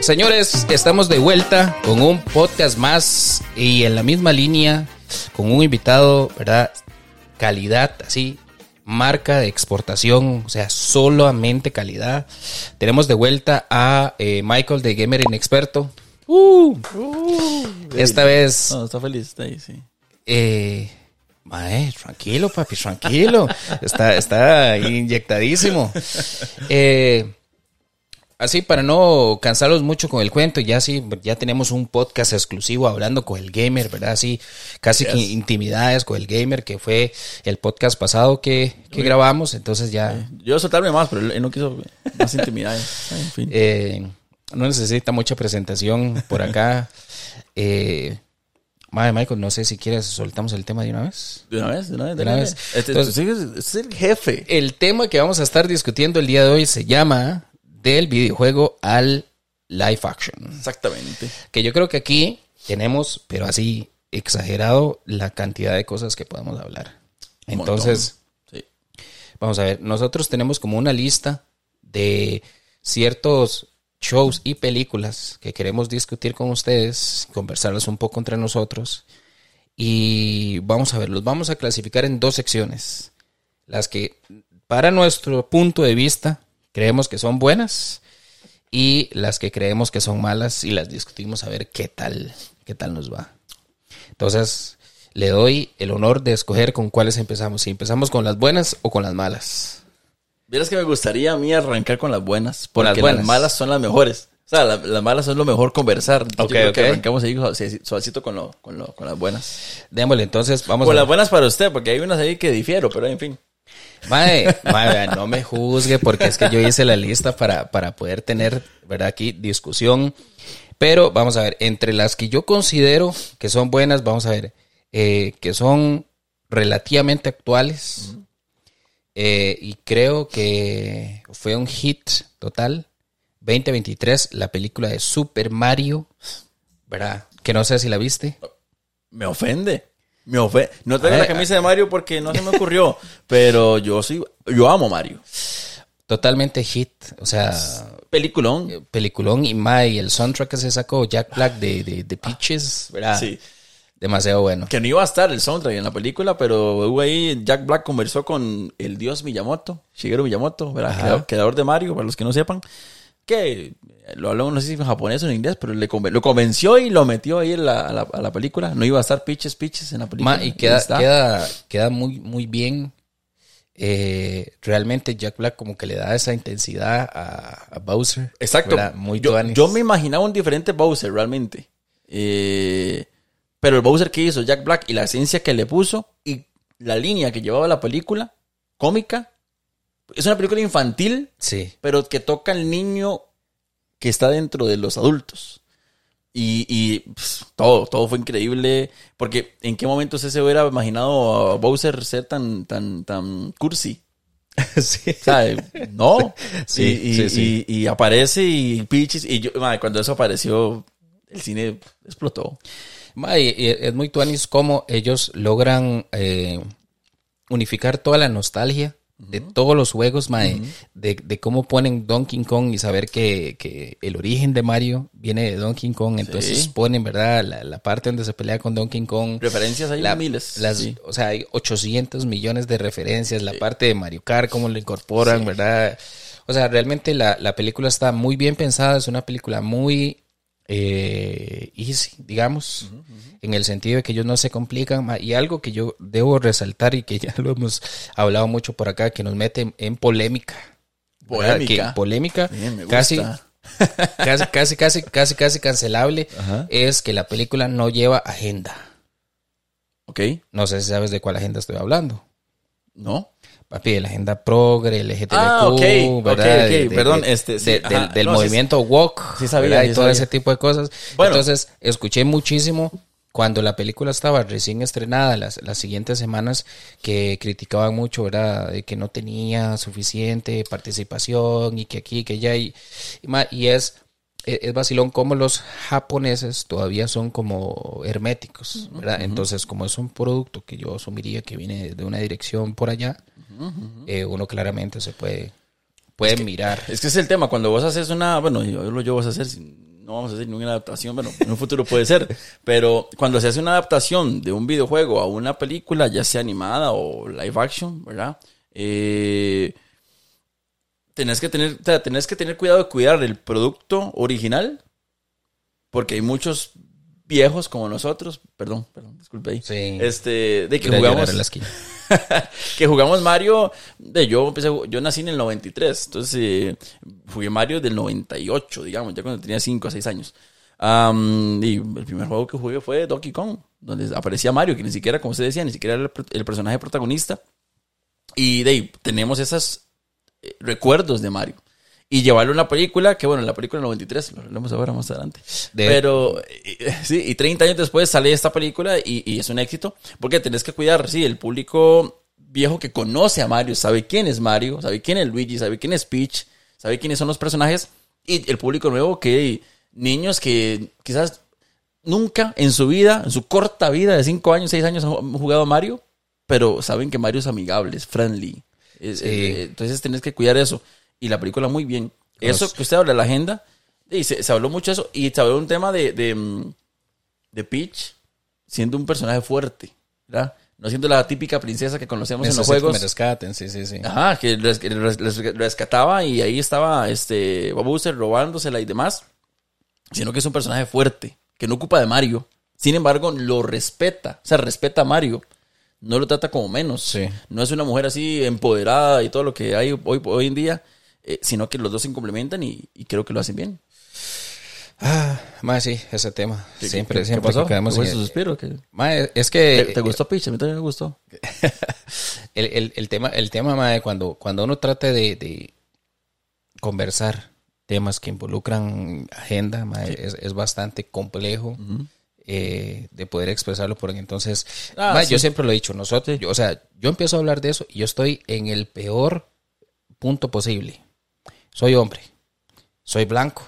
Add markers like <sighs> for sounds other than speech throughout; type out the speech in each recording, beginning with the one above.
Señores, estamos de vuelta con un podcast más y en la misma línea con un invitado, ¿verdad? Calidad, así, marca de exportación, o sea, solamente calidad. Tenemos de vuelta a eh, Michael de Gamer Inexperto. Uh, esta vez, No, está feliz, está ahí, sí. eh, mae, tranquilo, papi, tranquilo. Está, está inyectadísimo. Eh, así para no cansarlos mucho con el cuento, ya sí, ya tenemos un podcast exclusivo hablando con el gamer, ¿verdad? Así, casi que intimidades con el gamer, que fue el podcast pasado que, que grabamos, entonces ya Yo soltarme más, pero él él no quiso más intimidades. <laughs> En fin. No necesita mucha presentación por acá. <laughs> Eh, mae, Michael, no sé si quieres soltamos el tema de una vez. de una vez, de una vez, de una vez. Este, Entonces- es, es el jefe. El tema que vamos a estar discutiendo el día de hoy se llama del videojuego al live action. Exactamente. Que yo creo que aquí tenemos, pero así exagerado, la cantidad de cosas que podemos hablar. Un Entonces, Sí. vamos a ver, nosotros tenemos como una lista de ciertos shows y películas que queremos discutir con ustedes, conversarlos un poco entre nosotros. Y vamos a ver, los vamos a clasificar en dos secciones. Las que, para nuestro punto de vista, creemos que son buenas y las que creemos que son malas y las discutimos a ver qué tal, qué tal nos va. Entonces, le doy el honor de escoger con cuáles empezamos. Si empezamos con las buenas o con las malas. Vieras que me gustaría a mí arrancar con las buenas, porque las las, malas son las mejores. O sea, la- las malas son lo mejor conversar. Yo Ok, creo que arrancamos ahí suavecito- con, lo, con, lo, con las buenas. Démosle, entonces vamos Con a las buenas para usted, porque hay unas ahí que difiero, pero en fin. Vea, no me juzgue porque es que yo hice la lista para, para poder tener, ¿verdad? Aquí discusión. Pero vamos a ver, entre las que yo considero que son buenas, vamos a ver, eh, que son relativamente actuales. Eh, y creo que fue un hit total. 2023, la película de Super Mario, ¿verdad? Que no sé si la viste. Me ofende. Me ofende. No A la camisa de Mario porque no se me ocurrió. pero yo sí, yo amo Mario. Totalmente hit, o sea, Peliculón. peliculón y mae, y el soundtrack que se sacó Jack Black de, de, de Peaches, ¿verdad? Sí. Demasiado bueno. Que no iba a estar el soundtrack en la película, pero hubo ahí, Jack Black conversó con el dios Miyamoto, Shigeru Miyamoto. Creador, creador de Mario, para los que no sepan, que lo habló, no sé si en japonés o en inglés, pero le conven- lo convenció y lo metió ahí en la- a, la, a la película. No iba a estar Peaches, Peaches en la película. Ma, y queda, queda, queda muy, muy bien. Eh, realmente Jack Black como que le da esa intensidad a, a Bowser. Exacto. Muy yo, yo me imaginaba un diferente Bowser realmente. Eh, pero el Bowser que hizo Jack Black y la esencia que le puso y la línea que llevaba la película, cómica, es una película infantil, Sí. pero que toca al niño que está dentro de los adultos. Y, y, pues, todo, todo fue increíble. Porque en qué momento usted se hubiera imaginado a Bowser ser tan, tan, tan cursi. <laughs> sí. Sea, no. <laughs> Sí, y, y- sí, y- y aparece y Peaches. Y yo, madre, cuando eso apareció, el cine explotó. Ma, y- y es muy tuanis como ellos logran eh, unificar toda la nostalgia de todos los juegos, mae, de, de cómo ponen Donkey Kong y saber que, que el origen de Mario viene de Donkey Kong, entonces Sí. ponen, ¿verdad? La, la parte donde se pelea con Donkey Kong. Referencias hay La- miles. las- sí. O sea, hay 800 millones de referencias, la parte de Mario Kart, cómo lo incorporan, ¿verdad? O sea, realmente la, la película está muy bien pensada, es una película muy eh, easy, digamos, en el sentido de que ellos no se complican. Y algo que yo debo resaltar y que ya lo hemos hablado mucho por acá, que nos mete en, polémica. Polémica. Que polémica, Bien, casi, <laughs> casi, casi, casi, casi, casi cancelable, es que la película no lleva agenda. Ok. No sé si sabes de cuál agenda estoy hablando. ¿No? Papi, de la agenda progre, LGTBQ, Ah, ok, ¿verdad? De- perdón, de- este, sí, de- del, ajá, del no, sí, movimiento woke, sí sabía, sí y todo sabía. ese tipo de cosas. Bueno. Entonces, escuché muchísimo cuando la película estaba recién estrenada, las, las siguientes semanas, que criticaban mucho, ¿verdad? De que no tenía suficiente participación y que aquí, que allá, y, y, es es, es vacilón como los japoneses todavía son como herméticos, ¿verdad? Entonces, como es un producto que yo asumiría que viene de una dirección por allá, eh, uno claramente se puede, puede mirar. Es que es el tema, cuando vos haces una, bueno, yo lo yo vas a hacer, no vamos a hacer ninguna adaptación, bueno, en un futuro puede ser, <laughs> pero cuando se hace una adaptación de un videojuego a una película, ya sea animada o live action, ¿verdad? Eh, tenés que tener, o sea, tenés que tener cuidado de cuidar el producto original, porque hay muchos viejos como nosotros, perdón, perdón, disculpe ahí, Sí. este, de que jugamos a la esquina. <laughs> <laughs> que jugamos Mario, yo yo nací en el 93, entonces eh, jugué Mario del 98, digamos, ya cuando tenía 5 o 6 años. Y el primer juego que jugué fue Donkey Kong, donde aparecía Mario, que ni siquiera, como usted decía, ni siquiera era el, personaje protagonista. Y de tenemos esos eh, recuerdos de Mario. Y llevarlo a una película, que bueno, la película del 93, lo hablamos ahora más adelante. De- Pero, eh, sí, y 30 años después sale esta película y, y es un éxito, porque tenés que cuidar, sí, el público viejo que conoce a Mario, sabe quién es Mario, sabe quién es Luigi, sabe quién es Peach, sabe quiénes son los personajes, y el público nuevo que niños que quizás nunca en su vida, en su corta vida de 5 años, 6 años han jugado a Mario, pero saben que Mario es amigable, es friendly. Sí. eh, entonces tenés que cuidar eso. Y la película muy bien. Eso Los- que usted habla de la agenda, y se, se habló mucho de eso. Y se habló de un tema de, de, mm, de Peach siendo un personaje fuerte, ¿verdad? No siendo la típica princesa que conocemos en los Necesito que juegos. me rescaten, sí, sí, sí. Ajá, que res- rescataba y ahí estaba este Bowser robándosela y demás. Sino que es un personaje fuerte, que no ocupa de Mario. Sin embargo, lo respeta. O sea, respeta a Mario. No lo trata como menos. Sí. No es una mujer así empoderada y todo lo que hay hoy, hoy en día. Eh, sino que los dos se complementan y, y creo que lo hacen bien. Ah, mae, sí, ese tema. Siempre, ¿Qué- siempre ¿Qué pasó? que quedamos ¿Fue en- su suspiro? ¿Qué- Mae, es que ¿Te, te gustó Peach? A mí también me gustó. <laughs> el, el- el tema, el tema, cuando, cuando uno trata de, de conversar temas que involucran agenda, mae, es, es bastante complejo eh, de poder expresarlo. Porque entonces, Ah, sí. yo siempre lo he dicho, nosotros, yo, o sea, yo empiezo a hablar de eso y yo estoy en el peor punto posible. Soy hombre, soy blanco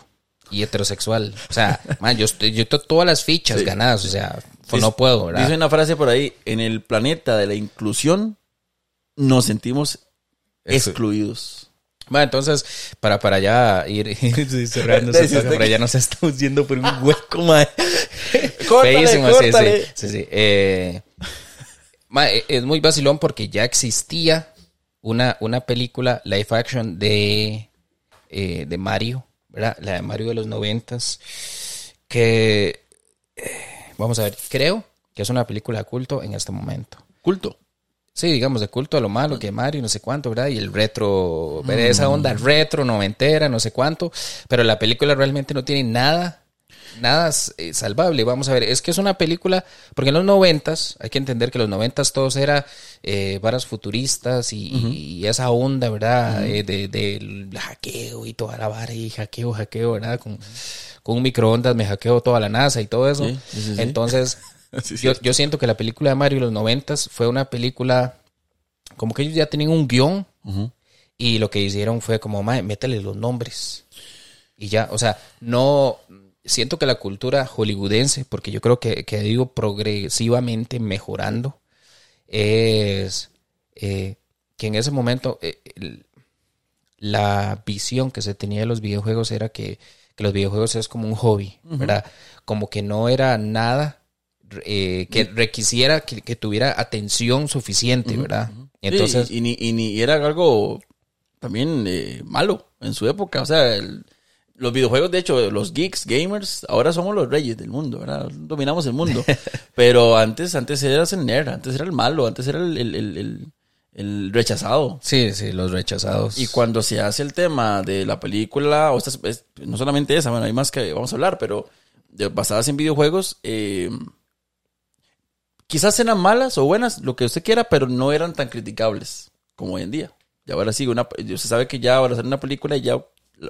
y heterosexual. O sea, <laughs> man, yo, estoy, yo tengo todas las fichas Sí. ganadas, o sea, pues no puedo, ¿verdad? Dice una frase por ahí, en el planeta de la inclusión nos sentimos excluidos. Bueno, entonces, para, para ya ir, <laughs> ir cerrando, <laughs> para ya nos estamos yendo por un hueco. Córtale, Feísimo, sí, sí, sí, sí. Eh, mae, es muy vacilón porque ya existía una, una película live action de, eh, de Mario, ¿verdad? La de Mario de los noventas, que, eh, vamos a ver, creo que es una película de culto en este momento. Culto. Sí, digamos, de culto a lo malo que Mario, no sé cuánto, ¿verdad? Y el retro, esa onda retro, noventera, no sé cuánto. Pero la película realmente no tiene nada, nada eh, salvable. Vamos a ver, es que es una película, porque en los noventas, hay que entender que los noventas todos era eh, varas futuristas y, y esa onda, ¿verdad? Eh, de, del hackeo y toda la vara y hackeo, hackeo, ¿verdad? Con, con un microondas me hackeo toda la NASA y todo eso. Sí, sí, sí, sí. Entonces, <laughs> yo, yo siento que la película de Mario de los noventas fue una película como que ellos ya tenían un guion y lo que hicieron fue como, "Mae, métele los nombres. Y ya, o sea, no, siento que la cultura hollywoodense, porque yo creo que, que ha ido progresivamente mejorando, es eh, que en ese momento eh, el- la visión que se tenía de los videojuegos era que, que los videojuegos es como un hobby, ¿verdad? Como que no era nada eh, que requisiera que, que tuviera atención suficiente, ¿verdad? Entonces, Sí, y, ni, y ni era algo también malo en su época. O sea, el- los videojuegos, de hecho, los geeks, gamers, ahora somos los reyes del mundo, ¿verdad? Dominamos el mundo. <laughs> Pero antes, antes eras el nerd, antes era el malo, antes era el, el- el- rechazado. sí, sí, los rechazados. Y cuando se hace el tema de la película, o estas- es- no solamente esa, bueno, hay más que vamos a hablar, pero de- basadas en videojuegos, eh, quizás eran malas o buenas, lo que usted quiera, pero no eran tan criticables como hoy en día. Y ahora sí, una, se sabe que ya ahora hacer una película y ya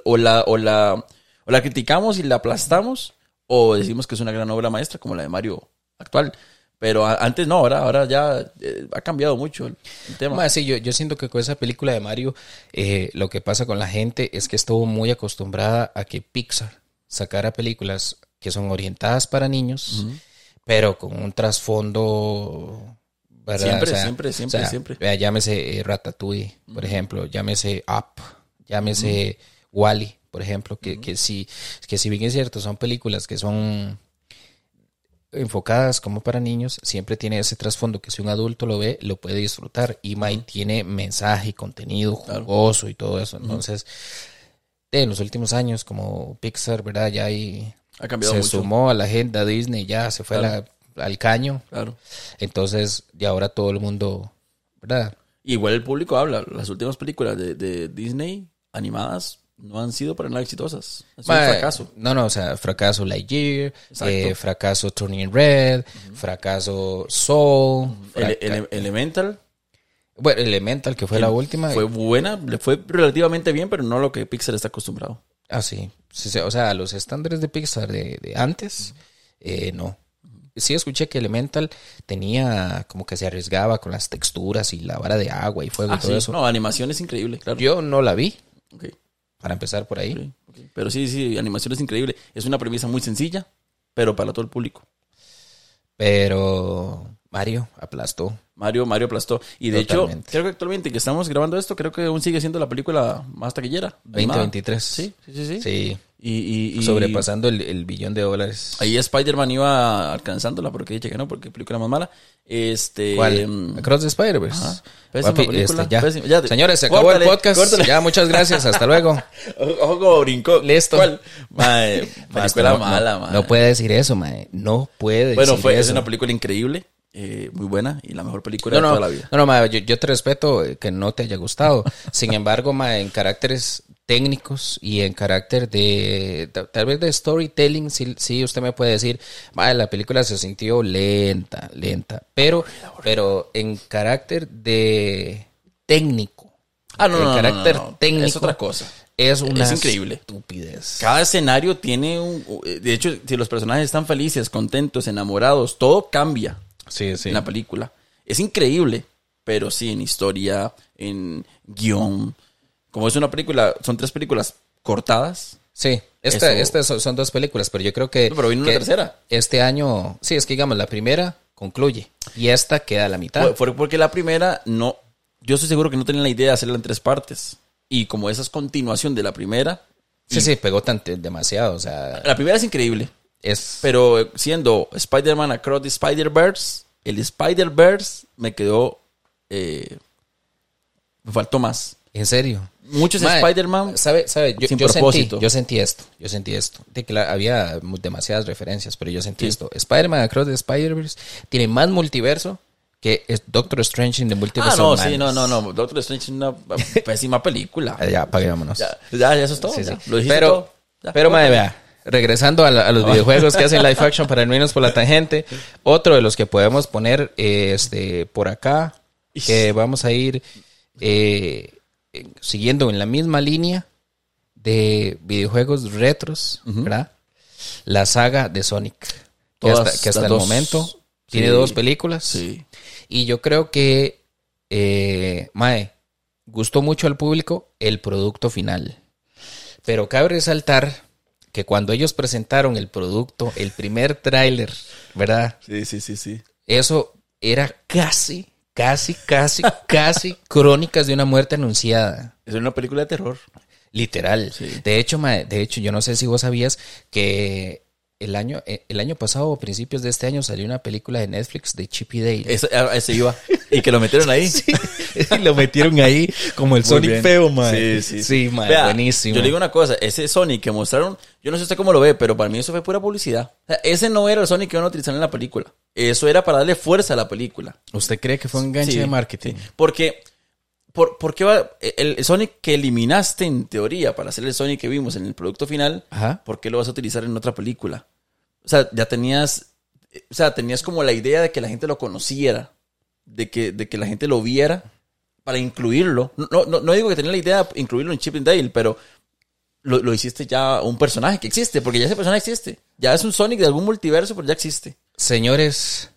o la, o la, o la criticamos y la aplastamos, o decimos que es una gran obra maestra como la de Mario actual. Pero antes no, ahora, ahora ya eh, ha cambiado mucho el, el tema. Ma, sí, yo, yo siento que con esa película de Mario, eh, lo que pasa con la gente es que estuvo muy acostumbrada a que Pixar sacara películas que son orientadas para niños, pero con un trasfondo... ¿verdad? Siempre, O sea, siempre, siempre, o sea, siempre. vea, llámese eh, Ratatouille, por ejemplo, llámese Up, llámese Wally, por ejemplo, que, que sí, que si bien es cierto, son películas que son enfocadas como para niños, siempre tiene ese trasfondo que si un adulto lo ve, lo puede disfrutar. Y Mai tiene mensaje y contenido jugoso y todo eso. Entonces, en los últimos años, como Pixar, ¿verdad? Ya ahí Ha cambiado se mucho. sumó a la agenda Disney, ya se fue a la- al caño. Claro. Entonces, y ahora todo el mundo, ¿verdad? Igual el público habla. Las últimas películas de, de Disney animadas no han sido para nada exitosas. Ha sido un fracaso. No, no, o sea, fracaso Lightyear, eh, fracaso Turning Red, fracaso Soul, Ele- fraca- ele- Elemental bueno, Elemental, que fue la última. fue buena, le fue relativamente bien, pero no lo que Pixar está acostumbrado. Ah, sí. Sí, sí, O sea, los estándares de Pixar de, de antes, eh, no. Sí escuché que Elemental tenía como que se arriesgaba con las texturas y la vara de agua y fuego y Ah, todo sí. eso. No, animación es increíble, claro. Yo no la vi, Ok, para empezar por ahí. Pero sí, sí, animación es increíble. Es una premisa muy sencilla, pero para todo el público. Pero Mario aplastó. Mario, Mario aplastó. Y de Totalmente. hecho, creo que actualmente que estamos grabando esto, creo que aún sigue siendo la película más taquillera. animada. 2023. Sí, sí, sí. sí. Sí. Y, y- y- Sobrepasando el, el billón de dólares. Ahí Spider-Man iba alcanzándola, porque dije que no, porque película más mala. Este. ¿Cuál? mm, Across the Spider-Verse. Este, ya. Ya, Señores, se acabó córtale, el podcast. córtale. Ya, muchas gracias. Hasta luego. <laughs> Ojo, como brincó. Listo. ¿Cuál? Mae, <laughs> Basta, película no, mala, no, no puede decir eso, mae. No puede Bueno, decir fue, es eso. una película increíble, eh, muy buena y la mejor película No, de toda la vida. no, no, mae, yo, yo te respeto eh, que no te haya gustado. Sin embargo, mae, en caracteres técnicos y en carácter de, ta- tal vez de storytelling, sí, sí usted me puede decir, mae, la película se sintió lenta, lenta. Pero, pero en carácter de técnico. Ah, no, en no, no, carácter no, no. técnico. Es otra cosa. Es una Es increíble. estupidez. Cada escenario tiene un... De hecho, si los personajes están felices, contentos, enamorados, todo cambia Sí, sí. en la película. Es increíble, pero sí en historia, en guion. Como es una película, son tres películas cortadas. Sí, esta, Eso- estas son, dos películas, pero yo creo que... No, pero viene una tercera. Este año, sí, es que digamos, la primera concluye y esta queda a la mitad. Fue- fue porque la primera no... Yo estoy seguro que no tenían la idea de hacerla en tres partes. Y como esa es continuación de la primera, sí, sí, pegó tan, demasiado, o sea, la primera es increíble. es... Pero siendo Spider-Man Across the Spider-Verse, el Spider-Verse me quedó. eh, me faltó más. En serio. Muchos Spider-Man. ¿Sabe? ¿Sabe? Yo, sin yo sentí, propósito. yo sentí esto, yo sentí esto. De que la- había demasiadas referencias, pero yo sentí esto. Spider-Man Across the Spider-Verse tiene más multiverso que es Doctor Strange in the Multiverse Ah, no, sí, no, no, no. Doctor Strange es una pésima película. <laughs> Ah, Ya, apaguémonos. Ya, ya, eso es todo. Sí, sí. Lo pero, todo. Ya. pero, madre, vea, regresando a, la- a los <laughs> videojuegos que hacen live action para irnos por la tangente, otro de los que podemos poner eh, este, por acá, que vamos a ir eh, eh, siguiendo en la misma línea de videojuegos retros, ¿verdad? La saga de Sonic, que hasta, que hasta las el dos. momento tiene dos películas. Sí. Y yo creo que, eh, Mae, gustó mucho al público el producto final. Pero cabe resaltar que cuando ellos presentaron el producto, el primer tráiler, ¿verdad? Sí, sí, sí, sí. Eso era casi, casi, casi, casi <laughs> crónicas de una muerte anunciada. Es una película de terror. Literal. Sí. De hecho, de hecho, yo no sé si vos sabías que el año, eh, el año pasado o principios de este año salió una película de Netflix de Chippy Dale. Ese, a ese iba. Y que lo metieron ahí. <laughs> y lo metieron ahí como el Muy Sonic bien. feo, man. Sí, sí, Sí, man, Vea, buenísimo. Yo le digo una cosa, ese Sonic que mostraron, yo no sé usted cómo lo ve, pero para mí eso fue pura publicidad. O sea, ese no era el Sonic que iban a utilizar en la película. Eso era para darle fuerza a la película. ¿Usted cree que fue un enganche Sí, de marketing? sí. Porque, por, ¿por qué va el, el Sonic que eliminaste en teoría para hacer el Sonic que vimos en el producto final? Ajá. ¿Por qué lo vas a utilizar en otra película? O sea, ya tenías, o sea, tenías como la idea de que la gente lo conociera, de que, de que la gente lo viera para incluirlo. No, no, no digo que tenía la idea de incluirlo en Chip and Dale, pero lo, lo hiciste ya un personaje que existe, porque ya ese personaje existe. Ya es un Sonic de algún multiverso, pero ya existe. Señores,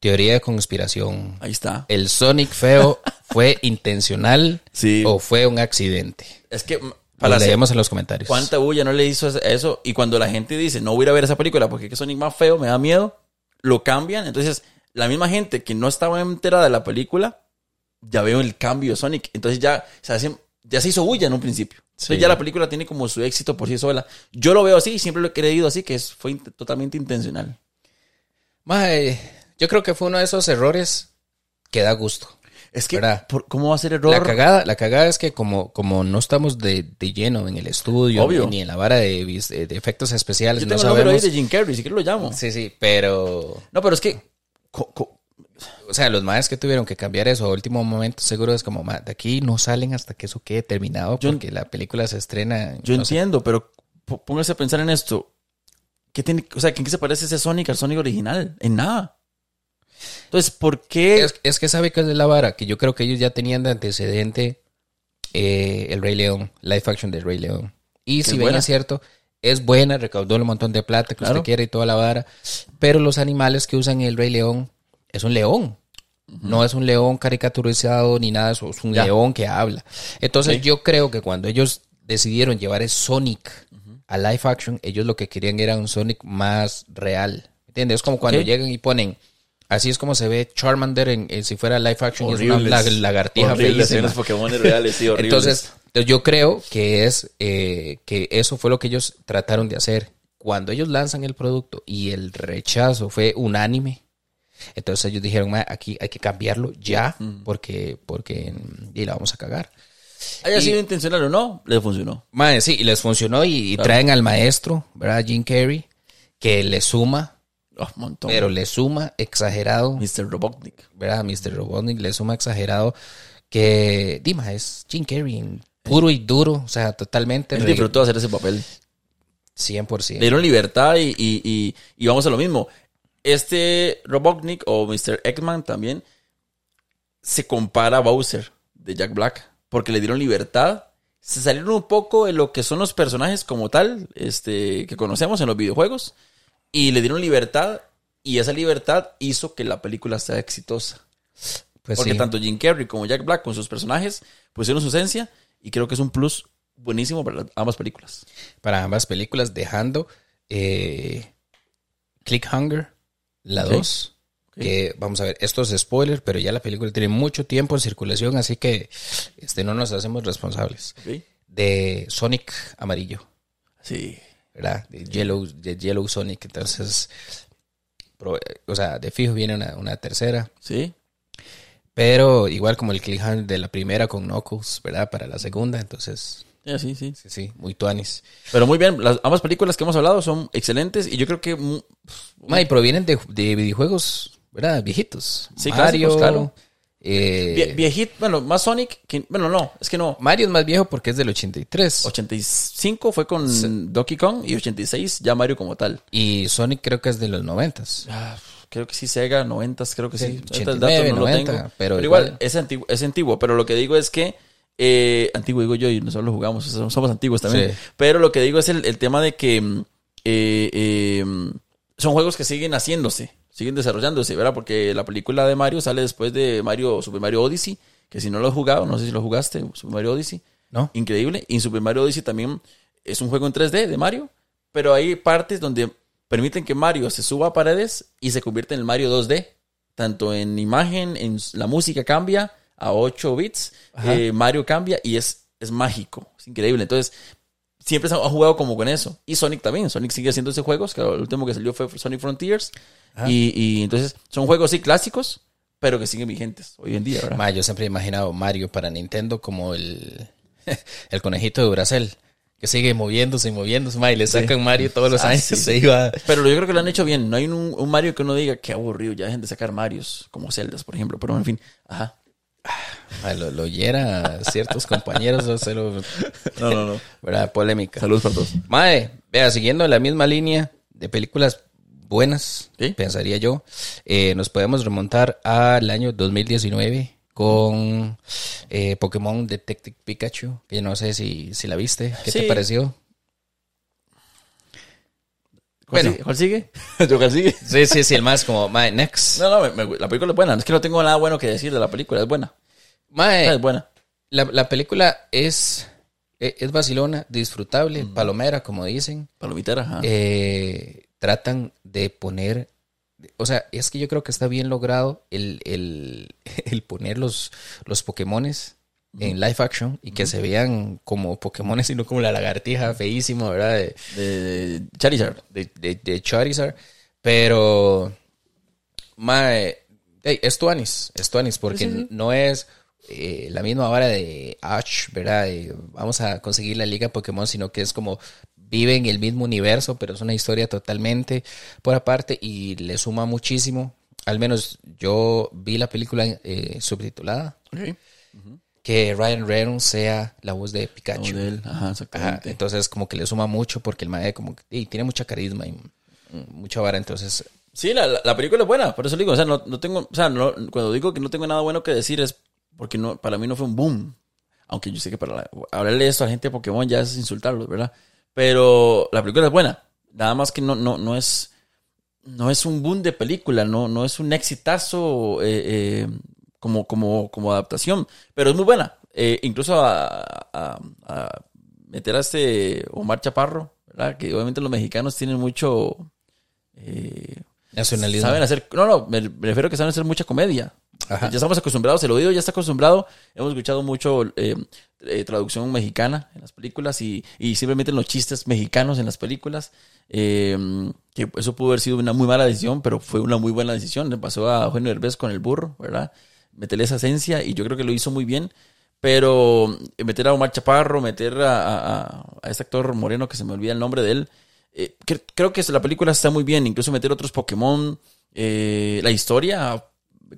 teoría de conspiración. Ahí está. ¿El Sonic feo fue <laughs> intencional Sí. o fue un accidente? Es que Lo hacer- leemos en los comentarios. ¿Cuánta bulla no le hizo eso? Y cuando la gente dice, no voy a ir a ver esa película porque es Sonic más feo, me da miedo, lo cambian. Entonces, la misma gente que no estaba enterada de la película, ya veo el cambio de Sonic. Entonces ya se, hace- ya se hizo bulla en un principio. Entonces ya la película tiene como su éxito por sí sola. Yo lo veo así, siempre lo he creído así, que es, fue totalmente intencional. Mae, yo creo que fue uno de esos errores que da gusto. Es que, ¿cómo va a ser error? La cagada, la cagada es que como, como no estamos de, de lleno en el estudio Obvio. ni en la vara de, de efectos especiales, Yo no el ahí sabemos. de Jim Carrey, si quieres lo llamo. Sí, sí, pero No, pero es que... co- co- o sea, los maes que tuvieron que cambiar eso a último momento, seguro es como, "Ma, de aquí no salen hasta que eso quede terminado Yo- porque la película se estrena. Yo no sé. entiendo, pero póngase a pensar en esto. ¿Qué tiene, o sea, ¿en qué se parece ese Sonic al Sonic original? En nada. Entonces, ¿por qué? Es, es que sabe que es de la vara, que yo creo que ellos ya tenían de antecedente eh, el Rey León, live action del Rey León. Y si bien es cierto, es buena, recaudó un montón de plata que Claro. usted quiere y toda la vara, pero los animales que usan el Rey León es un león. No es un león caricaturizado ni nada, es un Ya. león que habla. Entonces yo creo que cuando ellos decidieron llevar el Sonic a live action, ellos lo que querían era un Sonic más real. ¿Entiendes? Es como cuando llegan y ponen, así es como se ve Charmander en, en si fuera live action, y es una Horribles. la- lagartija Horribles, feísima. Pokémon reales, sí, horribles. Entonces, yo creo que es eh, que eso fue lo que ellos trataron de hacer. Cuando ellos lanzan el producto y el rechazo fue unánime, entonces ellos dijeron, "Ma, aquí hay que cambiarlo ya, porque, porque mm, y la vamos a cagar. haya sido intencional o no, le funcionó. Mae, sí, y les funcionó y, y Claro. traen al maestro, ¿verdad? Jim Carrey, que le suma, Oh, montón. pero le suma exagerado, Mr. Robotnik. ¿verdad? Mr. Robotnik le suma exagerado que, Dima, es Jim Carrey puro y duro, o sea, totalmente Él disfrutó hacer ese papel. 100%. Le dieron libertad y, y, y, y vamos a lo mismo. Este Robotnik o Mr. Eggman también se compara a Bowser de Jack Black porque le dieron libertad. Se salieron un poco de lo que son los personajes como tal, este, que conocemos en los videojuegos, y le dieron libertad, y esa libertad hizo que la película sea exitosa. Pues porque sí. tanto Jim Carrey como Jack Black con sus personajes pusieron su esencia, y creo que es un plus buenísimo para ambas películas. para ambas películas, dejando eh, Clickhanger, la Ok. 2. Que vamos a ver, esto es spoiler, pero ya la película tiene mucho tiempo en circulación, así que este, no nos hacemos responsables. De Sonic amarillo, Sí. ¿Verdad? De Yellow, de Yellow Sonic. Entonces, o sea, de fijo viene una, una tercera. Sí. Pero igual como el Clickhanger de la primera con Knuckles, ¿verdad? Para la segunda, entonces, Ya, sí, sí. sí, sí, muy tuanis. Pero muy bien, las ambas películas que hemos hablado son excelentes y yo creo que mu- Ma, y provienen de, de videojuegos, ¿verdad? Viejitos. Sí, Mario. clásicos, claro. Eh, vie- viejito, bueno, más Sonic, que, bueno, no, es que no. Mario es más viejo porque es del 83. 85 fue con Donkey Kong y 86 ya Mario como tal. Y Sonic creo que es de los 90. Ah, creo que sí, Sega, 90, creo que sí. Sí, Ahorita el 89, dato no 90, lo tengo. pero Pero, igual, es antiguo, es antiguo. Pero lo que digo es que, eh, antiguo digo yo y nosotros lo jugamos, somos antiguos también. Sí. Pero lo que digo es el, el tema de que mm, eh, son juegos que siguen haciéndose, siguen desarrollándose, ¿verdad? Porque la película de Mario sale después de Mario, Super Mario Odyssey, que si no lo has jugado, no sé si lo jugaste, Super Mario Odyssey. ¿No? Increíble. Y en Super Mario Odyssey también es un juego en 3D de Mario, pero hay partes donde permiten que Mario se suba a paredes y se convierte en el Mario 2D. Tanto en imagen, en la música cambia a 8 bits, eh, Mario cambia y es, es mágico, es increíble. Entonces, siempre se ha jugado como con eso. Y Sonic también, Sonic sigue haciendo ese juegos, que el último que salió fue Sonic Frontiers. Y, y entonces son juegos sí clásicos, pero que siguen vigentes hoy en día, ¿verdad? Ma, yo siempre he imaginado Mario para Nintendo como el, <laughs> el conejito de Brasil. Que sigue moviéndose y moviéndose, ma, y le sacan Mario todos los Ah, años. sí. Se iba. Pero yo creo que lo han hecho bien. No hay un, un Mario que uno diga qué aburrido, ya dejen de sacar Marios, como Zeldas, por ejemplo. Pero en fin, ajá. Lo, lo ciertos compañeros, o sea, lo- No, no, no. <laughs> ¿verdad? Polémica. Saludos para todos. Mae, vea, siguiendo la misma línea de películas buenas, Sí. pensaría yo, eh, nos podemos remontar al año 2019 con eh, Pokémon Detective Pikachu, que no sé si, si la viste, ¿qué te pareció? ¿Cuál Bueno. sigue? ¿Cuál sigue? <laughs> ¿Yo cuál sigue? Sí, sí, sí, el más como, mae, next. No, no, me- me- la película es buena. Es que no tengo nada bueno que decir de la película. Es buena. Mae, Es buena. la, la película es e- es vacilona, disfrutable, palomera, como dicen. Palomitera, ajá. Eh, tratan de poner, o sea, es que yo creo que está bien logrado el, el, <laughs> el poner los, los Pokémones en live action y que se vean como Pokémones y no como la lagartija feísima, ¿verdad? De, de, de Charizard. de, Charizard. Pero, mae, hey, es Tuanis, es Tuanis, porque no es eh, la misma vara de Ash, ¿verdad? De vamos a conseguir la liga Pokémon, sino que es como vive en el mismo universo, pero es una historia totalmente por aparte y le suma muchísimo. Al menos yo vi la película eh, subtitulada, Ok. Que Ryan Reynolds sea la voz de Pikachu. Él, Ajá, entonces como que le suma mucho porque el mae como que y tiene mucha carisma y mucha vara, entonces Sí, la, la, la película es buena, por eso digo, o sea, no, no tengo, o sea, no- cuando digo que no tengo nada bueno que decir es porque no, para mí no fue un boom. Aunque yo sé que para la- hablarle esto a la gente de Pokémon ya es insultarlos, ¿verdad? Pero la película es buena. Nada más que no, no, no es, no es un boom de película, no, no es un exitazo eh, eh, como, como, como adaptación, pero es muy buena. Eh, incluso a, a- a meter a este Omar Chaparro, ¿verdad? Que obviamente los mexicanos tienen mucho... eh, nacionalismo. Saben hacer, no, no, me, refiero a que saben hacer mucha comedia. Ajá. Ya estamos acostumbrados, el oído ya está acostumbrado. Hemos escuchado mucho eh, eh, traducción mexicana en las películas y, y simplemente los chistes mexicanos en las películas. Eh, que eso pudo haber sido una muy mala decisión, pero fue una muy buena decisión. Le pasó a Eugenio Derbez con el burro, ¿verdad? Meterle esa esencia y yo creo que lo hizo muy bien. Pero eh, meter a Omar Chaparro, meter a, a- a- este actor moreno que se me olvida el nombre de él, eh, cre- creo que la película está muy bien. Incluso meter otros Pokémon, eh, la historia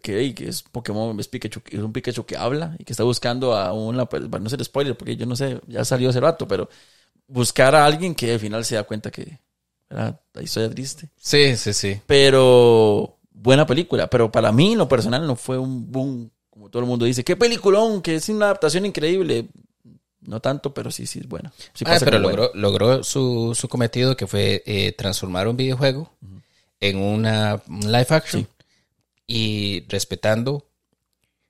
que, que es Pokémon, es, Pikachu, es un Pikachu que habla y que está buscando a una, pues, para no ser spoiler, porque yo no sé, ya salió hace rato, pero buscar a alguien que al final se da cuenta que era la historia triste. Sí, sí, sí. Pero buena película, pero para mí en lo personal no fue un boom, como todo el mundo dice, qué peliculón, que es una adaptación increíble. No tanto, pero sí, sí es buena. Sí Ah, pero buena. logró, logró su, su cometido que fue eh, transformar un videojuego en una un live action Sí. y respetando,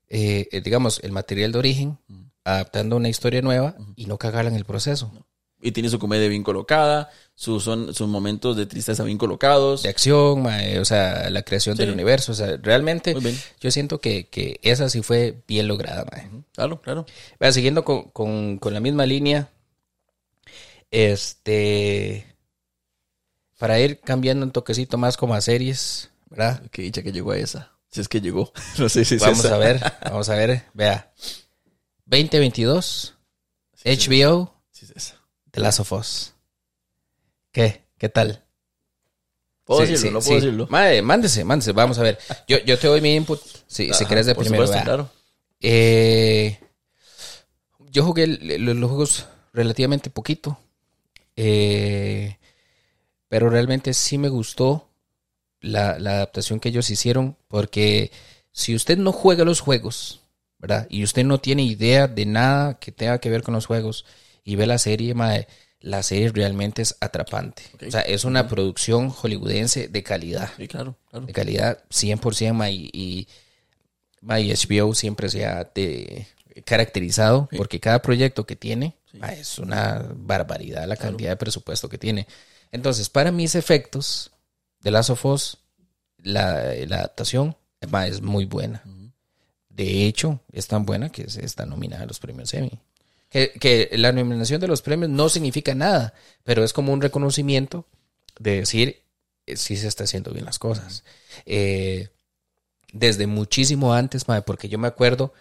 eh, eh, digamos, el material de origen, adaptando una historia nueva y no cagarla en el proceso. Y tiene su comedia bien colocada, sus, son, sus momentos de tristeza bien colocados. De acción, mae, o sea, la creación Sí. del universo, o sea, realmente Muy bien. yo siento que, que esa sí fue bien lograda, mae. Claro, claro. Siguiendo con, con- con la misma línea, este, para ir cambiando un toquecito más como a series, ¿verdad? Qué dicha que llegó a esa. Si es que llegó. <laughs> No sé si es Vamos esa. a ver, vamos a ver, vea. <laughs> 2022, HBO, Sí esa. The Last of Us. ¿Qué? ¿Qué tal? ¿Puedo Sí, decirlo? sí, ¿No puedo sí. decirlo? Mae, mándese, mándese, vamos a ver. Yo, yo te doy mi input, si, si Ajá, querés de primero. supuesto, claro. Eh, yo jugué el- los juegos relativamente poquito. eh, pero realmente sí me gustó la, la adaptación que ellos hicieron. Porque si usted no juega los juegos, ¿verdad? Y usted no tiene idea de nada que tenga que ver con los juegos y ve la serie, mae, la serie realmente es atrapante. O sea, es una producción hollywoodense de calidad Sí, claro, claro. de calidad 100% ma, y, y, ma, y HBO siempre se ha de- caracterizado porque cada proyecto que tiene es una barbaridad la cantidad de presupuesto que tiene. Entonces, para mis efectos, de Last of Us, la, la adaptación ma, es muy buena. De hecho, es tan buena que se está nominada a los premios Emmy. Que, que la nominación de los premios no significa nada, pero es como un reconocimiento de decir eh, si se está haciendo bien las cosas. Eh, desde muchísimo antes, mae, porque yo me acuerdo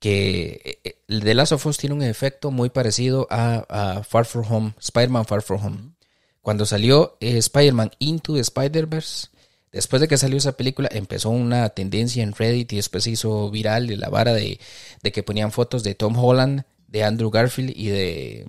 que eh, eh, el de Last of Us tiene un efecto muy parecido a, a Far From Home, Spider-Man Far From Home. Cuando salió eh, Spider-Man Into the Spider-Verse, después de que salió esa película, empezó una tendencia en Reddit y después se hizo viral de la vara de, de que ponían fotos de Tom Holland, de Andrew Garfield y de...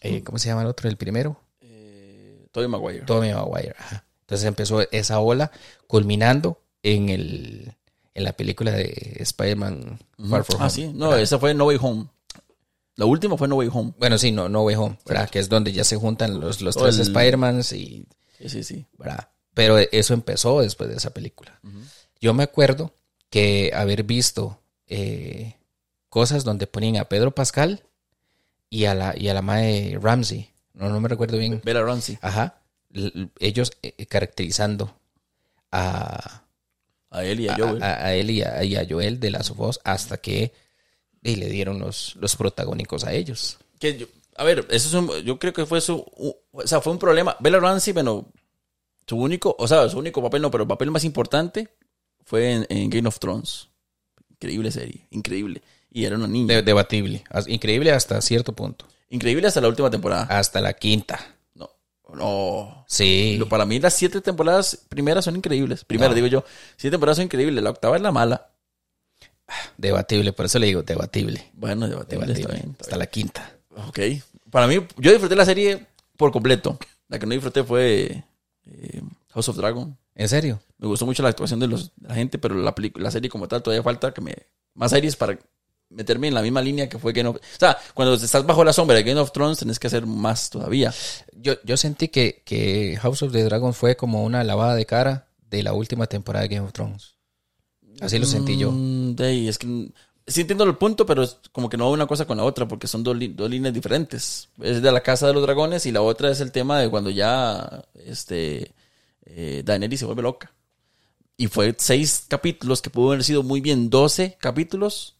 eh, ¿Cómo se llama el otro? El primero. Eh, Tobey Maguire. Tobey Maguire. ajá. Entonces empezó esa ola culminando en el en la película de Spider-Man Far From Ah, Home. sí. No, esa fue No Way Home. La última fue No Way Home. Bueno, sí, no, No Way Home, ¿verdad? Que es donde ya se juntan los, los tres el- Spider-Mans y, Sí, sí, sí. ¿verdad? Pero eso empezó después de esa película. Yo me acuerdo que haber visto eh, cosas donde ponían a Pedro Pascal y a la, y a la mae Ramsey. No, no me recuerdo bien. Bella Ramsey. Ajá. L- ellos eh, caracterizando a, A él y a a, Joel. a- a él y a, y a Joel de Last of Us hasta que y le dieron los, los protagónicos a ellos. Que yo- a ver, eso es un, yo creo que fue su, o sea, fue un problema. Bella Ramsey, bueno, su único, o sea, su único papel no, pero el papel más importante fue en, en Game of Thrones. Increíble serie, increíble. Y era una niña. De- debatible. As- Increíble hasta cierto punto. Increíble hasta la última temporada. Hasta la quinta. No, no. Sí. Lo- Para mí las siete temporadas primeras son increíbles. Primera, No. digo yo. Siete temporadas son increíbles. La octava es la mala. Debatible. Por eso le digo debatible. Bueno, debatible, Debatible. está bien. está hasta la quinta. Ok. Para mí, yo disfruté la serie por completo. La que no disfruté fue eh, House of Dragon. ¿En serio? Me gustó mucho la actuación de, los, de la gente, pero la, la serie como tal todavía falta que me... Más series para meterme en la misma línea que fue Game of... O sea, cuando estás bajo la sombra de Game of Thrones tenés que hacer más todavía. Yo, yo sentí que, que House of the Dragon fue como una lavada de cara de la última temporada de Game of Thrones. Así lo sentí yo. Mm, es que... Sí entiendo el punto, pero es como que no va una cosa con la otra, porque son dos, dos líneas diferentes. Es de la Casa de los Dragones y la otra es el tema de cuando ya este, eh, Daenerys se vuelve loca. Y fue seis capítulos que pudo haber sido muy bien, 12 capítulos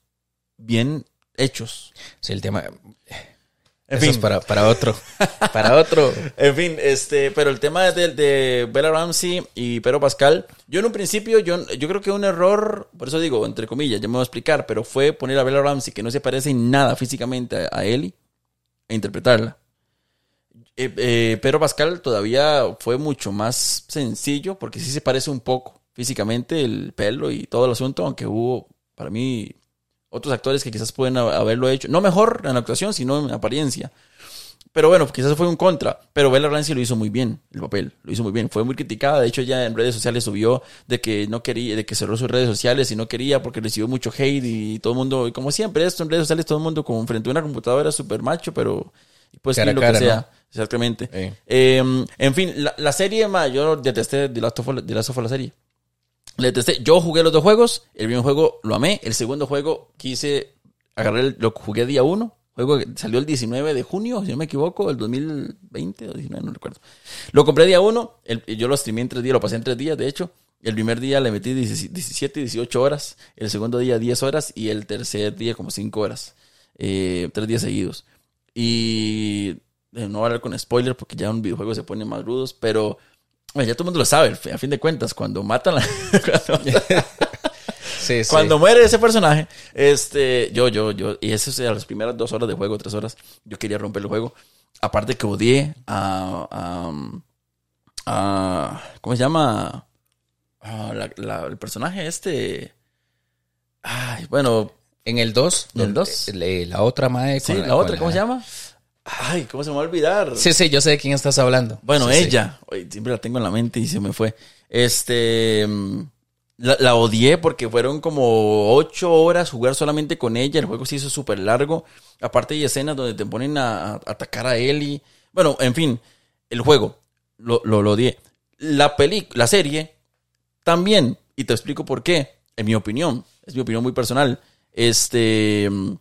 bien hechos. Sí, el tema. En Eso fin. es para, para otro. para otro. <laughs> En fin, este, pero el tema de, de Bella Ramsey y Pedro Pascal, yo en un principio, yo, yo creo que un error, por eso digo, entre comillas, ya me voy a explicar, pero fue poner a Bella Ramsey, que no se parece en nada físicamente a, a Ellie, e interpretarla. Eh, eh, Pedro Pascal todavía fue mucho más sencillo, porque sí se parece un poco físicamente el pelo y todo el asunto, aunque hubo, para mí, otros actores que quizás pueden ha- haberlo hecho, no mejor en la actuación, sino en apariencia. Pero bueno, quizás fue un contra. Pero Bella Ramsey lo hizo muy bien, el papel. Lo hizo muy bien. Fue muy criticada. De hecho, ya en redes sociales subió de que no quería, de que cerró sus redes sociales y no quería porque recibió mucho hate y todo el mundo, y como siempre, esto en redes sociales, todo el mundo como frente a una computadora súper macho, pero pues Cara lo cara, que sea. ¿no? Exactamente. Eh. Eh, en fin, la, la serie, ma, yo detesté de Last of Us- The Last of Us, la serie. Le detesté. Yo jugué los dos juegos. El primer juego lo amé. El segundo juego quise agarrar, el- lo jugué día uno. Juego que salió el 19 de junio, si no me equivoco, el 2020 o 19, no recuerdo. Lo compré día uno. yo lo streamé en tres días, lo pasé en tres días, de hecho. El primer día le metí 17, 18 horas. El segundo día 10 horas. Y el tercer día como 5 horas. Eh, tres días seguidos. Y eh, no voy a hablar con spoiler porque ya un videojuego se pone más rudos, pero ya todo el mundo lo sabe, a fin de cuentas, cuando matan la... <laughs> cuando, Sí, sí. cuando muere ese personaje, este, yo, yo, yo, y eso es a las primeras dos horas de juego, tres horas, yo quería romper el juego. Aparte que odié a, a, a- ¿cómo se llama? A la- la- el personaje este, ay, bueno, En el 2. ¿En el? La otra mae. sí, la, otra, ¿cómo se llama? Ay, ¿cómo se me va a olvidar? Sí, sí, yo sé de quién estás hablando. Bueno, Sí, sí. ella, oye, siempre la tengo en la mente y se me fue. Este, mm, la, la odié porque fueron como ocho horas jugar solamente con ella. El juego se hizo súper largo. Aparte hay escenas donde te ponen a, a atacar a Ellie. Bueno, en fin, el juego lo, lo, lo odié. La peli, la serie también. Y te explico por qué. En mi opinión, es mi opinión muy personal. Este, mm,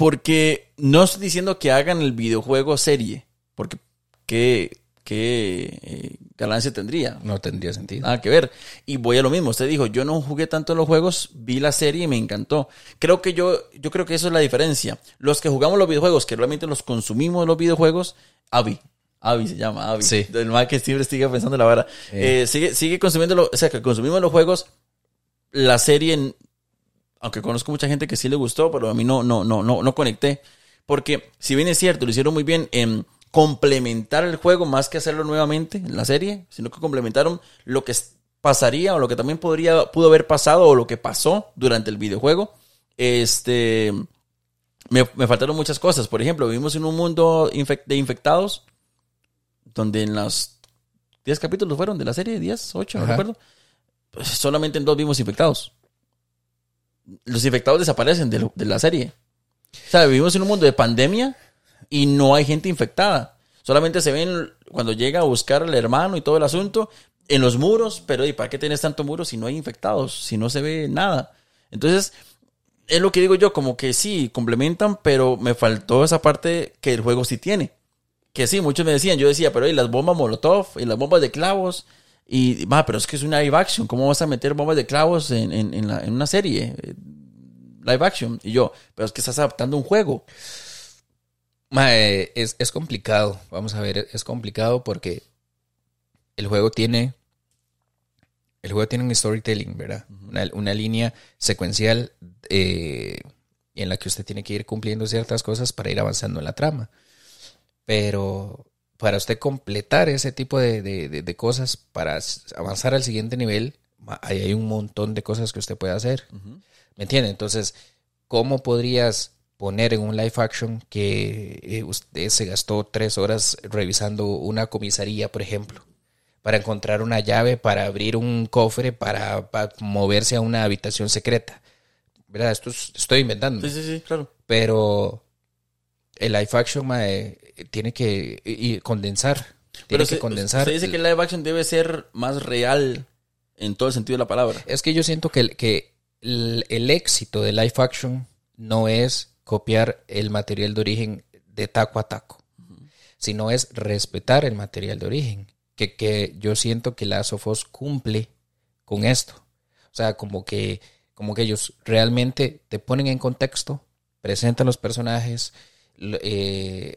porque no estoy diciendo que hagan el videojuego serie, porque qué, qué eh, ganancia tendría. No tendría sentido. Nada que ver. Y voy a lo mismo. Usted dijo, yo no jugué tanto los juegos, vi la serie y me encantó. Creo que yo, yo creo que eso es la diferencia. Los que jugamos los videojuegos, que realmente los consumimos los videojuegos, Avi. Avi se llama, Avi. Sí. El más que siempre sigue pensando la vara. Eh, sigue, sigue consumiendo, lo- o sea, que consumimos los juegos, la serie, aunque conozco mucha gente que sí le gustó, pero a mí no, no, no, no, no conecté. Porque si bien es cierto, lo hicieron muy bien en complementar el juego más que hacerlo nuevamente en la serie, sino que complementaron lo que pasaría o lo que también podría, pudo haber pasado o lo que pasó durante el videojuego. Este, me, me faltaron muchas cosas. Por ejemplo, vivimos en un mundo de infectados, donde en los 10 capítulos fueron de la serie, 10, 8, no recuerdo. Pues solamente en dos vimos infectados. Los infectados desaparecen de, de la serie. O sea, vivimos en un mundo de pandemia y no hay gente infectada. Solamente se ven cuando llega a buscar al hermano y todo el asunto en los muros, pero ¿y para qué tienes tanto muros si no hay infectados? Si no se ve nada. Entonces, es lo que digo yo, como que sí, complementan, pero me faltó esa parte que el juego sí tiene. Que sí, muchos me decían, yo decía, pero ¿y las bombas Molotov? ¿Y las bombas de clavos? Y, va, pero es que es una live action, ¿cómo vas a meter bombas de clavos en, en, en, la- en una serie? eh, Live action. Y yo, pero es que estás adaptando un juego. Mae, es, es complicado. Vamos a ver, es complicado porque el juego tiene. El juego tiene un storytelling, ¿verdad? una, una línea secuencial eh, en la que usted tiene que ir cumpliendo ciertas cosas para ir avanzando en la trama. Pero para usted completar ese tipo de, de- de- de cosas, para avanzar al siguiente nivel, ahí hay un montón de cosas que usted puede hacer. ¿Me entiende? Entonces, ¿cómo podrías poner en un live action que eh, usted se gastó tres horas revisando una comisaría, por ejemplo, para encontrar una llave, para abrir un cofre, para, para moverse a una habitación secreta? ¿Verdad? Esto es- estoy inventando. Sí, sí, sí, claro. Pero el live action mae, tiene que y- condensar. Tiene Pero que se, condensar. se dice que el live action debe ser más real en todo el sentido de la palabra. Es que yo siento que, el- que el, el éxito de live action no es copiar el material de origen de taco a taco, sino es respetar el material de origen. Que, que yo siento que Last of Us cumple con esto. O sea, como que, como que ellos realmente te ponen en contexto, presentan los personajes, eh,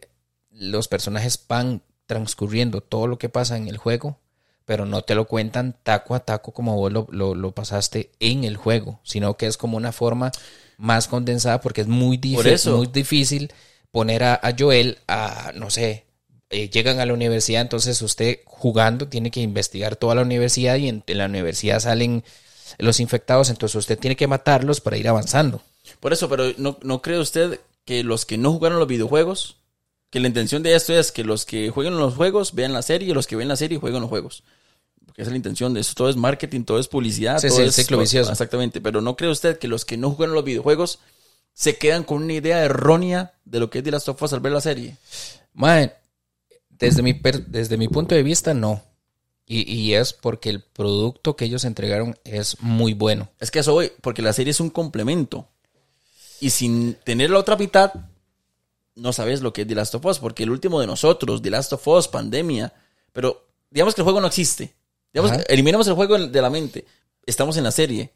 los personajes van transcurriendo todo lo que pasa en el juego, pero no te lo cuentan taco a taco como vos lo, lo- lo pasaste en el juego, sino que es como una forma más condensada porque es muy, dif- Por eso. muy difícil poner a, a Joel a, no sé, eh, llegan a la universidad, entonces usted jugando tiene que investigar toda la universidad y en, en la universidad salen los infectados, entonces usted tiene que matarlos para ir avanzando. Por eso, pero ¿no, ¿no cree usted que los que no jugaron los videojuegos, que la intención de esto es que los que jueguen los juegos vean la serie y los que ven la serie jueguen los juegos? Porque esa es la intención de eso. Todo es marketing, todo es publicidad. Sí, todo sí, es ciclo vicioso. Exactamente. Pero ¿no cree usted que los que no jugaron los videojuegos se quedan con una idea errónea de lo que es The Last of Us al ver la serie? Mae, desde mi, desde mi punto de vista, no. Y, y es porque el producto que ellos entregaron es muy bueno. Es que eso voy, porque la serie es un complemento. Y sin tener la otra mitad, no sabes lo que es The Last of Us, porque el último de nosotros, The Last of Us, pandemia. Pero digamos que el juego no existe. Digamos, Ajá. eliminamos el juego de la mente. Estamos en la serie.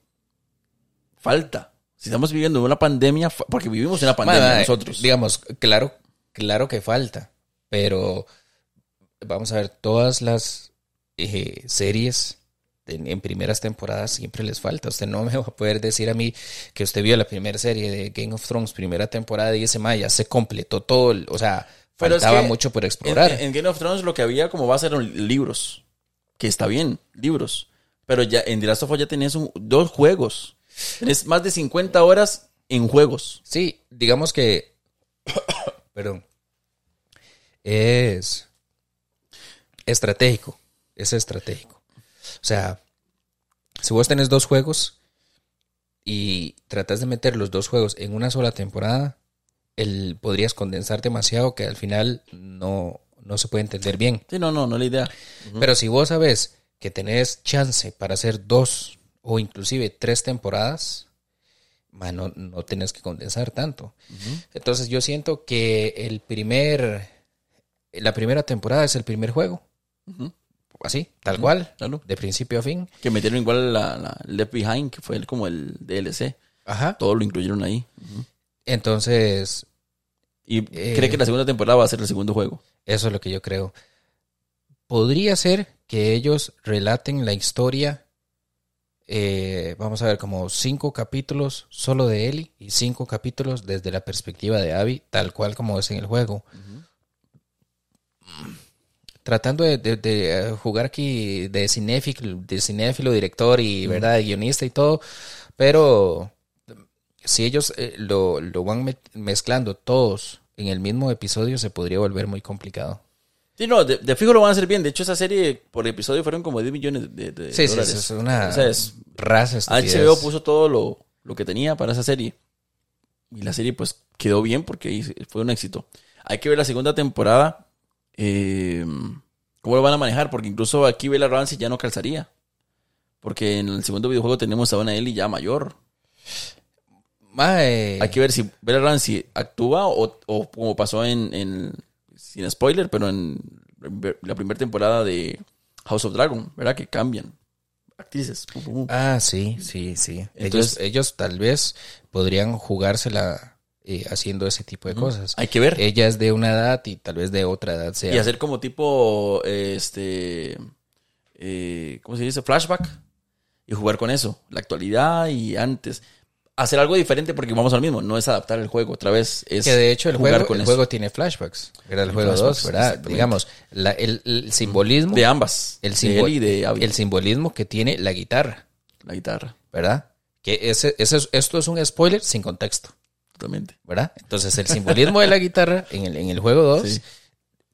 Falta. Si estamos viviendo una pandemia, porque vivimos una pandemia nosotros. Digamos, claro, claro que falta. Pero vamos a ver, todas las eh, series en, en primeras temporadas siempre les falta. Usted no me va a poder decir a mí que usted vio la primera serie de Game of Thrones, primera temporada, y ese Maya se completó todo. el- o sea, Pero es faltaba que mucho por En, explorar. en Game of Thrones lo que había como base eran libros. Que está bien, libros. Pero ya en The Last of Us ya tenías un- dos juegos. Tenés más de 50 horas en juegos. Sí, digamos que. <coughs> perdón. Es. Estratégico. Es estratégico. O sea, si vos tenés dos juegos y tratas de meter los dos juegos en una sola temporada, el, podrías condensar demasiado que al final no, no se puede entender bien. Sí, no, no, no es la idea. Pero si vos sabes que tenés chance para hacer dos o inclusive tres temporadas, man, no, no tenés que condensar tanto. Entonces yo siento que el primer, la primera temporada es el primer juego. Así, tal cual, Claro. de principio a fin. Que metieron igual la, la Left Behind, que fue el- como el DLC. Ajá. Todo lo incluyeron ahí. Entonces, Y Eh. cree que la segunda temporada va a ser el segundo juego. eso es lo que yo creo. Podría ser que ellos relaten la historia, eh, vamos a ver, como cinco capítulos solo de Ellie y cinco capítulos desde la perspectiva de Abby, tal cual como es en el juego. Tratando de, de- de, eh, jugar aquí de cinéfilo, de cinéfilo, director y verdad, de guionista y todo, pero si ellos eh, lo, lo van me- mezclando todos en el mismo episodio, se podría volver muy complicado. Sí, no, de, de fijo lo van a hacer bien. De hecho, esa serie por episodio fueron como 10 millones de, de Sí, sí, dólares. sí, es una O sea, es- raza estupidez. HBO puso todo lo, lo que tenía para esa serie. Y la serie, pues, quedó bien porque fue un éxito. Hay que ver la segunda temporada. Eh, ¿Cómo lo van a manejar? Porque incluso aquí Bella Ramsey ya no calzaría. Porque en el segundo videojuego tenemos a una Ellie ya mayor. Mae, Hay que ver si Bella Ramsey actúa o, o como pasó en, en- sin spoiler, pero en la primera temporada de House of Dragon, ¿verdad? Que cambian actrices. Ah, sí, sí, sí. Entonces- ellos, ellos tal vez podrían jugársela eh, haciendo ese tipo de cosas. Hay que ver. Ella es de una edad y tal vez de otra edad sea. Y hacer como tipo, eh, este, eh, ¿cómo se dice? Flashback. Y jugar con eso, la actualidad y antes. Hacer algo diferente porque vamos al mismo, no es adaptar el juego otra vez. Es que de hecho el jugar juego, con el eso. juego tiene flashbacks. Era el juego 2, flashbacks, ¿verdad? Digamos, la- el, el simbolismo, De ambas. el, de simbol- él y de Abby, el simbolismo que tiene la guitarra, la guitarra, ¿verdad? Que ese, ese es- esto es un spoiler sin contexto, totalmente. ¿verdad? Entonces el simbolismo de la guitarra en el, en el juego 2 Sí.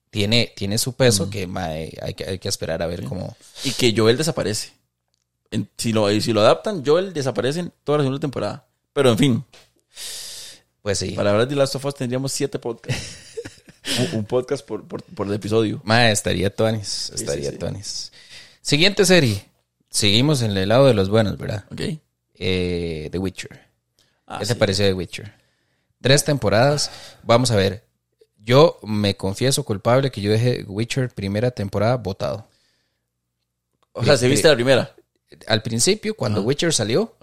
tiene, tiene su peso que mae, hay, que hay que esperar a ver cómo... Y que Joel desaparece. En- si, lo, si lo adaptan, Joel desaparece en toda la segunda temporada. Pero en fin, Pues sí. para hablar de Last of Us tendríamos siete podcasts. <laughs> un, un podcast por, por, por episodio. Mae, estaría Tuanis, estaría sí. Tuanis. Siguiente serie. Seguimos en el lado de los buenos, ¿verdad? ¿Ok? Eh, The Witcher. Ah, ¿Qué te pareció The Witcher? Tres temporadas. Vamos a ver. Yo me confieso culpable que yo dejé Witcher primera temporada votado. O sea, ¿se viste la primera? Al principio, cuando Ajá. Witcher salió,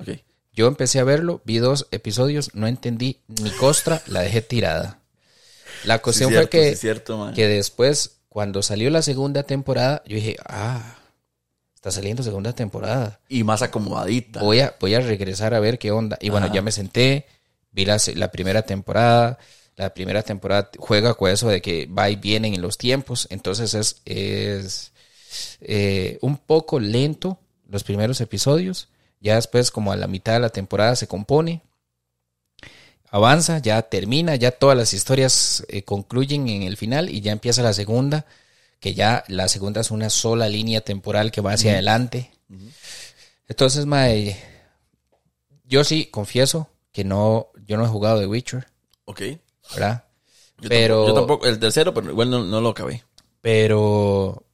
yo empecé a verlo, vi dos episodios, no entendí ni costra, la dejé tirada. La cuestión Sí, fue cierto, que, sí, cierto, que después, cuando salió la segunda temporada, yo dije, ah, está saliendo segunda temporada. Y más acomodadita. Voy a, voy a regresar a ver qué onda. Y bueno, Ajá. ya me senté, vi la, la primera temporada. La primera temporada juega con eso de que va y vienen en los tiempos. Entonces es, es eh, un poco lento los primeros episodios. Ya después, como a la mitad de la temporada, se compone. Avanza, ya termina, ya todas las historias eh, concluyen en el final y ya empieza la segunda, que ya la segunda es una sola línea temporal que va hacia adelante. Entonces, mae, yo sí confieso que no, yo no he jugado The Witcher, Ok. ¿verdad? Yo Pero- Tampoco, yo tampoco, el tercero, pero igual no, no lo acabé. Pero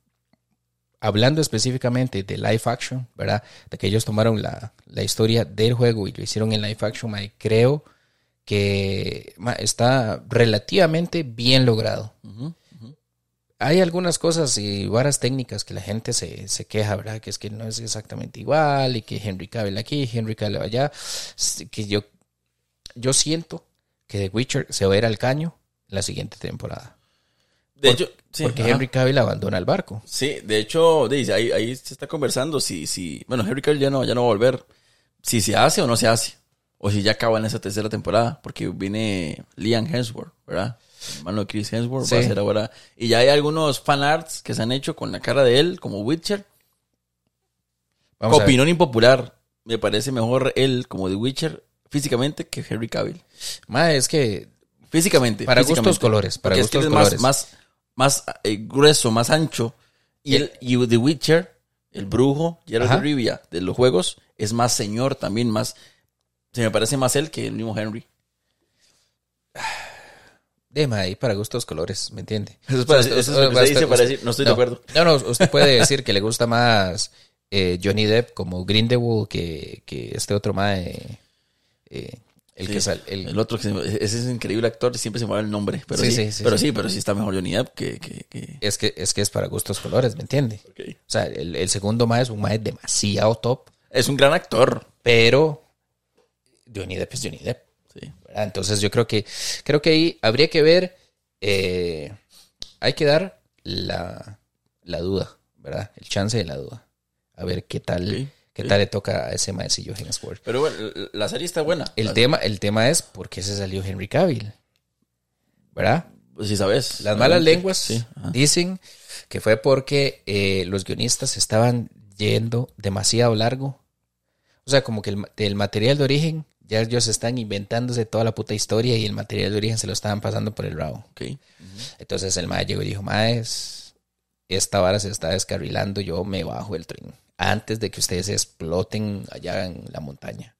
hablando específicamente de live action, ¿verdad? De que ellos tomaron la, la historia del juego y lo hicieron en live action, creo que está relativamente bien logrado. Hay algunas cosas y varas técnicas que la gente se, se queja, ¿verdad? Que es que no es exactamente igual y que Henry Cavill aquí, Henry Cavill allá. Que yo, yo siento que The Witcher se va a ir al caño la siguiente temporada. De Por- hecho, sí, porque ajá. Henry Cavill abandona el barco. Sí, de hecho, dice, ahí, ahí se está conversando si, si, bueno, Henry Cavill ya no, ya no va a volver. Si se hace o no se hace. O si ya acaba en esa tercera temporada. Porque viene Liam Hemsworth, ¿verdad? El hermano de Chris Hemsworth va a ser ahora. Y ya hay algunos fanarts que se han hecho con la cara de él, como Witcher. Vamos. Opinión impopular. Me parece mejor él como The Witcher físicamente que Henry Cavill. Ma, es que Físicamente. Para físicamente. gustos colores, para Porque es que gustos colores. Más, más, más eh, grueso, más ancho. Y, el, y The Witcher, el brujo, Geralt de Rivia de los juegos, es más señor también, más. Se me parece más él que el mismo Henry. <sighs> de ma, ahí para gustos colores, ¿me entiende? <laughs> Eso es, para- O sea, eso es lo que usted- usted dice usted- para decir, no estoy de acuerdo. No, no, usted puede <laughs> decir que le gusta más eh, Johnny Depp como Grindelwald que, que este otro eh, eh, el Sí, que sal, el, El otro, que se- ese es un increíble actor, siempre se me va el nombre. Pero Sí, sí, sí, sí, pero sí. sí, pero sí está mejor Johnny Depp que. que, que- es que es que es para gustos colores, ¿me entiende? O sea, el, el segundo ma es un ma demasiado top, Es un gran actor. pero Johnny Depp es Johnny Depp. Entonces yo creo que creo que ahí habría que ver, eh, hay que dar la, la duda, ¿verdad? El chance de la duda. A ver qué tal, qué tal le toca a ese maecillo Hemsworth. Pero bueno, la serie está buena. El La- tema, el tema es por qué se salió Henry Cavill, ¿verdad? pues, sí sabes. Las malas lenguas Sí, dicen que fue porque eh, los guionistas estaban yendo demasiado largo. O sea, como que el, material de origen, ya ellos están inventándose toda la puta historia y el material de origen se lo estaban pasando por el rabo. Entonces el mae llegó y dijo, maes, esta vara se está descarrilando, yo me bajo el tren antes de que ustedes exploten allá en la montaña.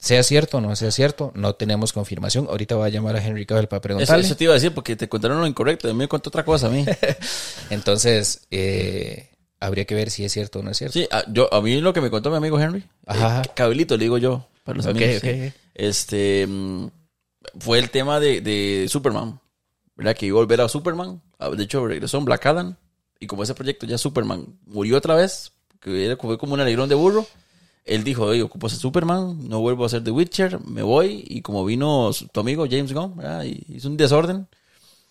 Sea cierto o no sea cierto, no tenemos confirmación. Ahorita voy a llamar a Henry Cavill para Eso, preguntarle. eso te iba a decir porque te contaron lo incorrecto. A mí me contó otra cosa a mí. <laughs> Entonces, eh, habría que ver si es cierto o no es cierto. Sí, a, yo, a mí lo que me contó mi amigo Henry. Ajá. eh, Cabelito, le digo yo, para los amigos. sí, este, mm, fue el tema de, de Superman, ¿verdad? Que iba a volver a Superman. Ah, De hecho, regresó en Black Adam. Y como ese proyecto ya Superman murió otra vez, que fue como un alegrón de burro, él dijo, oye, ocupo ser Superman, no vuelvo a ser The Witcher, me voy. Y como vino su- tu amigo James Gunn, ¿verdad? Y hizo un desorden.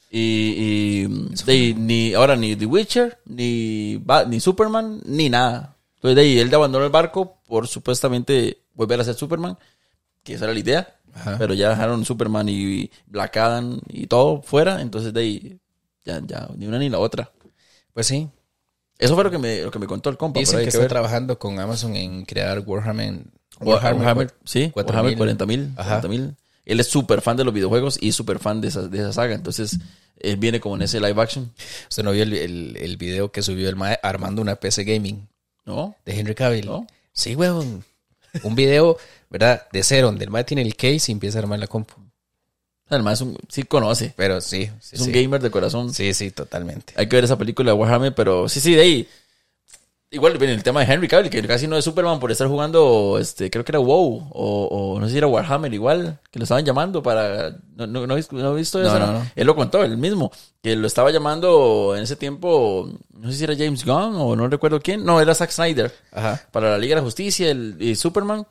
Y, y de- ni ahora ni The Witcher, ni, ni Superman, ni nada. Entonces de ahí él abandonó el barco por supuestamente volver a ser Superman, que esa era la idea. Ajá. Pero ya dejaron Superman y Black Adam y todo fuera. Entonces de ahí ya, ya ni una ni la otra. Pues sí. Eso fue lo que me, lo que me contó el compa. Dicen que que está ver. trabajando con Amazon en crear Warhammer. Warhammer, sí, cuatro Warhammer mil. 40 mil. Ajá. Él es súper fan de los videojuegos y súper fan de esa, de esa saga. Entonces, él viene como en ese live action. Usted no vio el, el- el video que subió el mae armando una PC gaming ¿No? de Henry Cavill. ¿No? Sí, weón. Un video, ¿verdad? De cero, donde el mae tiene el case y empieza a armar la compu. Además, un- sí conoce. Pero sí, sí, Es un sí. gamer de corazón. Sí, sí, totalmente. Hay que ver esa película de Warhammer, pero sí, sí, de ahí. Igual viene el tema de Henry Cavill, que casi no es Superman por estar jugando, este, creo que era WoW, o, o no sé si era Warhammer igual, que lo estaban llamando para... No, no, no, he- no he visto eso. no, no. Él lo contó, él mismo, que lo estaba llamando en ese tiempo, no sé si era James Gunn o no recuerdo quién, no, era Zack Snyder, Ajá. para la Liga de la Justicia el, y Superman.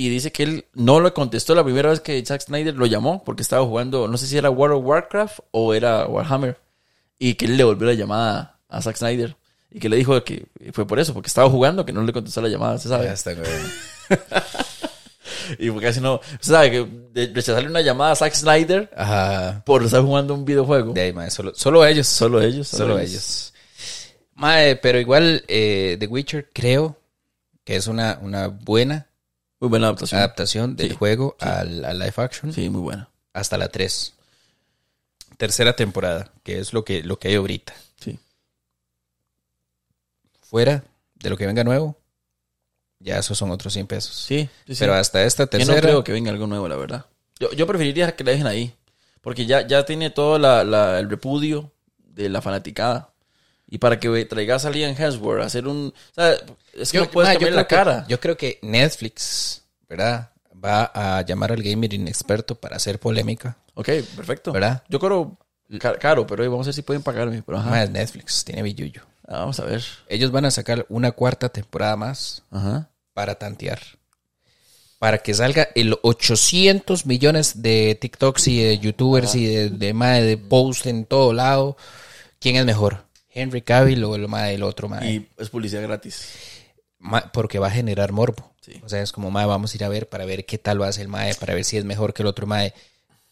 Y dice que él no le contestó la primera vez que Zack Snyder lo llamó porque estaba jugando, no sé si era World of Warcraft o era Warhammer. Y que él le volvió la llamada a Zack Snyder. Y que le dijo que fue por eso, porque estaba jugando, que no le contestó la llamada, se Ya sabe. está, güey. <laughs> Y porque casi no, se sabe que rechazarle una llamada a Zack Snyder Ajá. por estar jugando un videojuego. De ahí, mae, solo, solo ellos. Solo ellos. Solo ellos. Mae, pero igual eh, The Witcher creo que es una, una buena Muy buena adaptación. adaptación del Sí, juego al, al live action sí, muy buena. hasta la 3. Tercera temporada, que es lo que, lo que hay ahorita. Sí. Fuera de lo que venga nuevo, ya esos son otros 100 pesos. Sí, sí, sí. Pero hasta esta Yo tercera. no creo que venga algo nuevo, la verdad. Yo, yo preferiría que la dejen ahí. Porque ya, ya tiene todo la, la- el repudio de la fanaticada. Y para que traigas a Liam Hemsworth a hacer un... O sea, es que Yo- no puedes cambiar la que- cara. yo creo que Netflix, ¿verdad? Va a llamar al gamer inexperto para hacer polémica, Ok, perfecto. ¿verdad? Yo creo ca- caro, pero vamos a ver si pueden pagarme. Pero ajá. Más Netflix, tiene billuyo. Ah, vamos a ver. Ellos van a sacar una cuarta temporada más Ajá. para tantear. Para que salga el 800 millones de TikToks y de YouTubers y de, de, mae, de posts en todo lado. ¿Quién es mejor? ¿Henry Cavill o el mae, el otro mae? Y es publicidad gratis. Ma- porque va a generar morbo. Sí. O sea, es como, mae, vamos a ir a ver para ver qué tal va a ser el mae, para ver si es mejor que el otro mae.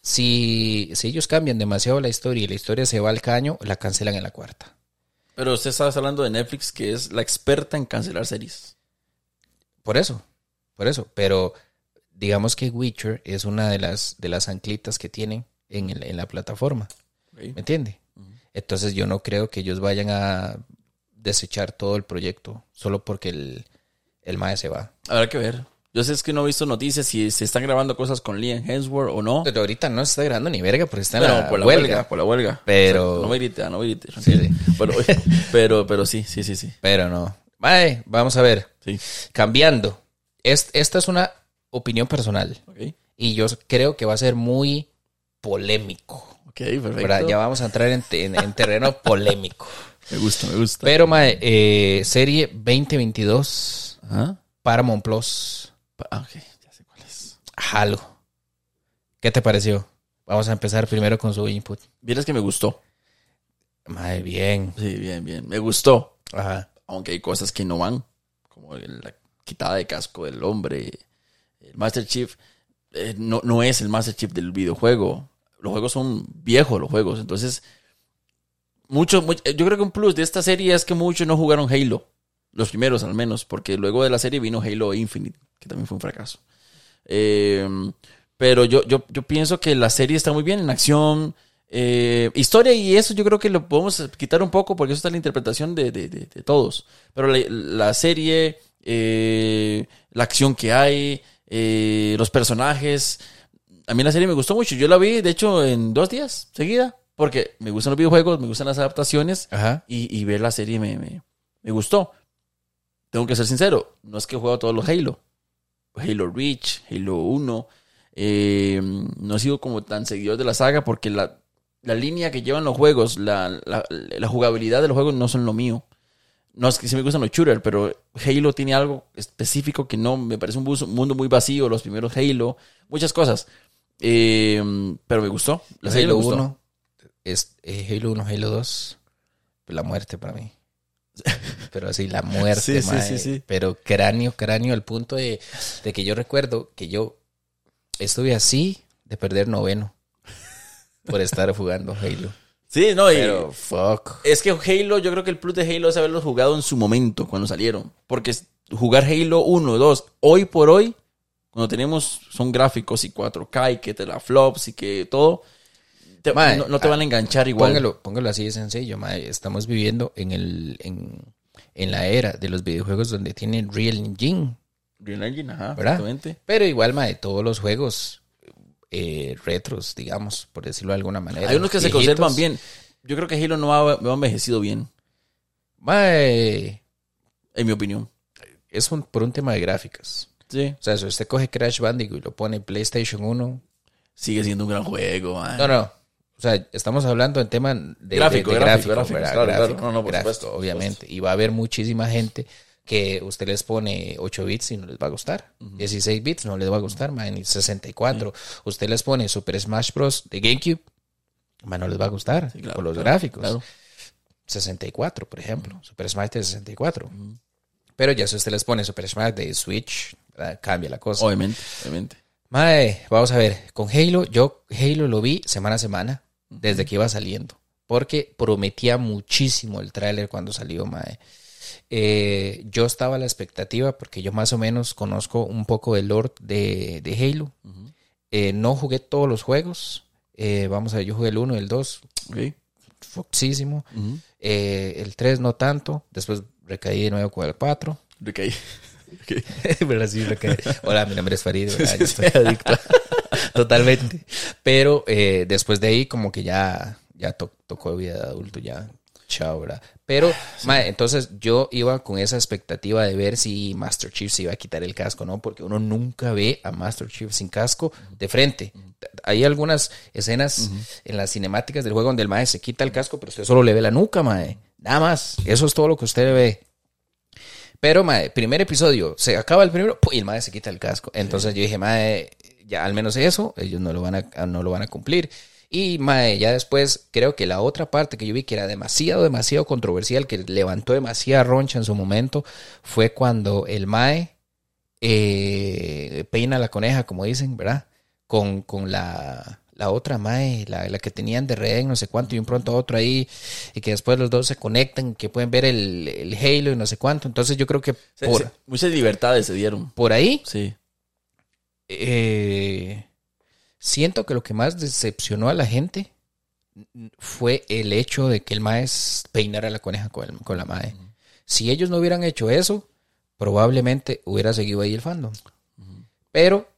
Si, si ellos cambian demasiado la historia y la historia se va al caño, la cancelan en la cuarta. Pero usted estaba hablando de Netflix, que es la experta en cancelar series. Por eso, por eso. Pero digamos que Witcher es una de las, de las anclitas que tienen en, el- en la plataforma. ¿Me entiende? Entonces yo no creo que ellos vayan a desechar todo el proyecto solo porque el, el mae se va. Habrá que ver. Yo sé es que no he visto noticias si se están grabando cosas con Liam Hemsworth o no. Pero ahorita no se está grabando ni verga porque está en Pero la por la huelga. huelga. por la huelga. Pero- O sea, no me grite, no me grite. Sí, sí. Pero, pero, pero sí, sí, sí, sí. Pero no. Mae, vamos a ver. Sí. Cambiando. Es- esta es una opinión personal. Y yo creo que va a ser muy polémico. Ok, perfecto. ¿verdad? Ya vamos a entrar en, te- en- en terreno <laughs> polémico. Me gusta, me gusta. Pero, mae, eh, serie 2022, Ajá. Paramount Plus, ah, ok, ya sé cuál es. Halo. ¿Qué te pareció? Vamos a empezar primero con su input. Vieras que me gustó. Mae, bien. Sí, bien, bien. Me gustó. Ajá. Aunque hay cosas que no van. Como la quitada de casco del hombre. El Master Chief eh, no, no es el Master Chief del videojuego. Los juegos son viejos, los juegos. Entonces, mucho, mu- yo creo que un plus de esta serie es que muchos no jugaron Halo. Los primeros, al menos. Porque luego de la serie vino Halo Infinite, que también fue un fracaso. Eh, pero yo, yo, yo pienso que la serie está muy bien en acción. eh, historia y eso yo creo que lo podemos quitar un poco porque eso está en la interpretación de, de- de- todos. Pero la, la serie, eh, la acción que hay, los personajes. A mí la serie me gustó mucho. Yo la vi, de hecho, en dos días seguida. Porque me gustan los videojuegos, me gustan las adaptaciones. Ajá. Y, y ver la serie me, me, me gustó. Tengo que ser sincero, no es que he jugado todos los Halo. Halo Reach, Halo 1. Eh, no he sido como tan seguidor de la saga porque la, la línea que llevan los juegos, la, la, la jugabilidad de los juegos no son lo mío. No es que sí me gustan los shooters, pero Halo tiene algo específico que no me parece un mundo muy vacío. Los primeros Halo, muchas cosas. Eh, pero me gustó. La serie me Halo gustó. 1, es, Halo 1, Halo 2, la muerte para mí. <laughs> Pero así, la muerte, Sí, sí, sí, sí. Pero cráneo, cráneo, al punto de, de que yo recuerdo que yo estuve así de perder noveno por estar jugando Halo. Sí, no, y Pero, fuck. es que Halo, yo creo que el plus de Halo es haberlos jugado en su momento, cuando salieron. Porque jugar Halo 1, 2, hoy por hoy, cuando tenemos, son gráficos y 4K y que te la flops y que todo, te- no, no te van a enganchar igual. Póngalo, póngalo así de sencillo, mae. Estamos viviendo en, el, en, en la era de los videojuegos donde tienen Real Engine. Real Engine, ajá, ¿Verdad? exactamente. Pero igual, mae, todos los juegos eh, retros, digamos, por decirlo de alguna manera. Hay unos que se conservan bien. Yo creo que Halo no ha, no ha envejecido bien, Mae, en mi opinión. es un- por un tema de gráficas. Sí. O sea, si usted coge Crash Bandicoot y lo pone en PlayStation 1. Sigue siendo un gran juego, man. No, no. O sea, estamos hablando en tema de Gráfico, de- de gráfico, gráfico, claro, claro. No, no, por supuesto, obviamente. Y va a haber muchísima gente que usted les pone 8 bits y no les va a gustar. 16 bits no les va a gustar, man, ni 64. Usted les pone Super Smash Bros. de GameCube, man, no les va a gustar Sí, claro, por los gráficos. claro. 64, por ejemplo. Super Smash de 64. Pero ya si usted les pone Super Smash de Switch. Cambia la cosa. Obviamente, obviamente. Mae, vamos a ver, con Halo, yo Halo lo vi semana a semana, desde que iba saliendo, porque prometía muchísimo el tráiler cuando salió, mae. Eh, yo estaba a la expectativa, porque yo más o menos conozco un poco del lore de, de Halo. Eh, no jugué todos los juegos, eh, vamos a ver, yo jugué el 1 y el 2, Ok. foxísimo. El 3 no tanto, después recaí de nuevo con el 4. Recaí. <laughs> Ok. ¿Verdad? Sí, lo que- Hola, mi nombre es Farid, estoy <laughs> adicto. <laughs> Totalmente. Pero eh, después de ahí, como que ya, ya to- tocó vida de adulto, ya. Chao, ¿verdad? Pero, mae, entonces yo iba con esa expectativa de ver si Master Chief se iba a quitar el casco, ¿no? Porque uno nunca ve a Master Chief sin casco de frente. Hay algunas escenas en las cinemáticas del juego donde el mae se quita el casco, pero usted solo le ve la nuca, mae. Nada más. Eso es todo lo que usted ve. Pero, mae, primer episodio, se acaba el primero, y el mae se quita el casco. Entonces yo dije, mae, ya al menos eso, ellos no lo van a, no lo van a cumplir. Y, mae, ya después creo que la otra parte que yo vi que era demasiado, demasiado controversial, que levantó demasiada roncha en su momento, fue cuando el mae eh, peina la coneja, como dicen, ¿verdad? Con, con la, la otra mae, la, la que tenían de rehén, no sé cuánto, y un pronto otro ahí, y que después los dos se conectan, que pueden ver el, el Halo y no sé cuánto. Entonces yo creo que Sí, por, sí, Muchas libertades se dieron. por ahí Sí. eh, siento que lo que más decepcionó a la gente fue el hecho de que el mae peinara la coneja con, el- con la mae. Si ellos no hubieran hecho eso, probablemente hubiera seguido ahí el fandom. Pero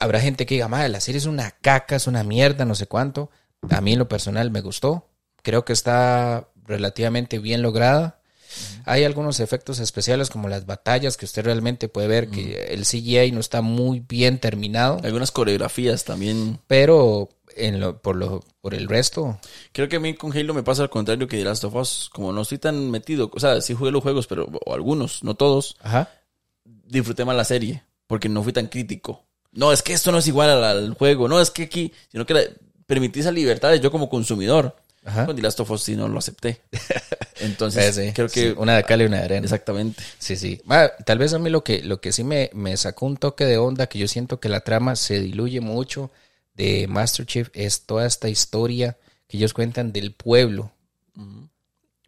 habrá gente que diga, mae, la serie es una caca, es una mierda, no sé cuánto. A mí en lo personal me gustó. Creo que está relativamente bien lograda. Hay algunos efectos especiales como las batallas que usted realmente puede ver que el CGI no está muy bien terminado, Algunas coreografías también. pero en lo, por, lo, por el resto, Creo que a mí con Halo me pasa al contrario que The Last of Us. Como no estoy tan metido, o sea, sí jugué los juegos, pero o algunos, no todos, ajá. disfruté más la serie. Porque no fui tan crítico. No, es que esto no es igual al, al juego. No, es que aquí, sino que la, permití esas libertades yo como consumidor. Ajá. Con The Last of Us sí no lo acepté. <laughs> Entonces, Sí, sí, creo que... sí, una de cal y una de arena. Exactamente. Sí, sí. Tal vez a mí lo que, lo que sí me, me sacó un toque de onda, que yo siento que la trama se diluye mucho de Master Chief, es toda esta historia que ellos cuentan del pueblo.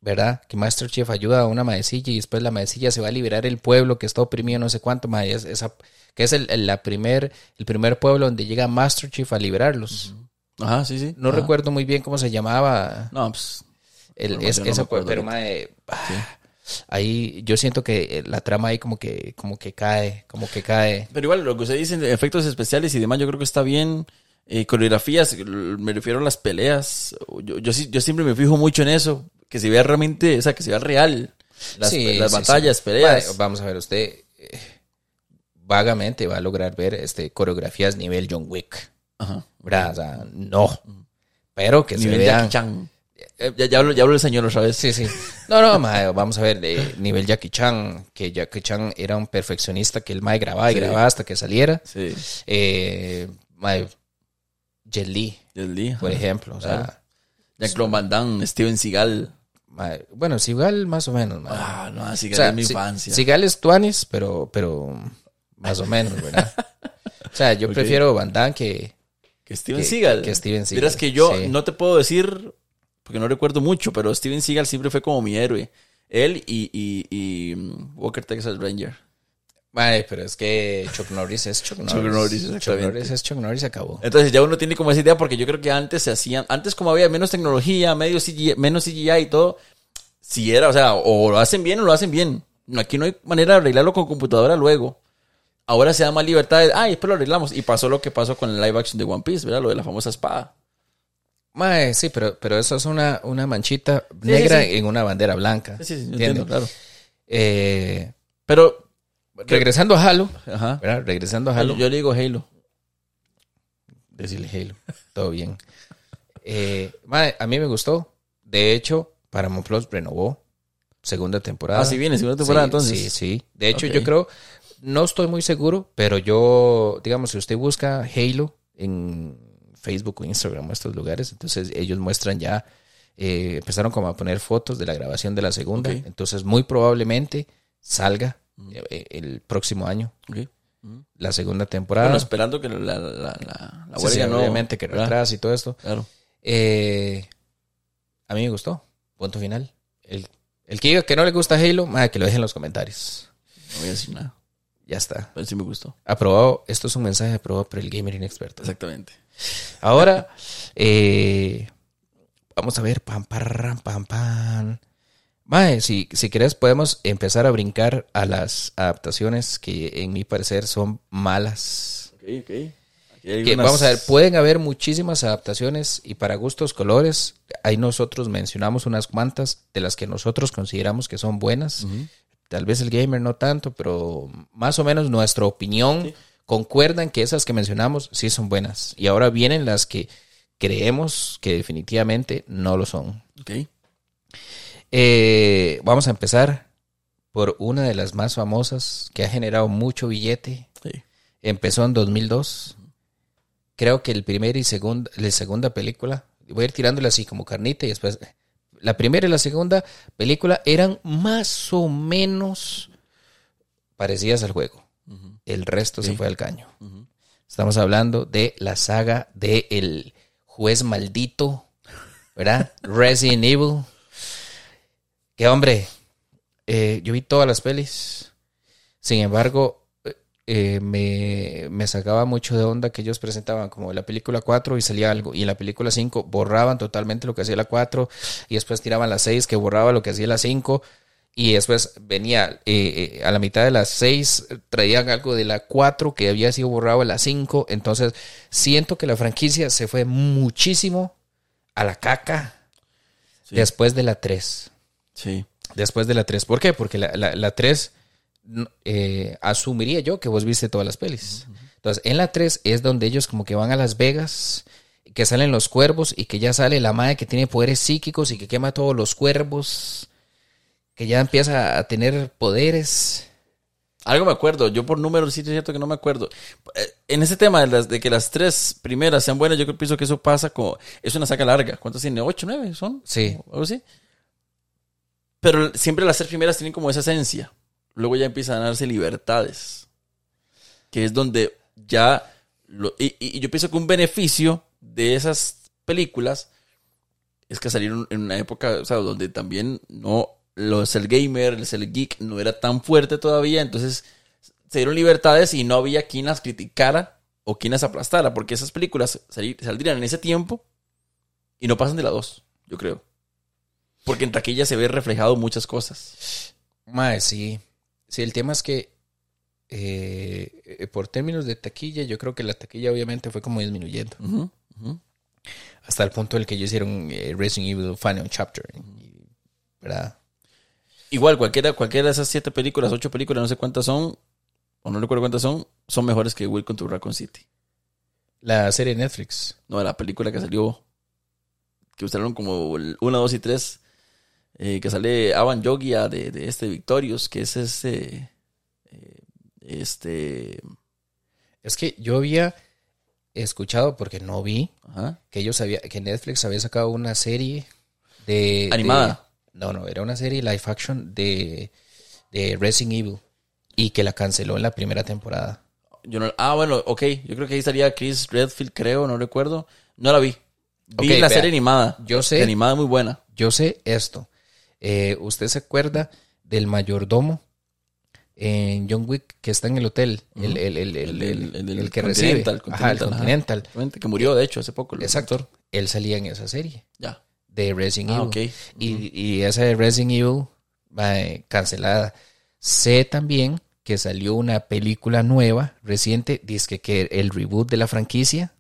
¿Verdad? Que Master Chief ayuda a una maecilla y después la maecilla se va a liberar el pueblo que está oprimido no sé cuánto, mae, es- esa, que es el, el- la primer, el primer pueblo donde llega Master Chief a liberarlos. Ajá, sí, sí. No Ajá. recuerdo muy bien cómo se llamaba No, pues... el, es- no ese pueblo, pero mae, ah, ahí yo siento que eh, la trama ahí como que, como que cae, como que cae. Pero igual, lo que usted dice, efectos especiales y demás, yo creo que está bien. Eh, coreografías, me refiero a las peleas. Yo, yo, sí- yo siempre me fijo mucho en eso. Que se vea realmente, o sea, que se vea real. Las, Sí, las sí, batallas, sí. peleas. Vamos a ver, usted. eh, vagamente va a lograr ver este, coreografías nivel John Wick. Ajá. ¿Verdad? O sea, no. Pero que se Nivel vean... Jackie Chan. Eh, Ya, ya, hablo, ya hablo del señor otra vez. Sí, sí. No, no, mae, vamos a ver, de nivel Jackie Chan, que Jackie Chan era un perfeccionista que el mae grababa y grababa hasta que saliera. Sí. Eh, mae, Jet Li, Jet Li, por ejemplo. O sea. Jean-Claude Van Damme, Steven Seagal. Mae, bueno, Sigal más o menos. Ah, no, O sea, es mi infancia. Sigal es Tuanis, pero, pero más o menos, ¿verdad? O sea, yo prefiero Van Damme que... que Steven que- Seagal. que Steven Seagal, Vieras que yo sí. no te puedo decir, porque no recuerdo mucho, pero Steven Seagal siempre fue como mi héroe. Él y, y, y mm, Walker Texas Ranger. Mae, pero es que Chuck Norris es Chuck Norris. Norris, Chuck. Norris es Chuck Norris, acabó. Entonces ya uno tiene como esa idea porque yo creo que antes se hacían, antes como había menos tecnología, medio CGI, menos CGI y todo, si era, o sea, o lo hacen bien o lo hacen bien. Aquí no hay manera de arreglarlo con computadora luego. Ahora se da más libertad de, ay, después lo arreglamos. Y pasó lo que pasó con el live action de One Piece, ¿verdad? Lo de la famosa espada. Mae, sí, pero, pero eso es una, una manchita Sí, negra sí, sí. en una bandera blanca. Sí, sí, entiendo, claro. Eh, Pero, regresando a Halo, ajá. ¿verdad? Regresando a Halo. Yo le digo Halo. Decirle Halo. Todo bien. Eh, a mí me gustó. De hecho, Paramount Plus renovó segunda temporada. Ah, sí viene, segunda temporada, Sí, entonces. Sí, sí. De hecho, yo creo, no estoy muy seguro, pero yo, digamos, si usted busca Halo en Facebook o Instagram o estos lugares, entonces ellos muestran ya, eh, empezaron como a poner fotos de la grabación de la segunda, entonces muy probablemente salga eh, el próximo año Ok. la segunda temporada. Bueno, esperando que la, la, la, la, Sí, sí, no- obviamente que retrasa y todo esto. Claro. Eh, a mí me gustó. Punto final. El, el que diga que no le gusta Halo, madre, que lo deje en los comentarios. No voy a decir nada. Ya está. Pero sí me gustó. Aprobado. Esto es un mensaje aprobado por el gamer inexperto. Exactamente. Ahora, eh, vamos a ver. Pam, parram, pam, pam. Mae, si, si querés podemos empezar a brincar a las adaptaciones que en mi parecer son malas. Ok, ok. Aquí hay Que, unas- Vamos a ver, pueden haber muchísimas adaptaciones y para gustos colores, ahí nosotros mencionamos unas cuantas de las que nosotros consideramos que son buenas. Tal vez el gamer no tanto, pero más o menos nuestra opinión concuerdan que esas que mencionamos sí son buenas. Y ahora vienen las que creemos que definitivamente no lo son. Ok. Eh, vamos a empezar por una de las más famosas que ha generado mucho billete. Sí. Empezó en 2002. Creo que el primer y segunda, la segunda película, voy a ir tirándole así como carnita y después. La primera y la segunda película eran más o menos parecidas al juego. El resto se fue al caño. Estamos hablando de la saga de El Juez Maldito, ¿verdad? <laughs> Resident Evil. Que hombre, eh, yo vi todas las pelis. Sin embargo, eh, me, me sacaba mucho de onda que ellos presentaban como la película 4 y salía algo. Y en la película 5 borraban totalmente lo que hacía la 4 y después tiraban la 6 que borraba lo que hacía la 5. Y después venía eh, a la mitad de las 6, traían algo de la 4 que había sido borrado en la 5. Entonces, siento que la franquicia se fue muchísimo a la caca Sí. después de la 3. Sí. Después de la 3. ¿Por qué? Porque la, la, la 3 n- eh, asumiría yo que vos viste todas las pelis. Entonces, en la 3 es donde ellos como que van a Las Vegas, que salen los cuervos y que ya sale la madre que tiene poderes psíquicos y que quema todos los cuervos, que ya empieza a tener poderes. Algo me acuerdo, yo por números sí es cierto que no me acuerdo. Eh, En ese tema de, las, de que las tres primeras sean buenas, yo creo pienso que eso pasa como... Es una saga larga. ¿Cuántas tiene? ¿Ocho, nueve son? Sí. ¿O Algo así. Pero siempre las tres primeras tienen como esa esencia. Luego ya empiezan a darse libertades. Que es donde ya... y, yo pienso que un beneficio de esas películas es que salieron en una época, donde también no los el gamer, el, el geek no era tan fuerte todavía, entonces se dieron libertades y no había quien las criticara o quien las aplastara, porque esas películas saldrían en ese tiempo y no pasan de la 2, yo creo. Porque en taquilla se ve reflejado muchas cosas. Mae, sí. Sí, el tema es que eh, por términos de taquilla, yo creo que la taquilla obviamente fue como disminuyendo. Hasta el punto en el que ellos hicieron eh, Resident Evil Final Chapter. y- ¿Verdad? Igual, cualquiera, cualquiera de esas siete películas, ocho películas, no sé cuántas son, o no recuerdo cuántas son, son mejores que Welcome to Raccoon City. La serie de Netflix. No, la película que salió, que usaron como 1, 2 y 3, eh, que sale Avan Yogia de, de este Victorious, que es este, eh, este, Es que yo había escuchado, porque no vi, ajá, que ellos había, que Netflix había sacado una serie de... Animada. de- no, no, era una serie live action de, de Resident Evil. Y que la canceló en la primera temporada. yo no, ah, bueno, ok, yo creo que ahí estaría Chris Redfield, creo, no recuerdo, no la vi. Vi la vea, serie animada. yo sé- La animada muy buena. Yo sé esto. Eh, ¿Usted se acuerda del mayordomo en John Wick que está en el hotel? El, el, el, el, que recibe. Continental, Ajá, el Continental, ajá. Que murió, de hecho, hace poco. el Exacto. actor. Él salía en esa serie Ya. de Resident Ah, Evil. ok. Y, y esa de Resident Evil mae, cancelada. Sé también que salió una película nueva, reciente, dice que el reboot de la franquicia.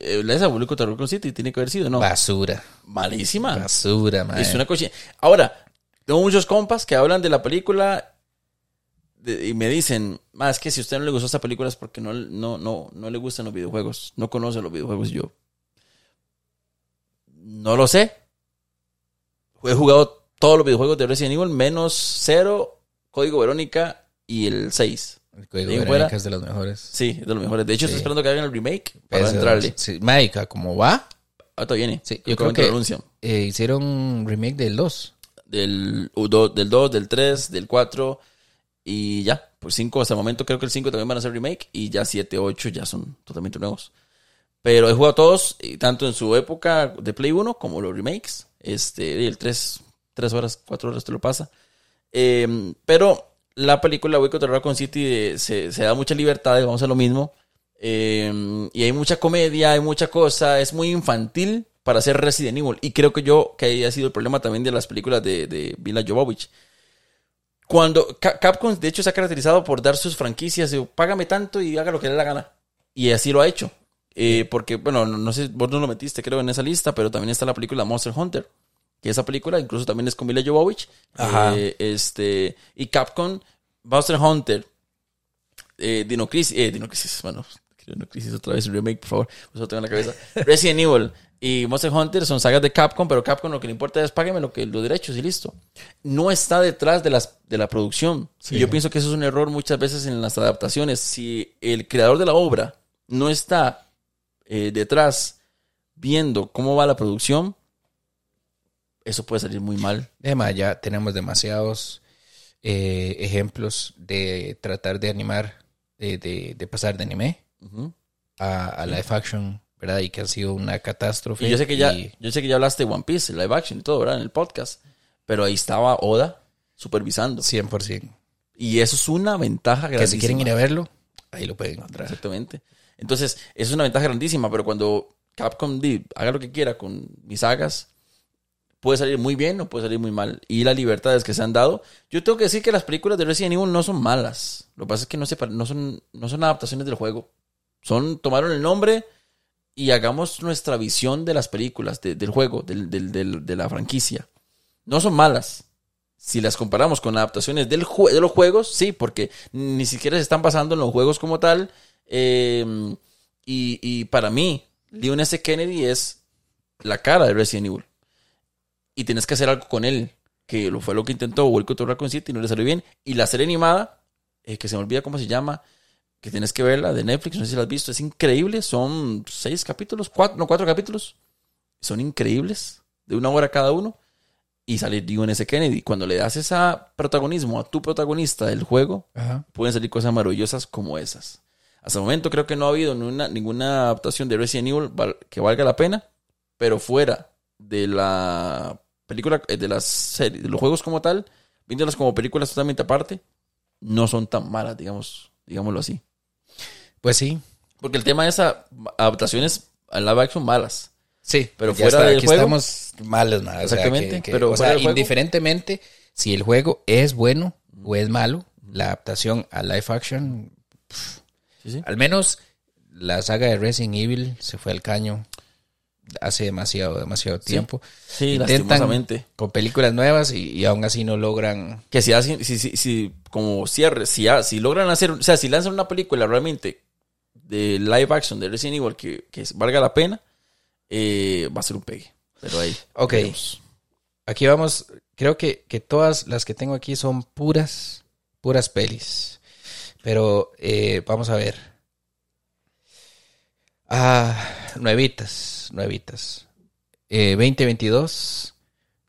Eh, esa volvió contra Raccoon City, tiene que haber sido, ¿no? Basura. Malísima. Basura, mae. Es una cochina. Ahora, tengo muchos compas que hablan de la película de- y me dicen, más que si a usted no le gustó esta película es porque no, no, no, no le gustan los videojuegos, no conoce los videojuegos. Yo, no lo sé. He jugado todos los videojuegos de Resident Evil, menos 0, Código Verónica y el 6. El código fuera. Verónica es de los mejores. Sí, de los mejores. De hecho, Sí. estoy esperando que hagan el remake para Ese- entrarle. Sí, Maica, ¿cómo va? Ahorita viene. Sí, yo Creo que. Eh, hicieron remake del 2. del, U2, del 2, del 3, del 4 y ya, pues 5 hasta el momento creo que el 5 también van a ser remake y ya 7, 8 ya son totalmente nuevos. Pero he jugado todos, y tanto en su época de Play 1 como los remakes. Este, el 3, 3 horas, 4 horas te lo pasa. Eh, pero la película Wicked Raccoon City eh, se, se da mucha libertad, vamos a lo mismo. Eh, y hay mucha comedia, hay mucha cosa, es muy infantil para ser Resident Evil. Y creo que yo, que ahí ha sido el problema también de las películas de, de Jovovich. Cuando Ca- Capcom, de hecho, se ha caracterizado por dar sus franquicias, de, págame tanto y haga lo que le dé la gana. Y así lo ha hecho. Eh, porque, bueno, no, no sé, vos no lo metiste, creo, en esa lista, pero también está la película Monster Hunter. Que esa película incluso también es con Mila Jovovich. Ajá. Eh, este, y Capcom, Monster Hunter, eh, Dino Crisis, eh, Dino Crisis, bueno, Dino Crisis otra vez, remake, por favor, eso tengo en la cabeza. <laughs> Resident Evil y Monster Hunter son sagas de Capcom, pero Capcom lo que le importa es págueme lo que, los derechos y listo. No está detrás de, las, de la producción. Sí. Y yo pienso que eso es un error muchas veces en las adaptaciones. Si el creador de la obra no está eh, detrás viendo cómo va la producción, eso puede salir muy mal. Además, ya tenemos demasiados eh, ejemplos de tratar de animar, de, de- de pasar de anime a, a live action, ¿verdad? Y que ha sido una catástrofe. Y yo sé que ya, yo sé que ya hablaste de One Piece, live action y todo, ¿verdad? En el podcast. Pero ahí estaba Oda supervisando. 100%. Y eso es una ventaja Que grandísima. si quieren ir a verlo, ahí lo pueden encontrar. Exactamente. Entonces, eso es una ventaja grandísima, pero cuando Capcom di, haga lo que quiera con mis sagas, puede salir muy bien o puede salir muy mal. Y las libertades que se han dado. Yo tengo que decir que las películas de Resident Evil no son malas. Lo que pasa es que no, se, no, son, no son adaptaciones del juego. Son, tomaron el nombre y hagamos nuestra visión de las películas, de- del juego, del- del- de la franquicia. No son malas. Si las comparamos con adaptaciones del de los juegos, sí, porque ni siquiera se están basando en los juegos como tal. Eh, y, y para mí, Leon S. Kennedy es la cara de Resident Evil. Y tienes que hacer algo con él, que lo fue lo que intentó to Raccoon City y no le salió bien. Y la serie animada, eh, que se me olvida cómo se llama, que tienes que verla, de Netflix, no sé si la has visto, es increíble. Son seis capítulos, cuatro, no, cuatro capítulos. Son increíbles, de una hora cada uno. Y sale Leon S. Kennedy. Cuando le das ese protagonismo a tu protagonista del juego, Ajá. pueden salir cosas maravillosas como esas. Hasta el momento creo que no ha habido ninguna, ninguna adaptación de Resident Evil que valga la pena, pero fuera de la película, eh, de las series, de los juegos como tal, viéndolas como películas totalmente aparte, no son tan malas, digamos, digámoslo así. Pues sí. Porque el tema de esas adaptaciones a live action malas. Sí, Pero fuera está, del aquí juego- estamos males, ma, o sea, Exactamente, que- que- pero o sea, juego- indiferentemente si el juego es bueno o es malo, la adaptación a live action, Sí, sí. al menos la saga de Resident Evil se fue al caño hace demasiado, demasiado tiempo. Sí, lastimosamente. con películas nuevas y, y aún así no logran. Que si hacen, si, si, si como cierre, si, ha- si logran hacer, o sea, si lanzan una película realmente de live action de Resident Evil que, que valga la pena, eh, va a ser un pegue. Pero ahí. Ok. veremos. Aquí vamos, creo que, que todas las que tengo aquí son puras, puras pelis. Pero eh, vamos a ver. Ah, nuevitas, nuevitas. Eh, 2022,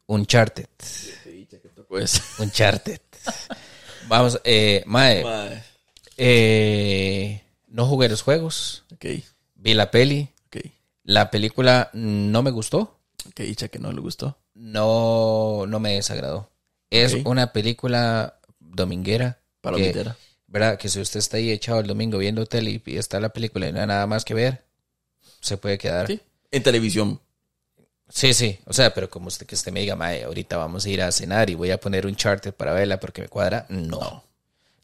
Uncharted. Pues. Uncharted. Vamos, eh, Mae, Mae. eh, no jugué los juegos, Ok, vi la peli. La película no me gustó, Que dicha que no le gustó. no, no me desagradó. Es una película dominguera. Para que. ¿Verdad? Que si usted está ahí echado el domingo viendo tele y está la película y no hay nada más que ver, se puede quedar. Sí, Sí. En televisión. sí. O sea, pero como usted que usted me diga, mae, ahorita vamos a ir a cenar y voy a poner un charter para verla porque me cuadra. No.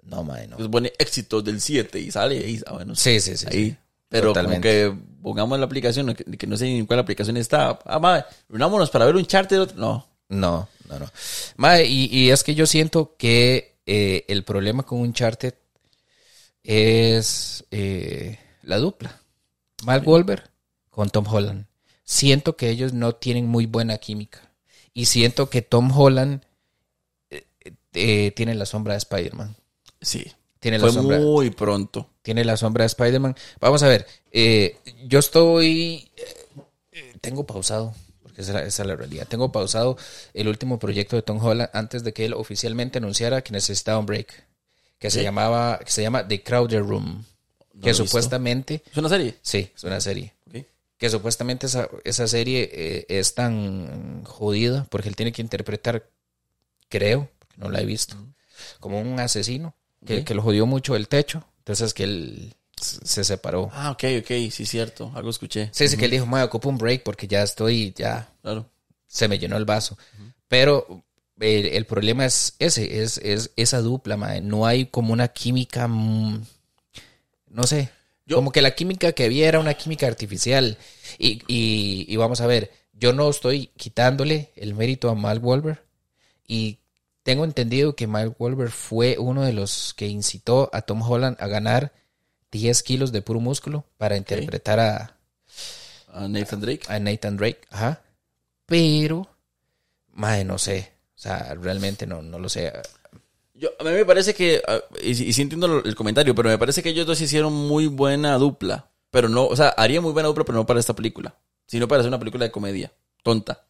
No, mae, no. Pues pone éxitos del 7 y sale ahí. ah, bueno, Sí, sí, sí. ahí. sí. Pero Totalmente. como que pongamos la aplicación, que, que no sé ni en cuál aplicación está. Ah, madre, reunámonos para ver un charter. No. No, no, no. Mae, y, y es que yo siento que eh, el problema con Uncharted es eh, la dupla. Mark Wahlberg con Tom Holland. Siento que ellos no tienen muy buena química. Y siento que Tom Holland eh, eh, tiene la sombra de Spider-Man. Sí. Tiene la Fue sombra. muy pronto. Tiene la sombra de Spider-Man. Vamos a ver. eh, yo estoy. tengo pausado. Porque esa, esa es la realidad. Tengo pausado el último proyecto de Tom Holland antes de que él oficialmente anunciara que necesitaba un break. Que se Sí. llamaba. Que se llama The Crowder Room. Que supuestamente. ¿Es una serie? Sí, es una serie. Que supuestamente esa, esa serie eh, es tan jodida porque él tiene que interpretar, creo, porque no la he visto, como un asesino que, lo jodió mucho el techo. Entonces que él se separó. Ah, ok, ok. Sí, cierto. Algo escuché. Sí, sí, que él dijo, me ocupo un break porque ya estoy, ya Claro. se me llenó el vaso. Pero el, el problema es ese, es, es esa dupla, mae. No hay como una química, mm, no sé, Yo- como que la química que había era una química artificial. Y, y, y vamos a ver, yo no estoy quitándole el mérito a Mal Wolver. Y tengo entendido que Mal Wolver fue uno de los que incitó a Tom Holland a ganar 10 kilos de puro músculo para interpretar a, A Nathan Drake. a Nathan Drake, ajá. Pero, madre, no sé. O sea, realmente no, no lo sé. Yo, a mí me parece que, ah, y, y sí entiendo el comentario, pero me parece que ellos dos hicieron muy buena dupla. Pero no, o sea, haría muy buena dupla, pero no para esta película. Sino para hacer una película de comedia. Tonta.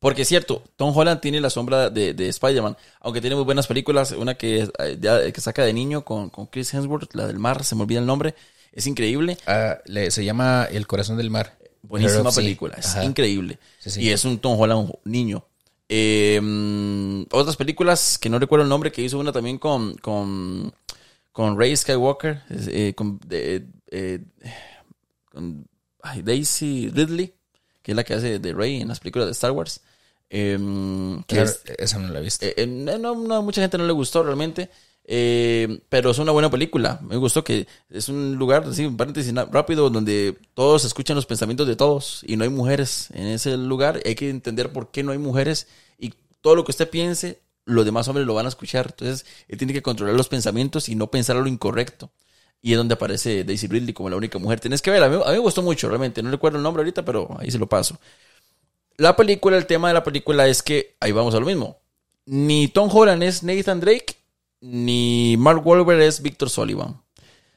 Porque es cierto, Tom Holland tiene la sombra de, de Spider-Man. Aunque tiene muy buenas películas. Una que, eh, que saca de niño con, con Chris Hemsworth, la del mar, se me olvida el nombre. Es increíble. Le- se llama El Corazón del Mar. Buenísima Sea. película, es Ajá. increíble. Sí, sí. Y es un Tom Holland niño. Eh, otras películas que no recuerdo el nombre, que hizo una también con, con, con Ray Skywalker, eh, con, eh, con ay, Daisy Ridley, que es la que hace de Ray en las películas de Star Wars. Eh, que Claro, es- esa no la he visto. eh, eh, no, mucha gente no le gustó realmente. eh, pero es una buena película. Me gustó que es un lugar, así, un paréntesis rápido, donde todos escuchan los pensamientos de todos y no hay mujeres en ese lugar. Hay que entender por qué no hay mujeres todo lo que usted piense, los demás hombres lo van a escuchar. Entonces, él tiene que controlar los pensamientos y no pensar lo incorrecto. Y es donde aparece Daisy Ridley como la única mujer. Tienes que verla. A mí, a mí me gustó mucho, realmente. No recuerdo el nombre ahorita, pero ahí se lo paso. La película, el tema de la película es que, ahí vamos a lo mismo. Ni Tom Holland es Nathan Drake, ni Mark Wahlberg es Victor Sullivan.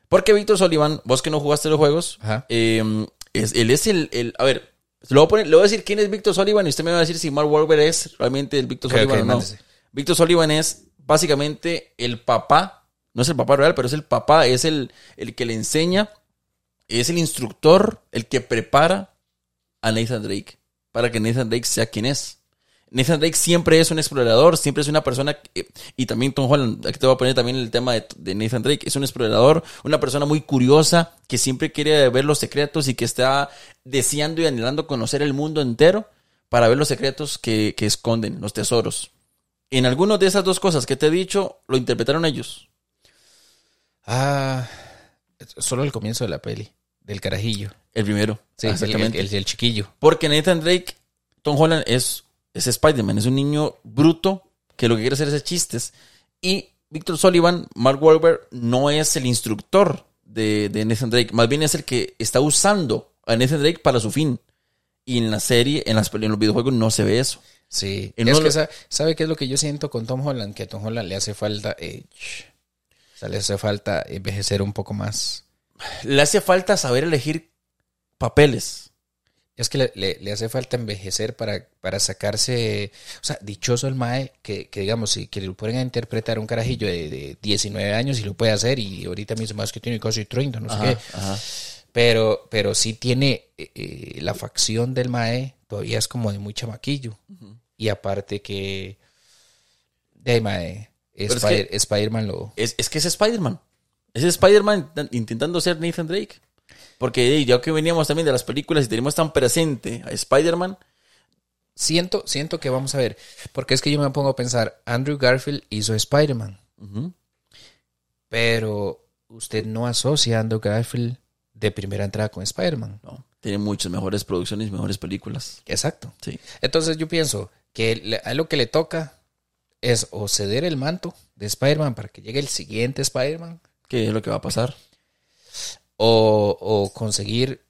Porque Victor Sullivan, vos que no jugaste los juegos, eh, es, él es el, el- A ver, le voy, a poner- le voy a decir quién es Victor Sullivan y usted me va a decir si Mark Wahlberg es realmente el Victor Ok, Sullivan o no. mándese. Victor Sullivan es básicamente el papá, no es el papá real, pero es el papá, es el, el que le enseña, es el instructor, el que prepara a Nathan Drake para que Nathan Drake sea quien es. Nathan Drake siempre es un explorador, siempre es una persona, que- y también Tom Holland, aquí te voy a poner también el tema de, de Nathan Drake, es un explorador, una persona muy curiosa, que siempre quiere ver los secretos y que está deseando y anhelando conocer el mundo entero para ver los secretos que, que esconden, los tesoros. En algunas de esas dos cosas que te he dicho, lo interpretaron ellos. Ah, solo el comienzo de la peli. del carajillo. El primero. Sí, exactamente. El, el- el chiquillo. Porque Nathan Drake, Tom Holland es, es Spider-Man, es un niño bruto que lo que quiere hacer es chistes. Y Victor Sullivan, Mark Wahlberg, no es el instructor de, de Nathan Drake, más bien es el que está usando a Nathan Drake para su fin. Y en la serie, en, las, en los videojuegos no se ve eso. Sí. Y es que lo- sa- ¿sabe qué es lo que yo siento con Tom Holland? Que a Tom Holland le hace falta age. O sea, le hace falta envejecer un poco más. Le hace falta saber elegir papeles. Es que le, le- le hace falta envejecer para, para sacarse. O sea, dichoso el Mae que, que digamos, si que lo ponen a interpretar un carajillo de, de 19 años y lo puede hacer, y ahorita mismo más que tiene casi 30, no sé Ajá, qué. ajá. Pero, pero sí tiene eh, eh, la facción del Mae, todavía es como de muy chamaquillo. Y aparte que. De ahí, Mae. es Spider- Spider-Man lo. Es, es que es Spider-Man. Es Spider-Man intent- intentando ser Nathan Drake. Porque ya que veníamos también de las películas y tenemos tan presente a Spider-Man, Siento, siento que vamos a ver. Porque es que yo me pongo a pensar, Andrew Garfield hizo Spider-Man. Pero usted no asocia a Andrew Garfield de primera entrada con Spider-Man. no, tiene muchas mejores producciones y mejores películas. Exacto. Sí. Entonces yo pienso que a lo que le toca es o ceder el manto de Spider-Man para que llegue el siguiente Spider-Man ¿Qué es lo que va a pasar? O, o conseguir,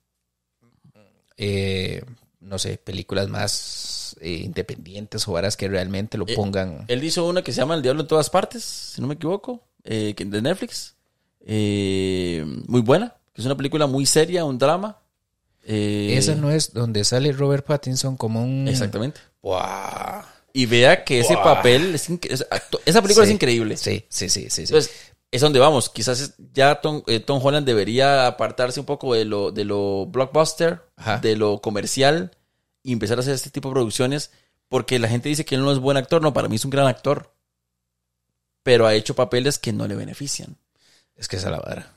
eh, no sé, películas más eh, independientes o varas que realmente lo Eh, pongan. Él hizo una que se llama El Diablo en todas partes, si no me equivoco, eh, de Netflix. Eh, muy buena, que es una película muy seria, un drama. Esa no es donde sale Robert Pattinson como un... Exactamente. ¡Guau! Y vea que ese papel, es esa película Sí. es increíble. Sí, sí, sí, sí. sí. Entonces, es donde vamos. Quizás ya Tom, eh, Tom Holland debería apartarse un poco de lo, de lo blockbuster, Ajá. de lo comercial, y empezar a hacer este tipo de producciones. Porque la gente dice que él no es buen actor. No, para mí es un gran actor. Pero ha hecho papeles que no le benefician. es que esa es la vara.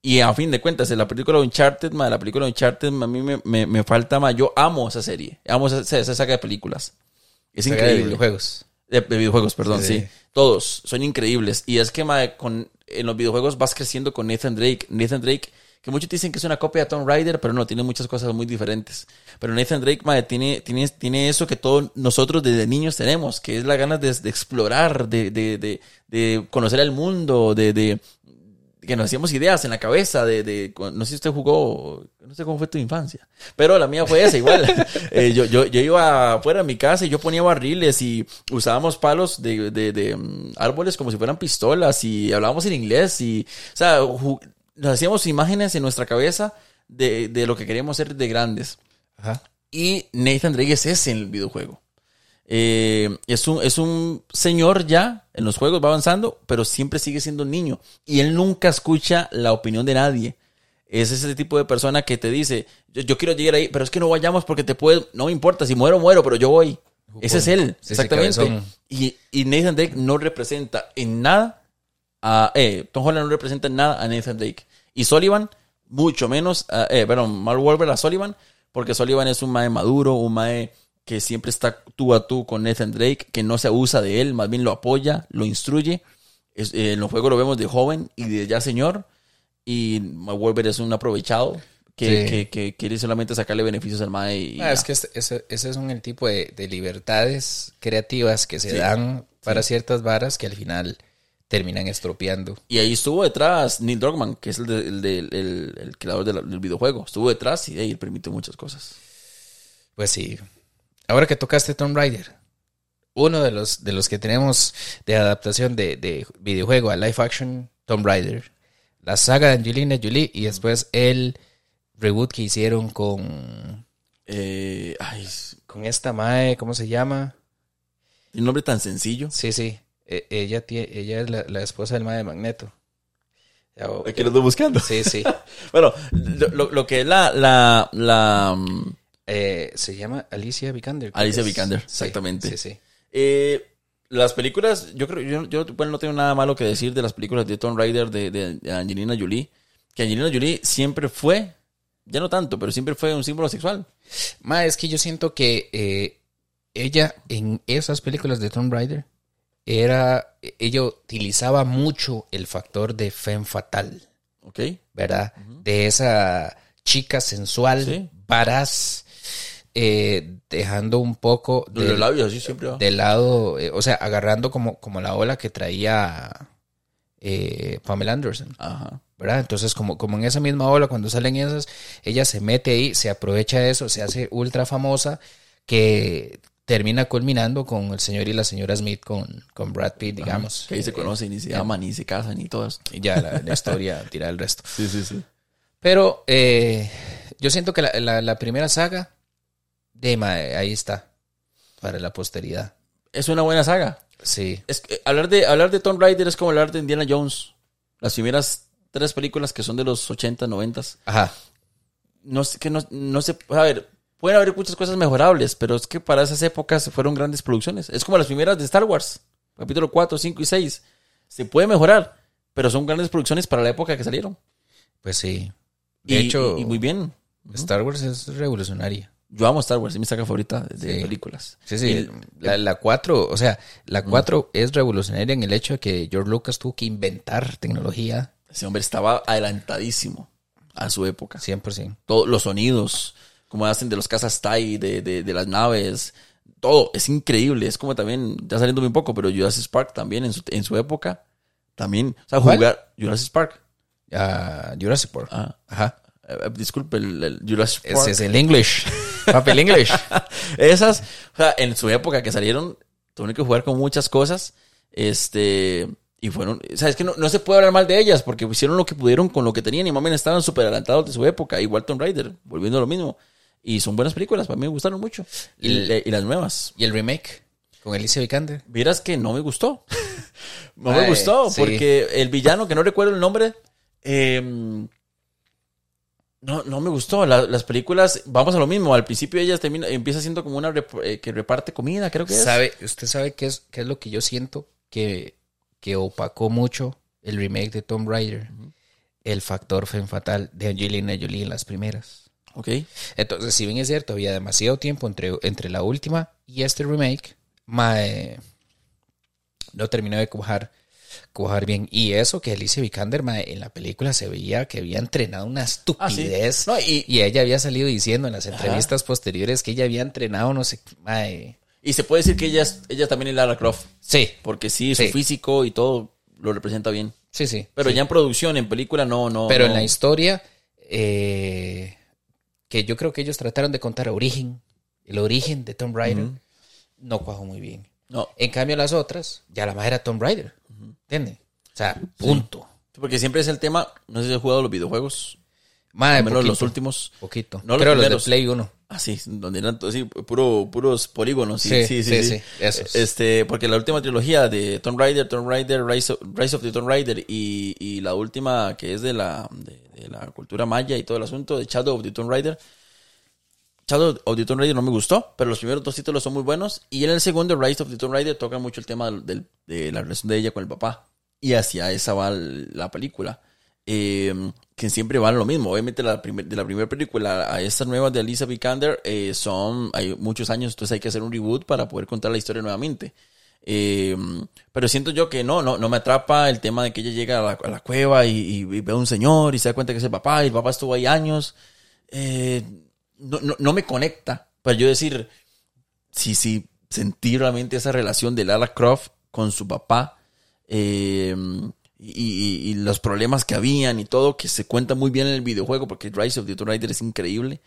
Y a fin de cuentas, en la película Uncharted, ma, la película Uncharted, ma, a mí me, me- me falta más. Yo amo esa serie. Amo esa, esa saga de películas. Es Saga de increíble. videojuegos. De, de videojuegos, perdón, Sí. sí. Todos son increíbles. Y es que con, en los videojuegos vas creciendo con Nathan Drake. Nathan Drake, que muchos dicen que es una copia de Tomb Raider, pero no, tiene muchas cosas muy diferentes. Pero Nathan Drake mae, tiene, tiene, tiene eso que todos nosotros desde niños tenemos, que es la ganas de, de explorar, de, de, de, conocer el mundo, de que nos hacíamos ideas en la cabeza de, de- no sé si usted jugó, no sé cómo fue tu infancia, pero la mía fue esa igual. <laughs> <laughs> Eh, yo, yo, yo iba afuera de mi casa y yo ponía barriles y usábamos palos de, de, de, mm, árboles como si fueran pistolas y hablábamos en inglés y, o sea, nos hacíamos imágenes en nuestra cabeza de, de lo que queríamos ser de grandes. Ajá. Y Nathan Drake es ese en el videojuego. Eh, es, un, es un señor ya, en los juegos va avanzando, pero siempre sigue siendo un niño. Y él nunca escucha la opinión de nadie. Es ese tipo de persona que te dice, yo, yo quiero llegar ahí, pero es que no vayamos porque te puedo, no me importa, si muero, muero, pero yo voy. Ese es él, Sí, exactamente. y, y Nathan Drake no representa en nada a, eh, Tom Holland no representa en nada a Nathan Drake. Y Sullivan, mucho menos, a- eh, perdón, Mark Wahlberg a Sullivan, porque Sullivan es un mae maduro, un mae que siempre está tú a tú con Nathan Drake, que no se abusa de él, más bien lo apoya, lo instruye. Es- eh, en los juegos lo vemos de joven y de ya señor. Y Wahlberg es un aprovechado que, Sí. que- que quiere solamente sacarle beneficios al mae. Y Ah, es que este- ese, ese son el tipo de, de libertades creativas que se Sí. dan para ciertas varas que al final terminan estropeando. Y ahí estuvo detrás Neil Druckmann, que es el, de- el de- el- el creador de la- del videojuego. Estuvo detrás y ahí permite muchas cosas. Pues sí. Ahora que tocaste Tomb Raider, uno de los, de los que tenemos de adaptación de, de videojuego a live action, Tomb Raider. La saga de Angelina Jolie y después el reboot que hicieron con, Eh, ay, con esta Mae, ¿cómo se llama? un nombre tan sencillo. Sí, sí. E- ella, tie- ella es la, la esposa del Mae de Magneto. Ya, Aquí lo estoy buscando. Sí, sí. <laughs> Bueno, lo, lo- lo que es la, la, la, mm, Eh, se llama Alicia Vikander. Alicia es. Vikander, exactamente. Sí, sí. eh, las películas, yo creo, yo, yo bueno, no tengo nada malo que decir de las películas de Tomb Raider de, de- de Angelina Jolie. Que Angelina Jolie siempre fue, ya no tanto, pero siempre fue un símbolo sexual. Ma, es que yo siento que eh, ella en esas películas de Tomb Raider era, ella utilizaba mucho el factor de femme fatal, ¿Ok? ¿verdad? De esa chica, sensual, Sí. varaz, eh, dejando un poco Los de, labios así siempre va. de lado, eh, o sea, agarrando como, como la ola que traía eh, Pamela Anderson. Ajá. ¿verdad? Entonces, como, como en esa misma ola, cuando salen esas, ella se mete ahí, se aprovecha de eso, se hace ultra famosa, que termina culminando con el señor y la señora Smith, con, con Brad Pitt, digamos. Que ahí se Eh, conocen, ni se aman, ni se casan, ni todo eso. Y ya la, la historia tira el resto. Sí, sí, sí. Pero eh, yo siento que la, la- la primera saga, de ma, ahí está, para la posteridad. Es una buena saga. Sí. Es que hablar de, hablar de Tomb Raider es como hablar de Indiana Jones. Las primeras tres películas que son de los 80, 90. Ajá. No sé, que no, no sé, a ver, pueden haber muchas cosas mejorables, pero es que para esas épocas fueron grandes producciones. Es como las primeras de Star Wars, capítulo 4, 5 y 6. Se puede mejorar, pero son grandes producciones para la época que salieron. Pues sí. De Y, hecho, y- y muy bien. Star Wars es revolucionaria. Yo amo Star Wars, es mi saga favorita de, Sí. películas. Sí, sí. La, la 4, o sea, la 4 es revolucionaria en el hecho de que George Lucas tuvo que inventar tecnología ese hombre estaba adelantadísimo a su época. 100%. Todos los sonidos, como hacen de los casas TIE, de, de, de las naves, todo es increíble. Es como también, ya saliendo un poco, pero Jurassic Park también en su, en su época, también, o sea, ¿Cuál? jugar Jurassic Park. Ah, Jurassic Park. Ah, Ajá. Eh, disculpe, el, el Jurassic Park. Ese es el English. Papel English. <laughs> Esas, o sea, en su época que salieron, tuvieron que jugar con muchas cosas. Este, y fueron, o sea, es que no, no se puede hablar mal de ellas porque hicieron lo que pudieron con lo que tenían y mamen estaban súper adelantados de su época. Igual Tomb Raider, volviendo a lo mismo. Y son buenas películas, para mí me gustaron mucho. Y, Y- y las nuevas. y el remake con Alicia Vikander. Vieras que no me gustó. <laughs> no me gustó sí. porque el villano, que no recuerdo el nombre, eh, no, no me gustó. La- las películas, vamos a lo mismo. Al principio ella termina, empieza siendo como una rep- eh, que reparte comida, creo que es. ¿Sabe, usted sabe qué es, qué es lo que yo siento que, que opacó mucho el remake de Tomb Raider? El factor femme fatal de Angelina Jolie en las primeras. Ok. Entonces, si bien es cierto, había demasiado tiempo entre, entre la última y este remake, mae, no terminó de cuajar, cuajar bien. Y eso que Alicia Vikander mae, en la película se veía que había entrenado una estupidez. No, y, Y ella había salido diciendo en las entrevistas posteriores que ella había entrenado, no sé, y se puede decir que ella, ella también es Lara Croft. Sí, Porque sí, su Sí. físico y todo lo representa bien. sí, sí. Pero sí. ya en producción, en película, no, no. Pero en la historia, eh, que yo creo que ellos trataron de contar origen, el origen de Tomb Raider, no cuajó muy bien. No. En cambio, las otras, ya la más era Tomb Raider. ¿Entiendes? O sea, punto. Porque siempre es el tema. No sé si has jugado los videojuegos. Madre, al menos poquito, los últimos. Poquito. No los Creo los de primeros. Play 1. Ah, sí, donde eran sí, puro, puros polígonos. Sí, Sí, sí, sí. sí, sí. sí, esos. Este, porque la última trilogía de Tomb Raider, Tomb Raider, Rise of, Rise of the Tomb Raider y, y la última que es de la, de, de la cultura maya y todo el asunto de Shadow of the Tomb Raider. Shadow of the Tomb Raider no me gustó, pero los primeros dos títulos son muy buenos. Y en el segundo, Rise of the Tomb Raider, toca mucho el tema del- de la relación de ella con el papá. Y hacia esa va la película. Eh, que siempre van lo mismo. Obviamente de la primera película a estas nuevas de Alicia Vikander eh, son, hay muchos años, entonces hay que hacer un reboot para poder contar la historia nuevamente. Eh, pero siento yo que no, no, no me atrapa el tema de que ella llega a la, cueva y, y- y ve a un señor y se da cuenta que es el papá y el papá estuvo ahí años. Eh, no, no, no me conecta. Para yo decir, sí, sí, sentir realmente esa relación de Lara Croft con su papá eh, y los problemas que habían y todo, que se cuenta muy bien en el videojuego, porque Rise of the Tomb Raider es increíble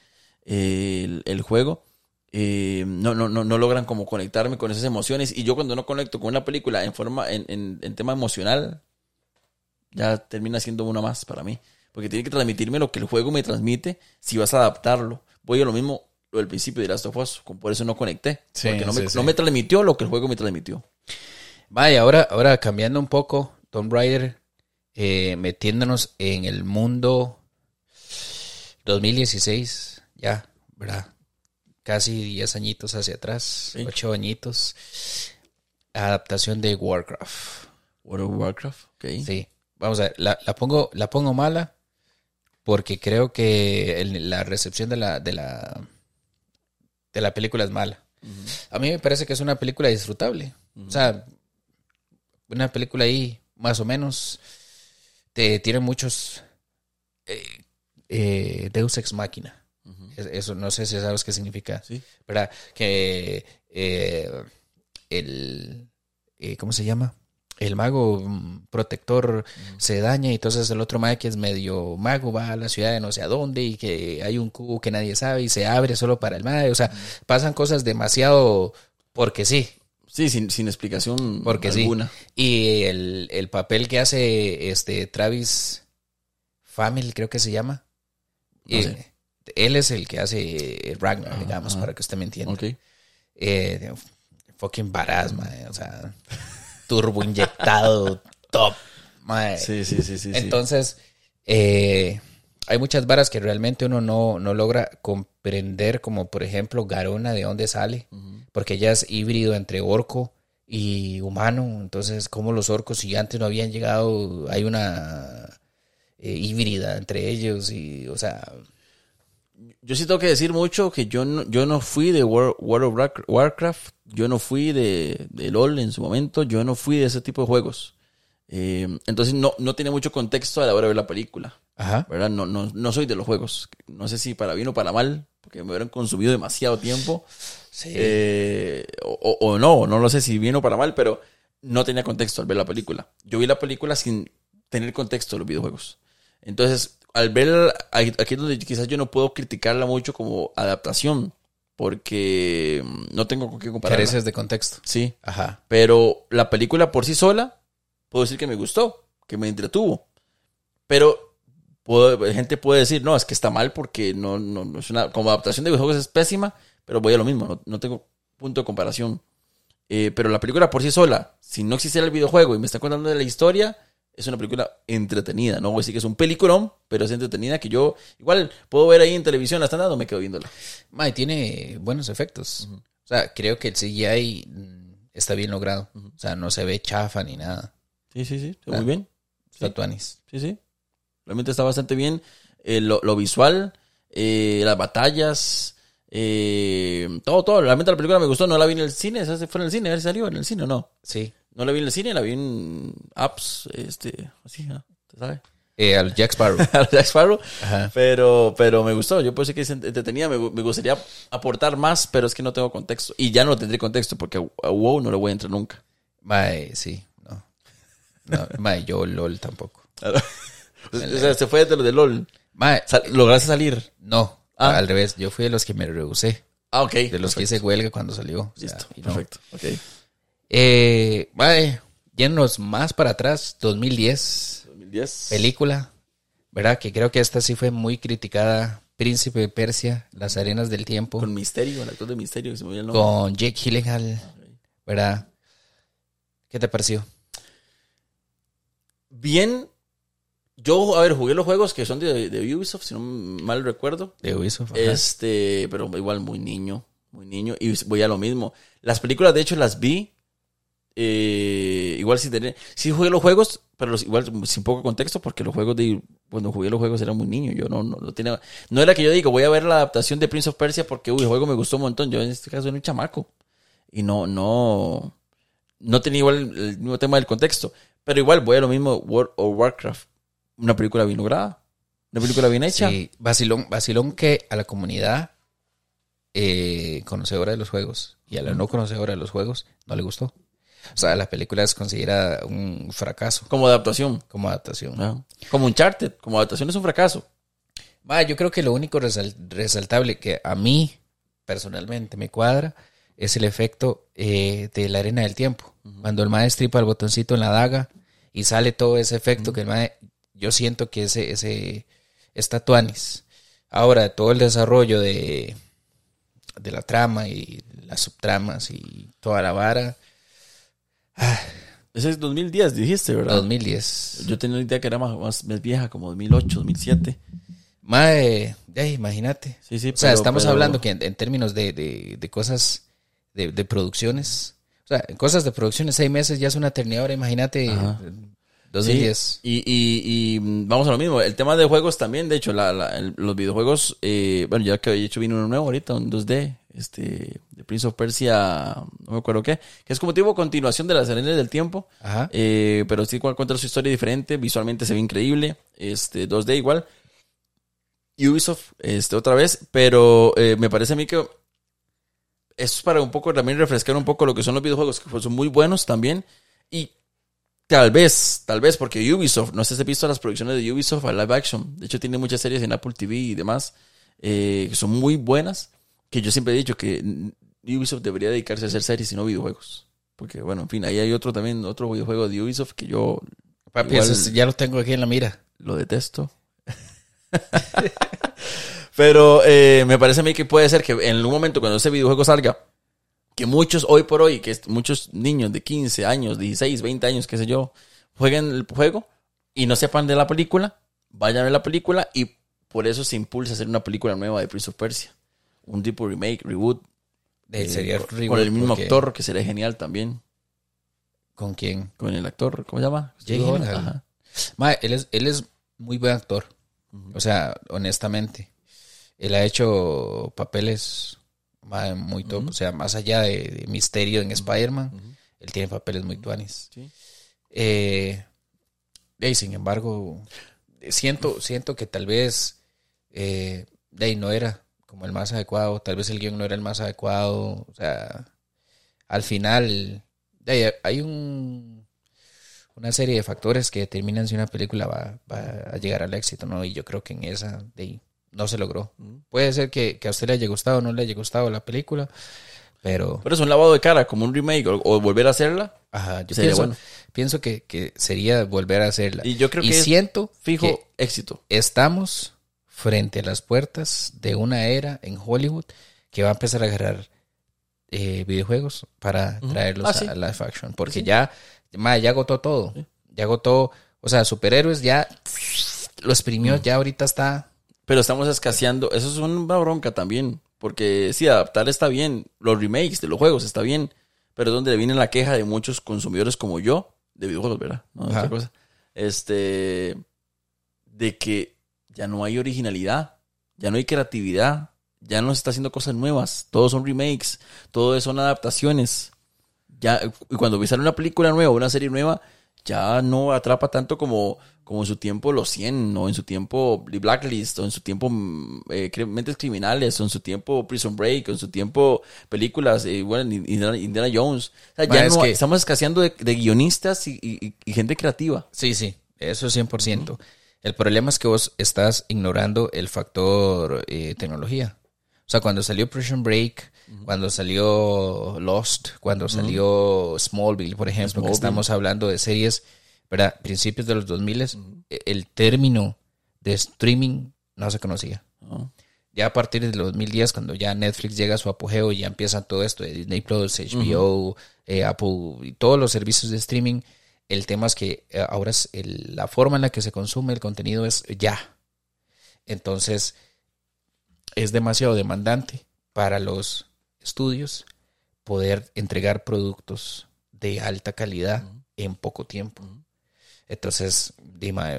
eh, el, el juego. Eh, no, no, no, no logran como conectarme con esas emociones. Y yo cuando no conecto con una película en forma, en, en, en tema emocional, ya termina siendo una más para mí. Porque tiene que transmitirme lo que el juego me transmite si vas a adaptarlo. Voy a lo mismo lo del principio de Last of Us, por eso no conecté. Sí, porque no me, sí, no me transmitió lo que el juego me transmitió. Vaya, ahora, ahora cambiando un poco, Tomb Raider, eh, metiéndonos en el mundo 2016, ya, ¿verdad? Casi 10 añitos hacia atrás, Sí. 8 añitos. Adaptación de Warcraft. World of Warcraft, ok. Sí, vamos a ver, la, la pongo, la pongo mala porque creo que el- la recepción de la, de la, de la película es mala. A mí me parece que es una película disfrutable. O sea, una película ahí, más o menos, te tiene muchos... eh, eh, Deus Ex. Es- Eso no sé si sabes qué significa. Sí. ¿Verdad? Que eh, el. eh, ¿Cómo se llama? El mago mm, protector se daña y entonces el otro mago que es medio mago va a la ciudad de no sé a dónde y que hay un cubo que nadie sabe y se abre solo para el mago. O sea, pasan cosas demasiado porque sí. Sí, sin, sin explicación Porque alguna. sí. Y el, el papel que hace este Travis Family, creo que se llama. No Y sé. Él es el que hace Ragnar, digamos, para que usted me entienda. Eh, fucking badass, mae, O sea, turbo inyectado, top. mae. Sí, sí, sí, sí. Entonces, eh, hay muchas varas que realmente uno no, no logra comprender, como por ejemplo Garona, de dónde sale, porque ella es híbrido entre orco y humano. Entonces, como los orcos gigantes no habían llegado, hay una eh, híbrida entre ellos y, o sea, Yo sí tengo que decir mucho que yo no, yo no fui de World of Warc- Warcraft, yo no fui de, de LOL en su momento, yo no fui de ese tipo de juegos. Eh, entonces no, no tiene mucho contexto a la hora de ver la película, ajá. ¿verdad? No, no, no soy de los juegos. No sé si para bien o para mal, porque me hubieran consumido demasiado tiempo. Sí. Eh, o- o no, no lo sé si bien o para mal, pero no tenía contexto al ver la película. Yo vi la película sin tener contexto de los videojuegos. Entonces, al ver, aquí es donde quizás yo no puedo criticarla mucho como adaptación, porque mm, no tengo con qué compararla. Careces de contexto. Sí, Ajá. pero la película por sí sola, puedo decir que me gustó, que me entretuvo. Pero puedo- gente puede decir, no, es que está mal porque no, no, no es una, como adaptación de videojuegos es pésima, pero voy a lo mismo, no, no tengo punto de comparación. Eh, pero la película por sí sola, si no existiera el videojuego y me está contando de la historia, es una película entretenida. No voy a decir que es un peliculón, pero es entretenida que yo igual puedo ver ahí en televisión, la están dando, me quedo viéndola. Mae, tiene buenos efectos. O sea, creo que el CGI mm, está bien logrado. O sea, no se ve chafa ni nada. Sí, sí, sí, está muy bien. Está tuanis. Sí, sí. Realmente está bastante bien. Eh, lo, lo visual, eh, las batallas, eh, todo, todo. Realmente la película me gustó. No la vi en el cine. ¿Esa se fue en el cine? A ver si salió en el cine o no. Sí. No la vi en el cine, la vi en apps, este, así, ¿no? ¿Te sabe? Eh, al Jack Sparrow. <laughs> A Jack Sparrow. Ajá. Pero, pero me gustó. Yo pensé que es entretenida. Me, me gustaría aportar más, pero es que no tengo contexto. Y ya no tendré contexto porque a WoW no le voy a entrar nunca. Mae, sí. No. no mae, yo LOL tampoco. <laughs> o sea, se fue desde lo de LOL. Mae, Sal- ¿Lograste salir? no. Ah. Al revés. Yo fui de los que me rehusé. Ah, ok. De los que Perfecto. hice huelga cuando salió. O sea, Listo. y no. Perfecto. Ok. Eh, mae, yéndonos más para atrás. 2010. 2010. Película. ¿Verdad? Que creo que esta sí fue muy criticada. Príncipe de Persia. Las arenas del tiempo. Con Misterio, el actor de Misterio, que se me el nombre. con Jake Gyllenhaal, ¿verdad? ¿Qué te pareció? Bien. Yo, a ver, jugué los juegos que son de, de Ubisoft, si no mal recuerdo. De Ubisoft. ajá. Este, pero igual muy niño, muy niño. Y voy a lo mismo. Las películas, de hecho, las vi. Eh, igual sin tener. Sí jugué los juegos, pero los- igual sin poco contexto, porque los juegos de. Cuando jugué los juegos era muy niño. Yo no, no, no tenía. No era que yo digo, voy a ver la adaptación de Prince of Persia porque, uy, el juego me gustó un montón. Yo en este caso era un chamaco. Y no, no. No tenía igual el, el mismo tema del contexto. Pero igual voy a lo mismo, World of Warcraft. Una película bien lograda. Una película bien hecha. Sí, vacilón, vacilón que a la comunidad eh, conocedora de los juegos y a la no conocedora de los juegos no le gustó. O sea, la película es considerada un fracaso Como adaptación. como adaptación. Ah. Como Uncharted, como adaptación es un fracaso. Va, yo creo que lo único resal- resaltable que a mí personalmente me cuadra es el efecto eh, de la arena del tiempo. Cuando el maestro tripa el botoncito en la daga y sale todo ese efecto que el mae, yo siento que ese, ese está tuanis. Ahora, todo el desarrollo de, de la trama y las subtramas y toda la vara, Ese es 2010, dijiste, ¿verdad? 2010. Yo tenía una idea que era más, más, más vieja, como 2008, 2007. Mae, ya imagínate. Sí, sí, O sea, pero- estamos pero- hablando que en, en términos de, de- de cosas, de, de producciones, o sea, cosas de producciones, seis meses ya es una eternidad, ahora imagínate, Ajá. 2010. Sí, y, y, y vamos a lo mismo. El tema de juegos también, de hecho, la, la- el- los videojuegos, eh, bueno, ya que de hecho vino uno nuevo ahorita, un 2D, este, de Prince of Persia, no me acuerdo qué, que es como tipo continuación de las arenas del tiempo. Ajá. Eh, pero sí cuenta su historia diferente, visualmente se ve increíble, este 2D igual. Ubisoft este, otra vez, pero eh, me parece a mí que esto es para un poco también refrescar un poco lo que son los videojuegos, que son muy buenos también. Y tal vez, tal vez, porque Ubisoft, no sé si has visto las producciones de Ubisoft a live action. De hecho, tiene muchas series en Apple TV y demás eh, que son muy buenas. Que yo siempre he dicho que Ubisoft debería dedicarse a hacer series y no videojuegos. Porque, bueno, en fin, ahí hay otro también, otro videojuego de Ubisoft que yo Papi, Igual- eso es- ya lo tengo aquí en la mira. lo detesto. <laughs> Pero eh, me parece a mí que puede ser que en algún momento cuando ese videojuego salga, que muchos hoy por hoy, que muchos niños de 15 años, 16, 20 años, qué sé yo, jueguen el juego y no sepan de la película, vayan a ver la película y por eso se impulsa a hacer una película nueva de Prince of Persia. Un tipo remake, reboot, De, eh, sería con- reboot con el mismo porque- actor, que sería genial también. ¿Con quién? Con el actor, ¿cómo se llama? Gyllenhaal. Ajá. Ma, él es, él es muy buen actor. O sea, honestamente. Él ha hecho papeles ma, muy top. O sea, más allá de, de Misterio en Spider-Man, él tiene papeles muy tuanis. Sí. Eh, y sin embargo, siento, siento que tal vez eh, de ahí no era como el más adecuado, tal vez el guion no era el más adecuado, o sea, al final hay un una serie de factores que determinan si una película va, va a llegar al éxito, ¿no? Y yo creo que en esa de ahí no se logró. Puede ser que, que a usted le haya gustado o no le haya gustado la película, pero Pero es un lavado de cara, como un remake o, o volver a hacerla. Ajá, yo Sería pienso, bueno. pienso que, que sería volver a hacerla. Y yo creo que es siento Fijo, que éxito. estamos frente a las puertas de una era en Hollywood que va a empezar a agarrar eh, videojuegos para traerlos Ah, sí. a live action. Porque Sí. ya, ya agotó todo. Ya agotó, o sea, superhéroes ya lo exprimió, ya ahorita está. Pero estamos escaseando. Eso es una bronca también. Porque sí, adaptar está bien. Los remakes de los juegos está bien. Pero es donde viene la queja de muchos consumidores como yo, de videojuegos, ¿verdad? No otra cosa. Este. De que ya no hay originalidad. Ya no hay creatividad. Ya no se está haciendo cosas nuevas. Todos son remakes. Todo son adaptaciones. Ya, y cuando sale una película nueva, una serie nueva, ya no atrapa tanto como, como en su tiempo Los 100, o en su tiempo The Blacklist, o en su tiempo eh, Mentes Criminales, o en su tiempo Prison Break, o en su tiempo películas, eh, bueno, Indiana, Indiana Jones. O sea, ya es no, que- estamos escaseando de, de guionistas y, y- y gente creativa. Sí, sí, eso es 100%. El problema es que vos estás ignorando el factor eh, tecnología. O sea, cuando salió Prison Break, cuando salió Lost, cuando salió Smallville, por ejemplo, que Smallville. estamos hablando de series, ¿verdad? Principios de los 2000, eh, el término de streaming no se conocía. ¿no? Ya a partir del 2010, cuando ya Netflix llega a su apogeo y ya empieza todo esto de Disney Plus, HBO, eh, Apple y todos los servicios de streaming, el tema es que eh, ahora es el- la forma en la que se consume el contenido es ya. Entonces, es demasiado demandante para los estudios poder entregar productos de alta calidad en poco tiempo. Entonces, Dima,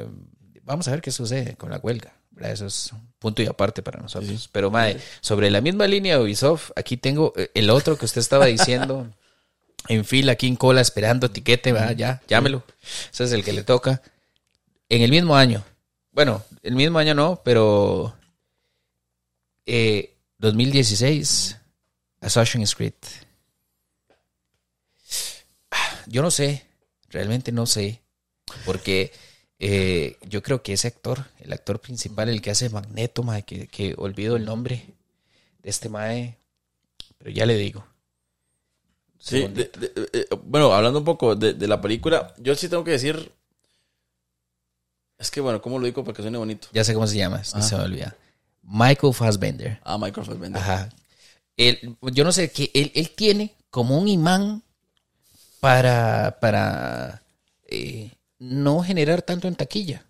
vamos a ver qué sucede con la huelga. Eso es un punto y aparte para nosotros. Pero, Mae, sobre la misma línea de Ubisoft, aquí tengo eh, el otro que usted estaba diciendo <laughs> en fila, aquí en cola, esperando tiquete, va, ya, llámelo. Ese es el que le toca. En el mismo año. Bueno, el mismo año no, pero eh, 2016, Assassin's Creed. Yo no sé, realmente no sé, porque eh, yo creo que ese actor, el actor principal, el que hace Magneto, mae, que, que olvido el nombre de este mae, pero ya le digo. Sí, de- de- eh, bueno, hablando un poco de, de la película, yo sí tengo que decir. Es que, bueno, ¿cómo lo digo? Porque suena bonito. ya sé cómo se llama, Ajá. se me olvida. Michael Fassbender. Ah, Michael Fassbender. Ajá. Él, yo no sé, que él, él tiene como un imán para, para eh, no generar tanto en taquilla.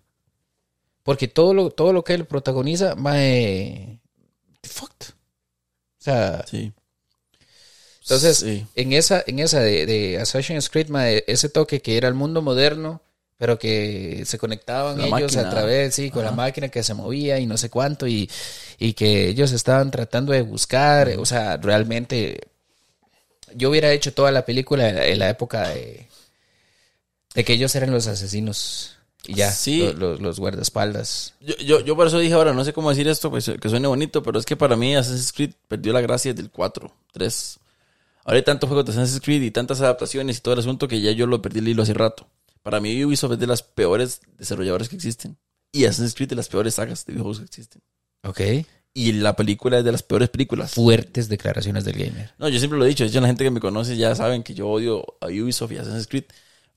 Porque todo lo, todo lo que él protagoniza, mae, fucked. O sea, Sí. Entonces, Sí. en esa, en esa de, de Assassin's Creed, ese toque que era el mundo moderno, pero que se conectaban La ellos máquina. a través, sí, con la máquina que se movía y no sé cuánto, y, y que ellos estaban tratando de buscar, o sea, realmente yo hubiera hecho toda la película en la, en la época de, de que ellos eran los asesinos Y ya, Sí. lo- lo- los guardaespaldas. Yo, yo, yo por eso dije ahora, no sé cómo decir esto, pues que suene bonito, pero es que para mí Assassin's Creed perdió la gracia del 4, 3. Ahora hay tantos juegos de Assassin's Creed y tantas adaptaciones y todo el asunto que ya yo lo perdí el hilo hace rato. Para mí Ubisoft es de las peores desarrolladores que existen. Y Assassin's Creed de las peores sagas de videojuegos que existen. Ok. Y la película es de las peores películas. Fuertes declaraciones del gamer. No, yo siempre lo he dicho. De hecho, la gente que me conoce ya saben que yo odio a Ubisoft y Assassin's Creed.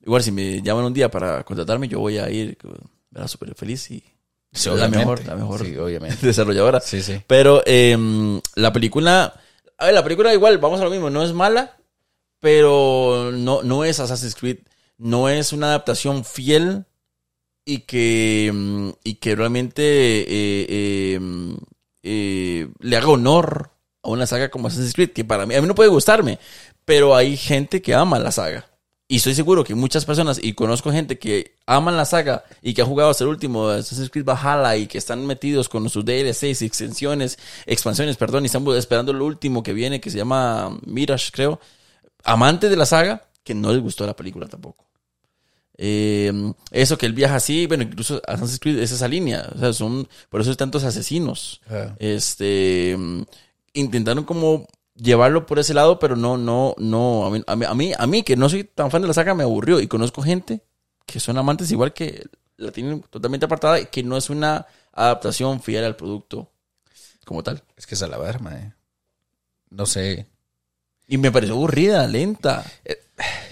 Igual, si me llaman un día para contratarme, yo voy a ir, ¿verdad? Súper feliz y Sí, la mejor, la mejor Sí, obviamente. <laughs> desarrolladora. Sí, sí. Pero eh, la película, a ver, la película igual, vamos a lo mismo, no es mala, pero no, no es Assassin's Creed, no es una adaptación fiel y que, mm, y que realmente eh, mm, eh, le haga honor a una saga como Assassin's Creed, que para mí, a mí no puede gustarme, pero hay gente que ama la saga. Y estoy seguro que muchas personas, y conozco gente que aman la saga y que ha jugado hasta el último Assassin's Creed Valhalla y que están metidos con sus DLCs y extensiones, expansiones, perdón, y están esperando lo último que viene, que se llama Mirage, creo. Amantes de la saga, que no les gustó la película tampoco. Eh, eso que él viaja así, bueno, incluso Assassin's Creed es esa línea, o sea, son, por eso hay tantos asesinos. Ah. Este, intentaron como llevarlo por ese lado, pero no, no, no, a mí, a mí, a mí, que no soy tan fan de la saga me aburrió y conozco gente que son amantes igual que la tienen totalmente apartada y que no es una adaptación fiel al producto como tal. Es que es a la ver, mae. No sé. Y me pareció aburrida, lenta.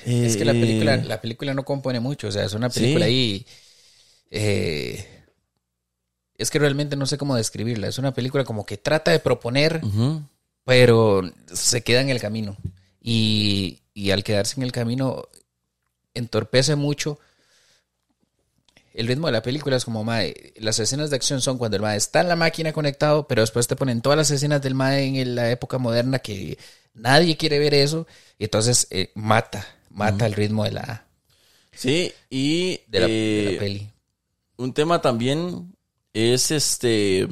Es que la Eh, película, la película no compone mucho. O sea, es una película Sí. ahí. eh, es que realmente no sé cómo describirla. Es una película como que trata de proponer. Pero se queda en el camino. Y, y al quedarse en el camino, entorpece mucho. El ritmo de la película es como, mae, las escenas de acción son cuando el mae está en la máquina conectado, pero después te ponen todas las escenas del mae en la época moderna que nadie quiere ver eso, y entonces eh, mata, mata el ritmo de la, Sí, y de la, de la eh, peli. un tema también es este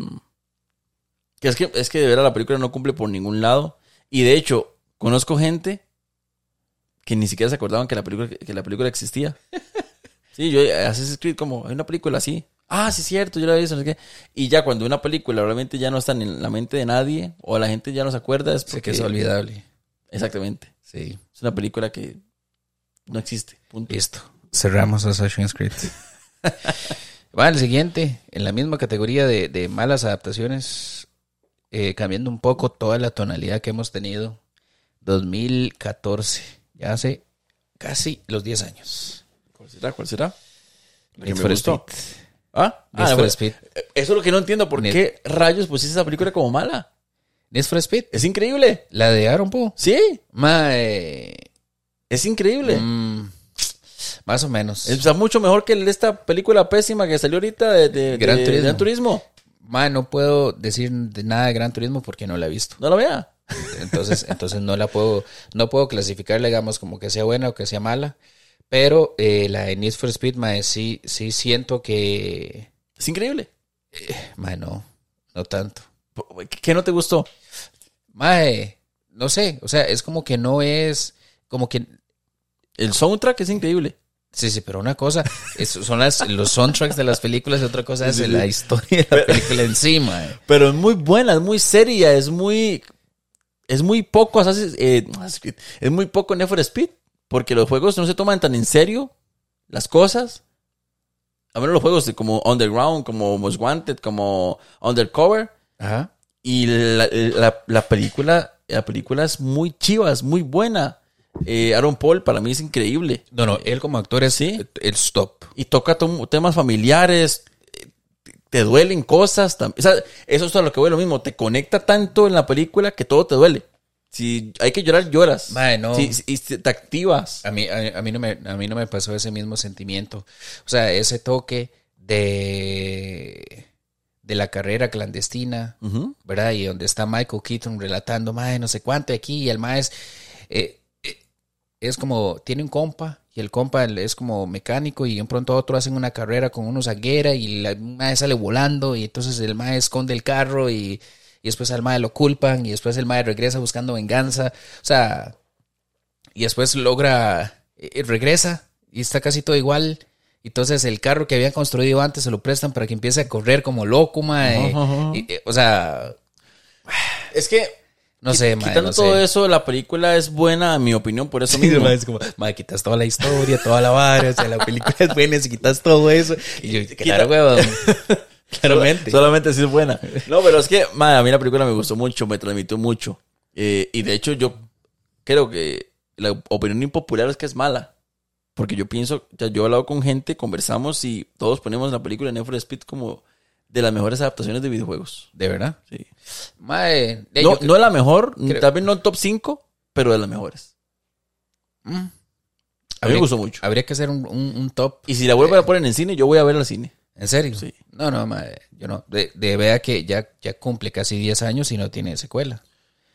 que es que es que de verdad la película no cumple por ningún lado y de hecho conozco gente que ni siquiera se acordaban que la película que la película existía. <laughs> Sí, yo Assassin's Creed como hay una película así. Ah, sí es cierto, yo la he visto, no sé qué. Y ya cuando una película realmente ya no está en la mente de nadie o la gente ya no se acuerda es porque que es olvidable. Exactamente. Sí. Es una película que no existe. Punto. Listo. Cerramos Assassin's Creed. <laughs> Va, el siguiente, en la misma categoría de, de malas adaptaciones, eh, cambiando un poco toda la tonalidad que hemos tenido. 2014, ya hace casi los 10 años. ¿Cuál será? ¿Cuál será? La que Need me for gustó. Speed. ¿Ah? Need Ah, for Speed. Eso es lo que no entiendo. ¿Por Need- qué rayos pusiste esa película como mala? Need for Speed. Es increíble. La de Aaron Poe. Sí, Mae, es increíble. mm, más o menos. Está mucho mejor que esta película pésima que salió ahorita de, de- Gran de Turismo. Gran Turismo. Mae, no puedo decir de nada de Gran Turismo porque no la he visto. No la vea. Entonces, <laughs> entonces no la puedo, no puedo clasificarla, digamos, como que sea buena o que sea mala. Pero eh, la de Need for Speed, mae, sí, sí siento que. Es increíble. Mae, no, no tanto. ¿Qué qué no te gustó? Mae, no sé, o sea, es como que no es. Como que. El soundtrack es increíble. Sí, sí, pero una cosa es- son las, los soundtracks de las películas y otra cosa es Sí, sí. la historia de la película encima. Pero es muy buena, es muy seria, es muy. Es muy poco Assassin's- eh, es muy poco Need for Speed. Porque los juegos no se toman tan en serio las cosas. A menos los juegos de como Underground, como Most Wanted, como Undercover. Ajá. Y la, la- la película, la película es muy chiva, es muy buena. Eh, Aaron Paul para mí es increíble. No, no, él como actor es Sí. el stop. Y toca temas familiares, te duelen cosas. o sea, eso es a lo que voy lo mismo. Te conecta tanto en la película que todo te duele. Si hay que llorar, lloras. Mae, no. Si- te activas. A mí, a, a mí no me, a mí no me pasó ese mismo sentimiento. O sea, ese toque de, de la carrera clandestina. ¿verdad? Y donde está Michael Keaton relatando, mae, no sé cuánto aquí, y el mae es, eh, eh, es como, tiene un compa, y el compa es como mecánico, y de pronto otro hacen una carrera con unos zaguera, y la mae sale volando, y entonces el mae esconde el carro, y, y después al mae lo culpan, y después el mae regresa buscando venganza. O sea, y después logra, eh, regresa y está casi todo igual Entonces el carro que habían construido antes se lo prestan para que empiece a correr como loco, mae. Y, eh, o sea, Es que, no sé, mae. quitando no todo sé. eso, la película es buena, en mi opinión, por eso <laughs> Sí, mismo. es como, mae, quitas toda la historia, toda la vara, o sea, la película es buena si quitas todo eso. Y yo, claro, huevón. <laughs> Claramente. Solamente sí es buena. No, pero es que, madre, a mí la película me gustó mucho, me transmitió mucho. Eh, y de hecho, yo creo que la opinión impopular es que es mala. Porque yo pienso, ya yo he hablado con gente, conversamos y todos ponemos la película Need for Speed como de las mejores adaptaciones de videojuegos. De verdad. Sí. Mae, de- No, no es la mejor, creo- tal vez no top 5, pero de las mejores. Mm. A mí me gustó mucho. Habría que hacer un, un- un top. Y si la vuelven a poner en cine, yo voy a ver al cine. ¿En serio? Sí. No, no, mae, yo no. De, de vea que ya, ya cumple casi 10 años y no tiene secuela.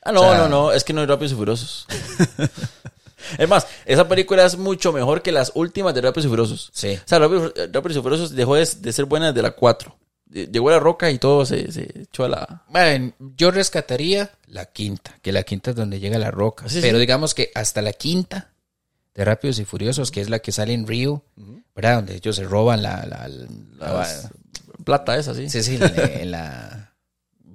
Ah, no, O sea- no, no, es que no hay Rápidos y Furiosos. <laughs> es más, esa película es mucho mejor que las últimas de Rápidos y Furiosos. Sí. O sea, Rápidos, Rápidos y Furiosos dejó de, de ser buena desde la 4. Eh, Llegó la roca y todo se, se echó a la... Mae, yo rescataría la quinta, que la quinta es donde llega la roca. Sí, Pero sí. digamos que hasta la quinta de Rápidos y Furiosos, que es la que sale en Rio, ¿verdad? Donde ellos se roban la... la, la- Las- plata esa, sí. Sí, sí, en, en la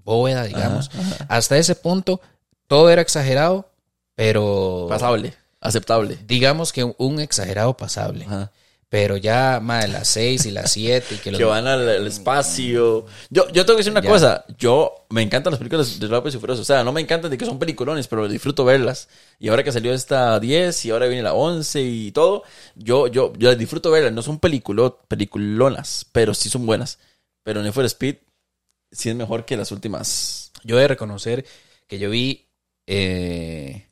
bóveda, digamos. Hasta ese punto, todo era exagerado, pero Pasable, aceptable. digamos que un exagerado pasable. Ajá. Pero ya, más las 6 y las 7 y que <laughs> los... Que van al, al espacio. Yo, yo tengo que decir una Ya. cosa. Yo me encantan las películas de Rápidos y Furiosos. O sea, no me encantan de que son peliculones, pero disfruto verlas. Y ahora que salió esta 10 y ahora viene la 11 y todo, yo, yo, yo las disfruto verlas. No son peliculo, peliculonas, pero sí son buenas. Pero Need for Speed sí es mejor que las últimas. Yo he de reconocer que yo vi eh,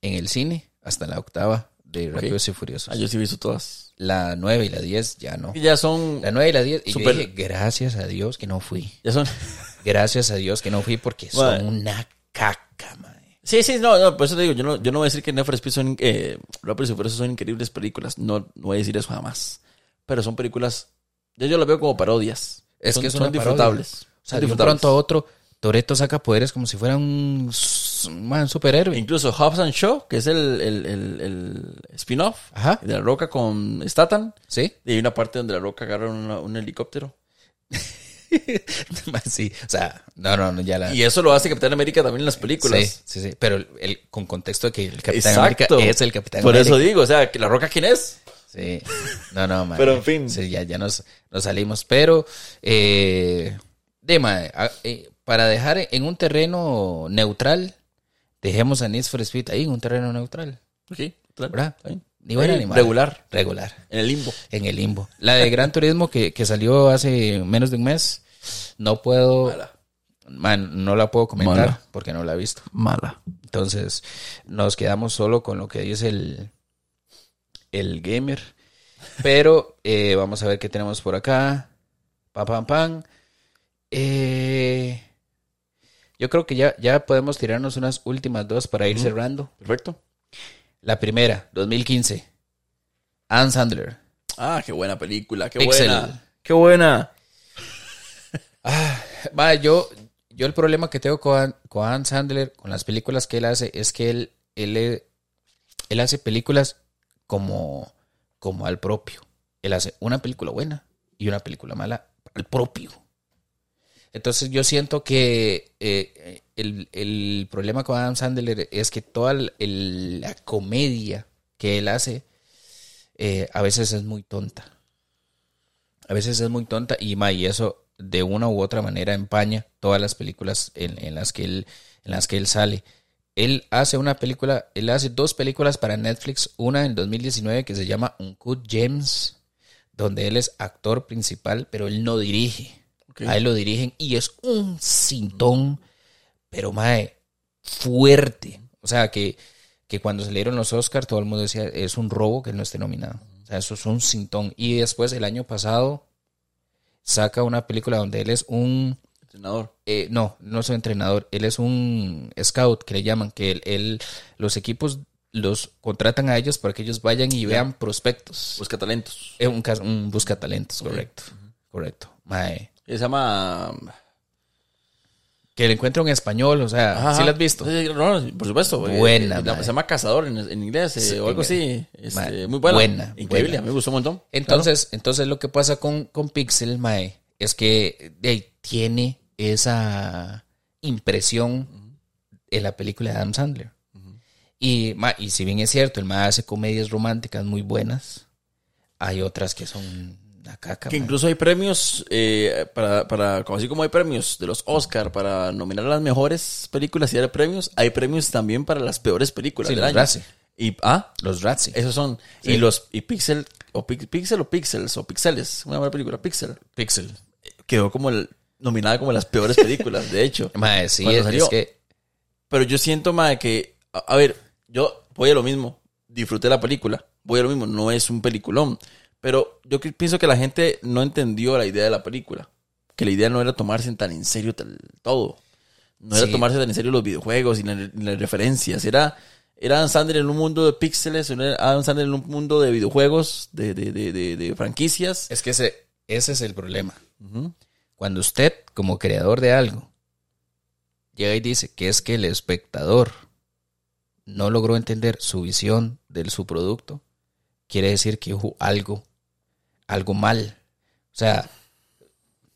en el cine hasta la octava de Rápidos y Furiosos. Ah, yo sí he visto todas. La 9 y la 10 ya no. Y ya son. La 9 y la 10. Y Super- yo dije, gracias a Dios que no fui. Ya son. <laughs> Gracias a Dios que no fui porque Mae. son una caca, mae. Sí, sí, no, no, por eso te digo, yo no, yo no voy a decir que Speed son, eh, Rápidos y son increíbles películas, no, no voy a decir eso jamás. Pero son películas, yo, yo las veo como parodias. Es Son- que son parodia. disfrutables. O sea, de un pronto a otro, Toreto saca poderes como si fuera un, man, superhéroe. Incluso Hobbs and Shaw, que es el, el, el, el spin-off de La Roca con Statham, ¿Sí? y hay una parte donde La Roca agarra una- un helicóptero. <laughs> sí. O sea, no, no, no, ya la... Y eso lo hace Capitán América también en las películas. Sí, sí, sí. Pero el, el- con contexto de que el Capitán Exacto. América es el Capitán Por América. eso digo, o sea, que La Roca, ¿quién es? Sí. No, no, man. Pero, en fin. Sí, ya, ya nos, nos salimos. Pero, eh, de, mae, a- eh, para dejar en un terreno neutral, dejemos a Need for Speed ahí en un terreno neutral. Claro. ¿Verdad? Está bien. Ni buena Ahí, ni mala. Regular, Regular. en el limbo. En el limbo. La de Gran Turismo que, que salió hace menos de un mes, no puedo... Mala. Man, no la puedo comentar Mala. porque no la he visto. Mala. Entonces, nos quedamos solo con lo que dice el, el gamer. Pero <laughs> eh, vamos a ver qué tenemos por acá. Pam, pam, pam. Eh, yo creo que ya, ya podemos tirarnos unas últimas dos para ir cerrando. Perfecto. La primera, 2015. Ann Sandler. Ah, qué buena película, qué Pixel. buena. Qué buena. <laughs> Va, yo, yo el problema que tengo con, con Adam Sandler, con las películas que él hace, es que él, él, eh, él hace películas como, como al propio. Él hace una película buena y una película mala al propio. Entonces yo siento que eh, el, el problema con Adam Sandler es que toda el- la comedia que él hace eh, a veces es muy tonta. A veces es muy tonta y, ma, y eso de una u otra manera empaña todas las películas en, en las que él, en las que él sale. Él hace una película, él hace dos películas para Netflix, una en 2019 que se llama Uncut Gems, donde él es actor principal, pero él no dirige. Ok. A él lo dirigen y es un cintón, pero mae, fuerte. O sea, que, que cuando salieron los Oscars todo el mundo decía, es un robo que él no esté nominado. O sea, eso es un cintón. Y después, el año pasado, saca una película donde él es un... Entrenador. eh, no, no es un entrenador, él es un scout que le llaman, que él, él- los equipos los contratan a ellos para que ellos vayan y vean prospectos. Busca talentos. Es un, un busca talentos, correcto. Correcto. Mae. Se llama. Que le encuentro en español, o sea, Ajá. ¿sí lo has visto? Sí, no, por supuesto. Buena, eh, se llama Cazador en, en inglés eh, Sí, o algo así. Este, muy buena. buena, Increíble, buena. me gustó un montón. Entonces, entonces lo que pasa con, con Pixel, Mae, es que tiene esa impresión en la película de Adam Sandler. Y, ma, y si bien es cierto, el Mae hace comedias románticas muy buenas, hay otras que son caca. Que incluso hay premios, eh, para, para, como así como hay premios de los Oscar para nominar a las mejores películas y dar premios, hay premios también para las peores películas Sí, del los año. Razzie. Y, ah, Los Razzie. esos son. Sí. Y los, y Pixel, o Pi- Pixel o Pixels, o Pixeles, una buena película, Pixel, Pixel. quedó como el, nominada como las peores películas, de hecho. <laughs> Mae, sí, es, que Pero yo siento, mae, que, a, a ver, yo voy a lo mismo. Disfruté la película. Voy a lo mismo. No es un peliculón. Pero yo pienso que la gente no entendió la idea de la película. Que la idea no era tomarse tan en serio tal- todo. No era tomarse tan en serio los videojuegos y las referencias. Era, era Adam Sandler en un mundo de píxeles, Adam Sandler en un mundo de videojuegos, de, de, de, franquicias. es que ese, ese es el problema. Cuando usted, como creador de algo, llega y dice que es que el espectador no logró entender su visión de su producto, quiere decir que hubo algo, algo mal. O sea,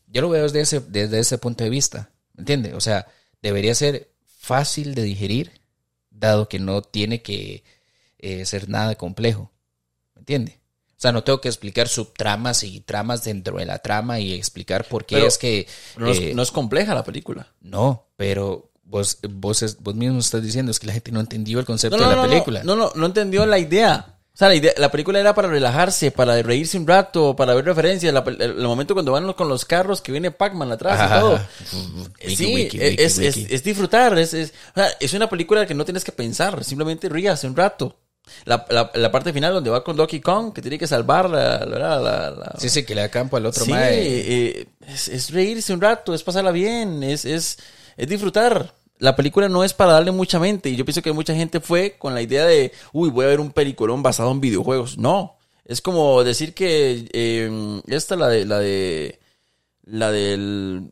yo lo veo desde ese, desde ese punto de vista, ¿me entiende? O sea, debería ser fácil de digerir, dado que no tiene que eh, ser nada complejo, ¿me entiende? O sea, no tengo que explicar subtramas y tramas dentro de la trama y explicar por qué Pero es que... No, eh, es, no es compleja la película. no, pero vos, vos, es- vos mismo estás diciendo es que la gente no entendió el concepto No, no, de la película. No, no, no entendió la idea. O sea, la, idea, la película era para relajarse, para reírse un rato, para ver referencias. La, el, el momento cuando van con los carros que viene Pac-Man atrás y Ajá, todo. ajá. Wiki, Sí, wiki, es, wiki, es, wiki. es disfrutar. Es, es, o sea, es una película que no tienes que pensar. Simplemente rías un rato. La, la, la parte final donde va con Donkey Kong, que tiene que salvar la... la, la- la- Sí, sí, que le da campo al otro Sí, mae. eh, es, es reírse un rato, es pasarla bien, es, es, es disfrutar. La película no es para darle mucha mente. Y yo pienso que mucha gente fue con la idea de, uy, voy a ver un peliculón basado en videojuegos. No. Es como decir que eh, esta, la de, la de, la del,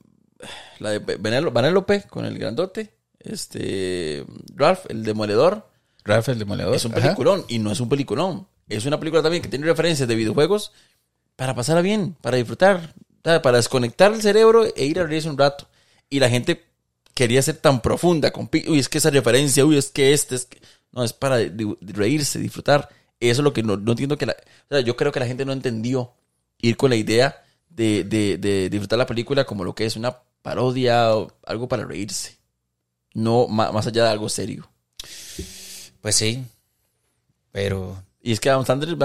la de Vanel- Vanellope con el grandote, este, Ralph, el demoledor. Ralph el Demoledor. Es un ajá. peliculón y no es un peliculón. Es una película también que tiene referencias de videojuegos para pasarla bien, para disfrutar, para desconectar el cerebro e ir a reírse un rato. Y la gente quería ser tan profunda con, pi- uy, es que esa referencia, uy, es que este, es que... No, es para reírse, disfrutar. Eso es lo que no, no entiendo que la... o sea, yo creo que la gente no entendió ir con la idea de, de- de disfrutar la película como lo que es una parodia o algo para reírse. No ma- más allá de algo serio. Pues sí. Pero Y es que Adam Sandler,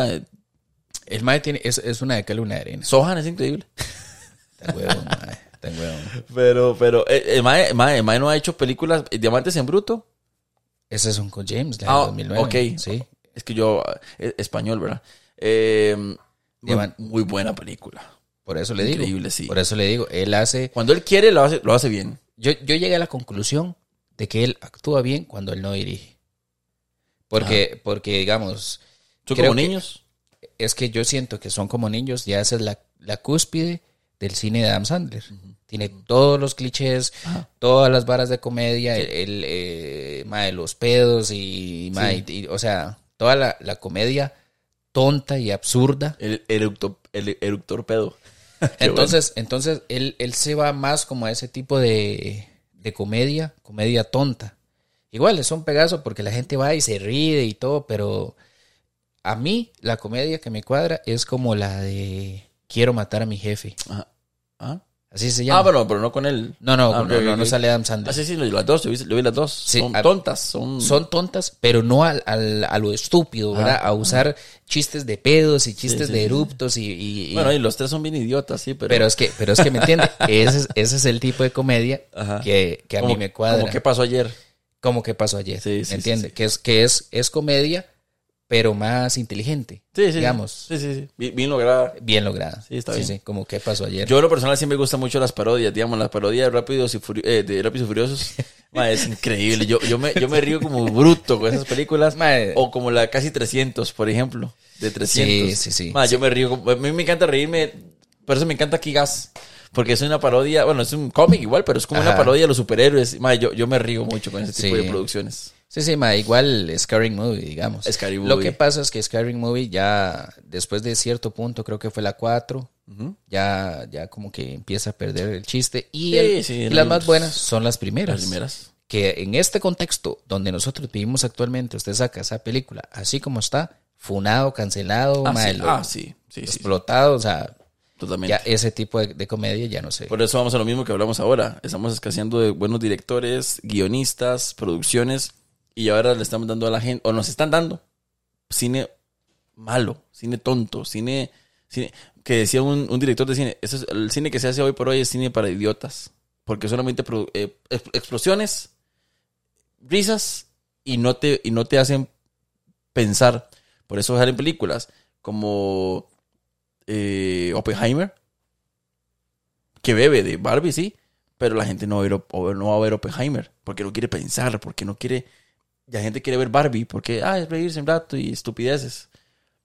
el mae tiene, es, es una de cal una de arena. Sohan es increíble. <laughs> Huevón, mae. Pero, pero, eh, el mae, no ha hecho películas, eh, Diamantes en Bruto. Ese es un con James, la Ah, de 2009. ok. Sí. Es que yo, eh, español, ¿verdad? Eh, muy, buena película. Por eso le digo. Increíble, sí. Por eso le digo. Él hace. Cuando él quiere, lo hace, lo hace bien. Yo, yo llegué a la conclusión de que él actúa bien cuando él no dirige. Porque, porque digamos, Son Creo como que- niños. es que yo siento que son como niños, ya esa es la, la cúspide del cine de Adam Sandler. Tiene todos los clichés, Ajá. todas las varas de comedia, el, el, eh, mae, los pedos y, mae, y- o sea, toda la, la comedia tonta y absurda. El, eructo, el eructor pedo. <laughs> Entonces, entonces él, él se va más como a ese tipo de, de comedia, comedia tonta. Igual es un pegazo porque la gente va y se ríe y todo, pero a mí la comedia que me cuadra es como la de Quiero matar a mi jefe. Ajá. ¿Ah? Así se llama. Ah, bueno, pero no con él. No, no, Ah, no, no, sale Adam Ah, Sandler. sí, sí, lo- las dos, yo vi, yo vi las dos. Sí, son a- tontas, son... Son tontas, pero no al, al- a lo estúpido, ¿verdad? Ajá, a usar chistes de pedos y chistes sí, de sí. eruptos y... y- y- Bueno, y los tres son bien idiotas, sí, pero... pero es que, pero es que me entiende, <laughs> ese es, ese es el tipo de comedia Ajá. que, que a mí me cuadra. Como qué pasó ayer. como que pasó ayer. Sí, ¿Me sí, entiende? sí, sí. Que, es, que es, es comedia, pero más inteligente. Sí, sí. Digamos, Sí, sí, sí. Bien, bien lograda. bien lograda. Sí, está bien. como que pasó ayer. Yo, en lo personal, sí me gustan mucho las parodias. Digamos, las parodias de Rápidos y, Furi- eh, de Rápidos y Furiosos. <laughs> Ma, es increíble. Yo, yo, me, yo me río como bruto con esas películas. <laughs> Mae. O como la casi 300, por ejemplo. De 300. Sí, sí, sí. Ma, Yo me río. como- A mí me encanta reírme. Por eso me encanta aquí Gas. Porque es una parodia, bueno, es un cómic igual, pero es como una parodia de los superhéroes. Ma, yo, yo me río mucho con ese tipo Sí. de producciones. Sí, sí, ma, igual Scaring Movie, digamos. Scary Lo Movie. que pasa es que Scaring Movie ya, después de cierto punto, creo que fue la 4, ya, ya como que empieza a perder el chiste. Y, Sí, el- sí, y las más buenas son las primeras. Las primeras. Que en este contexto donde nosotros vivimos actualmente, usted saca esa película así como está, funado, cancelado, Ah, ma, sí, lo- ah, sí, sí, sí, explotado, o sea, totalmente. ya ese tipo de, de comedia ya no sé. Por eso vamos a lo mismo que hablamos ahora. Estamos escaseando de buenos directores, guionistas, producciones. Y ahora le estamos dando a la gente, o nos están dando, cine malo, cine tonto, cine, cine que decía un, un director de cine, el cine que se hace hoy por hoy es cine para idiotas. Porque solamente eh, ex- explosiones, risas, y no te, y no te hacen pensar. Por eso salen películas como eh, Oppenheimer, que bebe de Barbie, sí, pero la gente no va, a ver, no va a ver Oppenheimer porque no quiere pensar, porque no quiere. La gente quiere ver Barbie porque, ah, es reírse un rato y estupideces.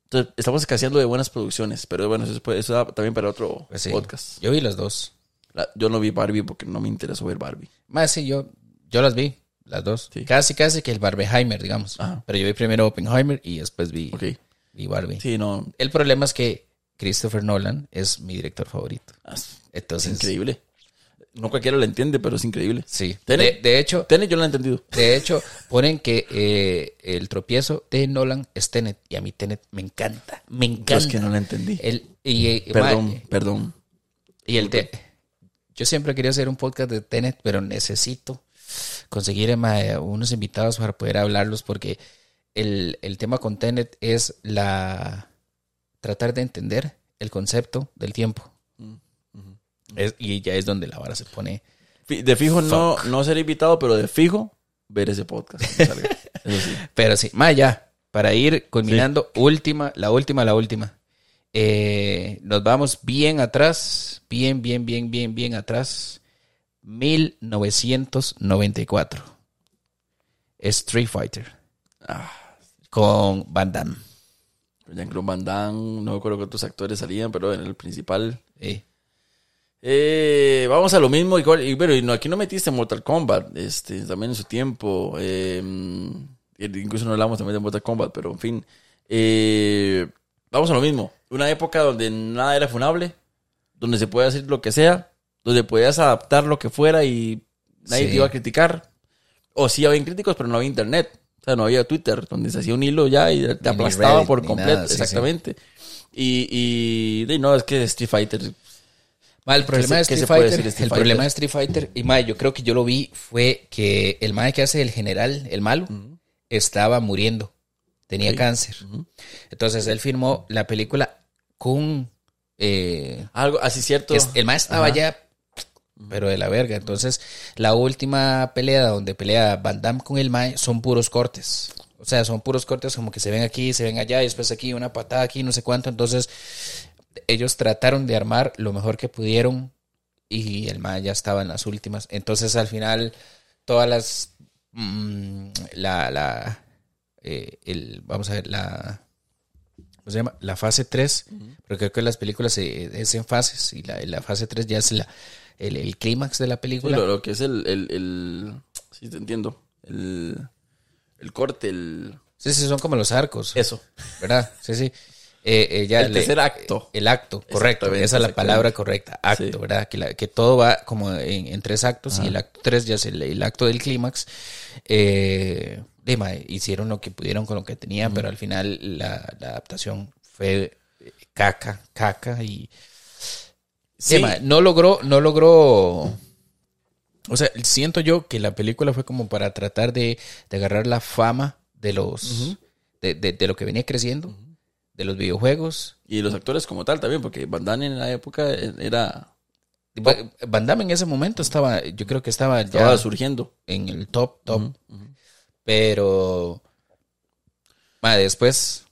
Entonces, estamos escaseando de buenas producciones, pero bueno, eso, es- eso da también para otro Pues sí. podcast. Yo vi las dos. La- yo no vi Barbie porque no me interesó ver Barbie. Más sí, yo, yo las vi, las dos. Sí. Casi, casi que el Barbenheimer, digamos. Ajá. Pero yo vi primero Oppenheimer y después vi, Ok. vi Barbie. Sí, no. El problema es que Christopher Nolan es mi director favorito. ah, Es Entonces, increíble. No cualquiera lo entiende, pero es increíble. sí. Tenet. de hecho, Tenet yo lo he entendido. de hecho, ponen que eh, el tropiezo de Nolan es Tenet. Y a mí Tenet me encanta. Me Yo encanta. es que no lo entendí. El, y, eh, Perdón, ma- perdón. Y el te- yo siempre quería hacer un podcast de Tenet, pero necesito conseguir ma, unos invitados para poder hablarlos porque el, el tema con Tenet es la tratar de entender el concepto del tiempo. Es- y ya es donde la vara se pone. De fijo no, no ser invitado, pero de fijo ver ese podcast. <laughs> sí. Pero sí, más ya, para ir culminando, última, la última, la última. Eh, nos vamos bien atrás, bien, bien, bien, bien, bien atrás. 1994. Street Fighter. Ah. Con Van Damme. Jean-Claude Van Damme, no me acuerdo cuántos actores salían, pero en el principal. Eh, Eh, vamos a lo mismo, igual, y, pero no, aquí no metiste Mortal Kombat, este, también en su tiempo. eh, incluso no hablamos también de Mortal Kombat, pero en fin. Eh, vamos a lo mismo. Una época donde nada era funable, donde se puede hacer lo que sea, donde podías adaptar lo que fuera y nadie Sí. te iba a criticar. O sí había críticos, pero no había internet. O sea, no había Twitter, donde se hacía un hilo ya y te aplastaba Reddit, por completo. sí. exactamente. Y, y, y no, es que Street Fighter ma, el problema de Street Fighter, decir de Street el Fighter? problema de Street Fighter, y ma, yo creo que yo lo vi, fue que el mae que hace el general, el malo, estaba muriendo. Tenía cáncer. Entonces él firmó la película con eh, Algo así cierto. que es- el maestro estaba Ajá. ya, pero de la verga. Entonces, la última pelea donde pelea Van Damme con el Mae son puros cortes. O sea, son puros cortes como que se ven aquí, se ven allá, y después aquí, una patada aquí, no sé cuánto. Entonces, ellos trataron de armar lo mejor que pudieron y el Mae ya estaba en las últimas. Entonces, al final, todas las. mm, la. la eh, el, vamos a ver, la. ¿Cómo se llama? La fase 3, porque creo que las películas se- es en fases y la, la fase 3 ya es la, el, el clímax de la Sí, película. lo, lo que es el, el, el- sí te entiendo. El, el corte, el Sí, sí, son como los arcos, eso. ¿verdad? Sí, sí. Eh, eh, El le- tercer acto. El acto, correcto. Esa es la palabra correcta. Acto, Sí. ¿verdad? Que, la- que todo va como en, en tres actos y el acto tres ya es el, el acto del clímax. Eh, hicieron lo que pudieron con lo que tenían, pero al final la, la adaptación fue eh, caca, caca y Sí. No logró, no logró. O sea, siento yo que la película fue como para tratar de, de agarrar la fama de los. de, de- de lo que venía creciendo, de los videojuegos. Y los actores como tal también, porque Van Damme en la época era Ba- Van Damme en ese momento estaba, yo creo que estaba ya estaba surgiendo. en el top, top. Pero. después.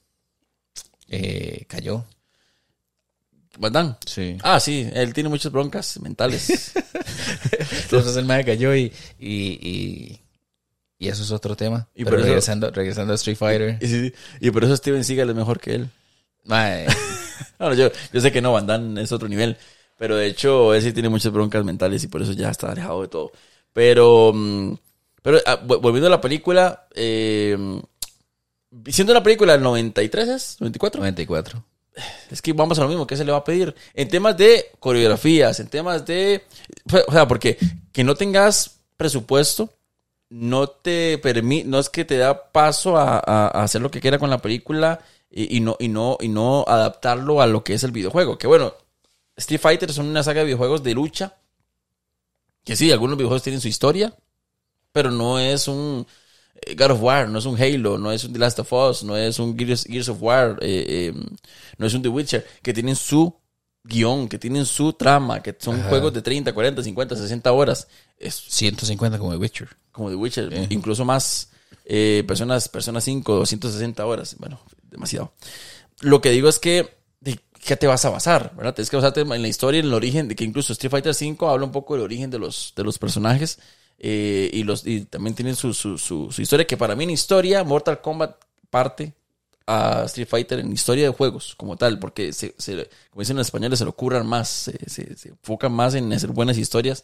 eh, cayó. Van Damme. Sí. Ah, sí, él tiene muchas broncas mentales. <laughs> Entonces el mae cayó y, y, y, y eso es otro tema. Y Pero por eso- regresando, regresando a Street Fighter. y, por eso Steven Seagal es mejor que él. <laughs> Bueno, yo, yo sé que no, Van Damme es otro nivel. Pero de hecho, él sí tiene muchas broncas mentales y por eso ya está alejado de todo. Pero, mm, pero ah, vol- volviendo a la película, eh, siendo una película del 93, ¿es? ¿94? 94. Es que vamos a lo mismo, ¿qué se le va a pedir? En temas de coreografías, en temas de... O sea, porque que no tengas presupuesto no te permite, no es que te da paso a, a- a hacer lo que quiera con la película y, y no, y, no, y no adaptarlo a lo que es el videojuego. Que bueno, Street Fighter son una saga de videojuegos de lucha. Que sí, algunos videojuegos tienen su historia, pero no es un eh, God of War, no es un Halo, no es un The Last of Us, no es un Gears, Gears of War, eh, eh, no es un The Witcher, que tienen su guion, que tienen su trama, que son Ajá. juegos de 30, 40, 50, 60 horas. Es 150 como The Witcher. como The Witcher, Eh. incluso más eh, personas, personas 5, 260 horas, bueno, demasiado. Lo que digo es que, ¿de qué te vas a basar? ¿verdad? Tienes que basarte en la historia, en el origen, de que incluso Street Fighter 5 habla un poco del origen de los, de los personajes eh, y, los, y también tienen su, su, su, su historia, que para mí en historia, Mortal Kombat parte a Street Fighter en historia de juegos como tal, porque se, se- como dicen los españoles, se lo curran más, se, se, se enfocan más en hacer buenas historias,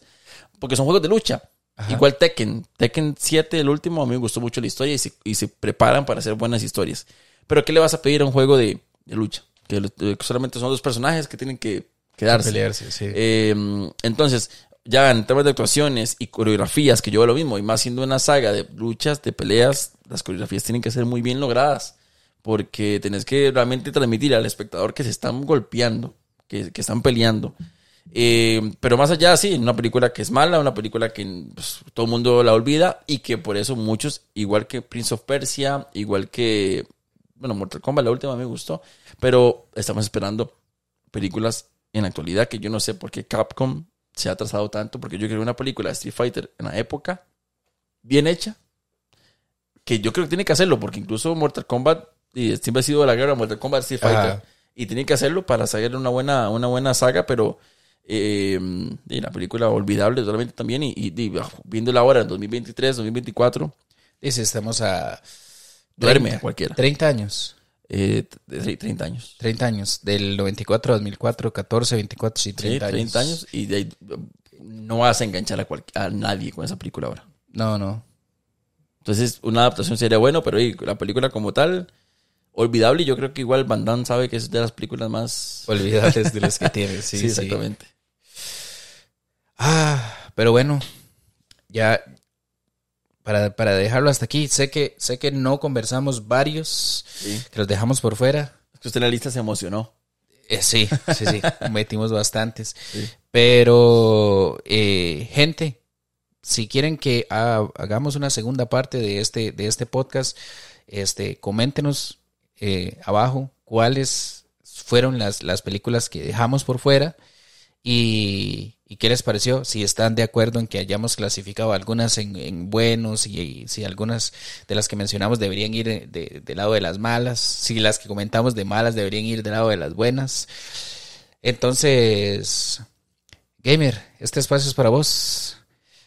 porque son juegos de lucha. Ajá. Igual Tekken, Tekken 7, el último, a mí me gustó mucho la historia y se, y se preparan para hacer buenas historias. Pero ¿qué le vas a pedir a un juego de, de lucha? Que eh, solamente son dos personajes que tienen que quedarse. Pelearse, sí. Eh, entonces, ya en temas de actuaciones y coreografías, que yo veo lo mismo, y más siendo una saga de luchas, de peleas, las coreografías tienen que ser muy bien logradas, porque tenés que realmente transmitir al espectador que se están golpeando, que, que están peleando. Eh, pero más allá, sí, una película que es mala, una película que pues, todo el mundo la olvida y que por eso muchos, igual que Prince of Persia, igual que, bueno, Mortal Kombat, la última me gustó, pero estamos esperando películas en la actualidad que yo no sé por qué Capcom se ha atrasado tanto, porque yo creo una película de Street Fighter en la época, bien hecha, que yo creo que tiene que hacerlo, porque incluso Mortal Kombat, y siempre ha sido de la guerra Mortal Kombat Street Fighter, Ajá. y tiene que hacerlo para sacar una buena, una buena saga, pero eh, y la película olvidable totalmente también, y, y, y, ah, viéndola ahora en 2023, 2024, Dice, estamos a... duerme 30, a cualquiera. 30 años. Eh, de 30 años. 30 años. Del 94 a 2004, 14, 24, sí, 30, Sí, 30 años. Y de ahí no vas a enganchar a, cual- a nadie con esa película ahora. No, no. Entonces, una adaptación sería bueno, pero la película como tal, olvidable. Y yo creo que igual Van Damme sabe que es de las películas más. <laughs> Olvidables de los que tienes. Sí, Sí, sí. exactamente. Ah, pero bueno, ya para, para dejarlo hasta aquí, sé que, sé que no conversamos varios, Sí. que los dejamos por fuera. Es que usted en la lista se emocionó. Eh, sí, sí, sí, <laughs> metimos bastantes. Pero, eh, gente, si quieren que ha- hagamos una segunda parte de este, de este podcast, este, coméntenos eh, abajo cuáles fueron las, las películas que dejamos por fuera y, qué les pareció, si están de acuerdo en que hayamos clasificado algunas en, en buenos y, si algunas de las que mencionamos deberían ir de- de- del lado de las malas, si las que comentamos de malas deberían ir del lado de las buenas. Entonces, Gamer, este espacio es para vos,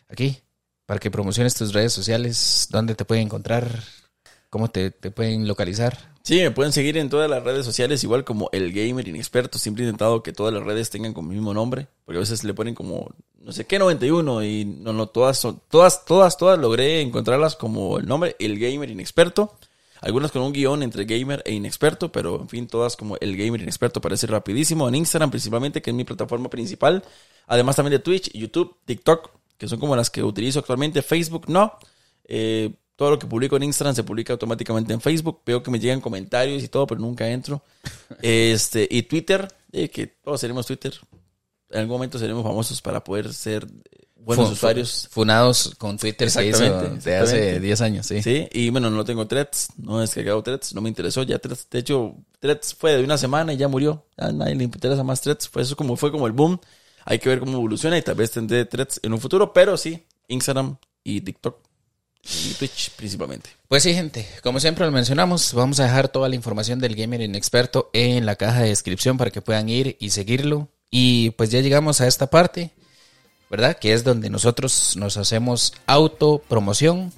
aquí, para que promociones tus redes sociales, dónde te pueden encontrar, cómo te, te pueden localizar. Sí, me pueden seguir en todas las redes sociales, igual como el gamer inexperto. Siempre he intentado que todas las redes tengan como el mismo nombre, porque a veces le ponen como no sé qué 91 y no, no, todas son, todas, todas, todas logré encontrarlas como el nombre, el gamer inexperto. Algunas con un guion entre gamer e inexperto, pero en fin, todas como el gamer inexperto parece rapidísimo. En Instagram principalmente, que es mi plataforma principal. Además también de Twitch, YouTube, TikTok, que son como las que utilizo actualmente. Facebook no. Eh, todo lo que publico en Instagram se publica automáticamente en Facebook. Veo que me llegan comentarios y todo, pero nunca entro. <laughs> Este, y Twitter, eh, que todos seremos Twitter. En algún momento seremos famosos para poder ser buenos usuarios. Funados con Twitter se hizo de hace exactamente. 10 años, sí. Sí, y bueno, no tengo threads, no he descargado threads, no me interesó ya threads. De hecho, threads fue de una semana y ya murió. A nadie le interesa más threads. Fue eso como fue como el boom. Hay que ver cómo evoluciona y tal vez tendré threads en un futuro, pero sí, Instagram y TikTok y Twitch principalmente. Pues sí, gente, como siempre lo mencionamos, vamos a dejar toda la información del Gamer Inexperto en la caja de descripción para que puedan ir y seguirlo. Y pues ya llegamos a esta parte, ¿verdad? Que es donde nosotros nos hacemos autopromoción.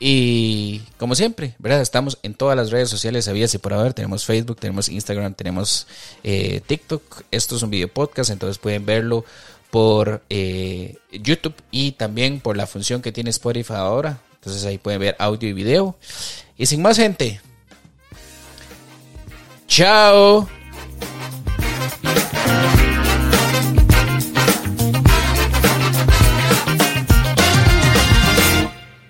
Y como siempre, ¿verdad? Estamos en todas las redes sociales, sabías y por haber. Tenemos Facebook, tenemos Instagram, tenemos eh, TikTok. Esto es un video podcast, entonces pueden verlo por eh, YouTube y también por la función que tiene Spotify ahora. Entonces ahí pueden ver audio y video. Y sin más gente. Chao.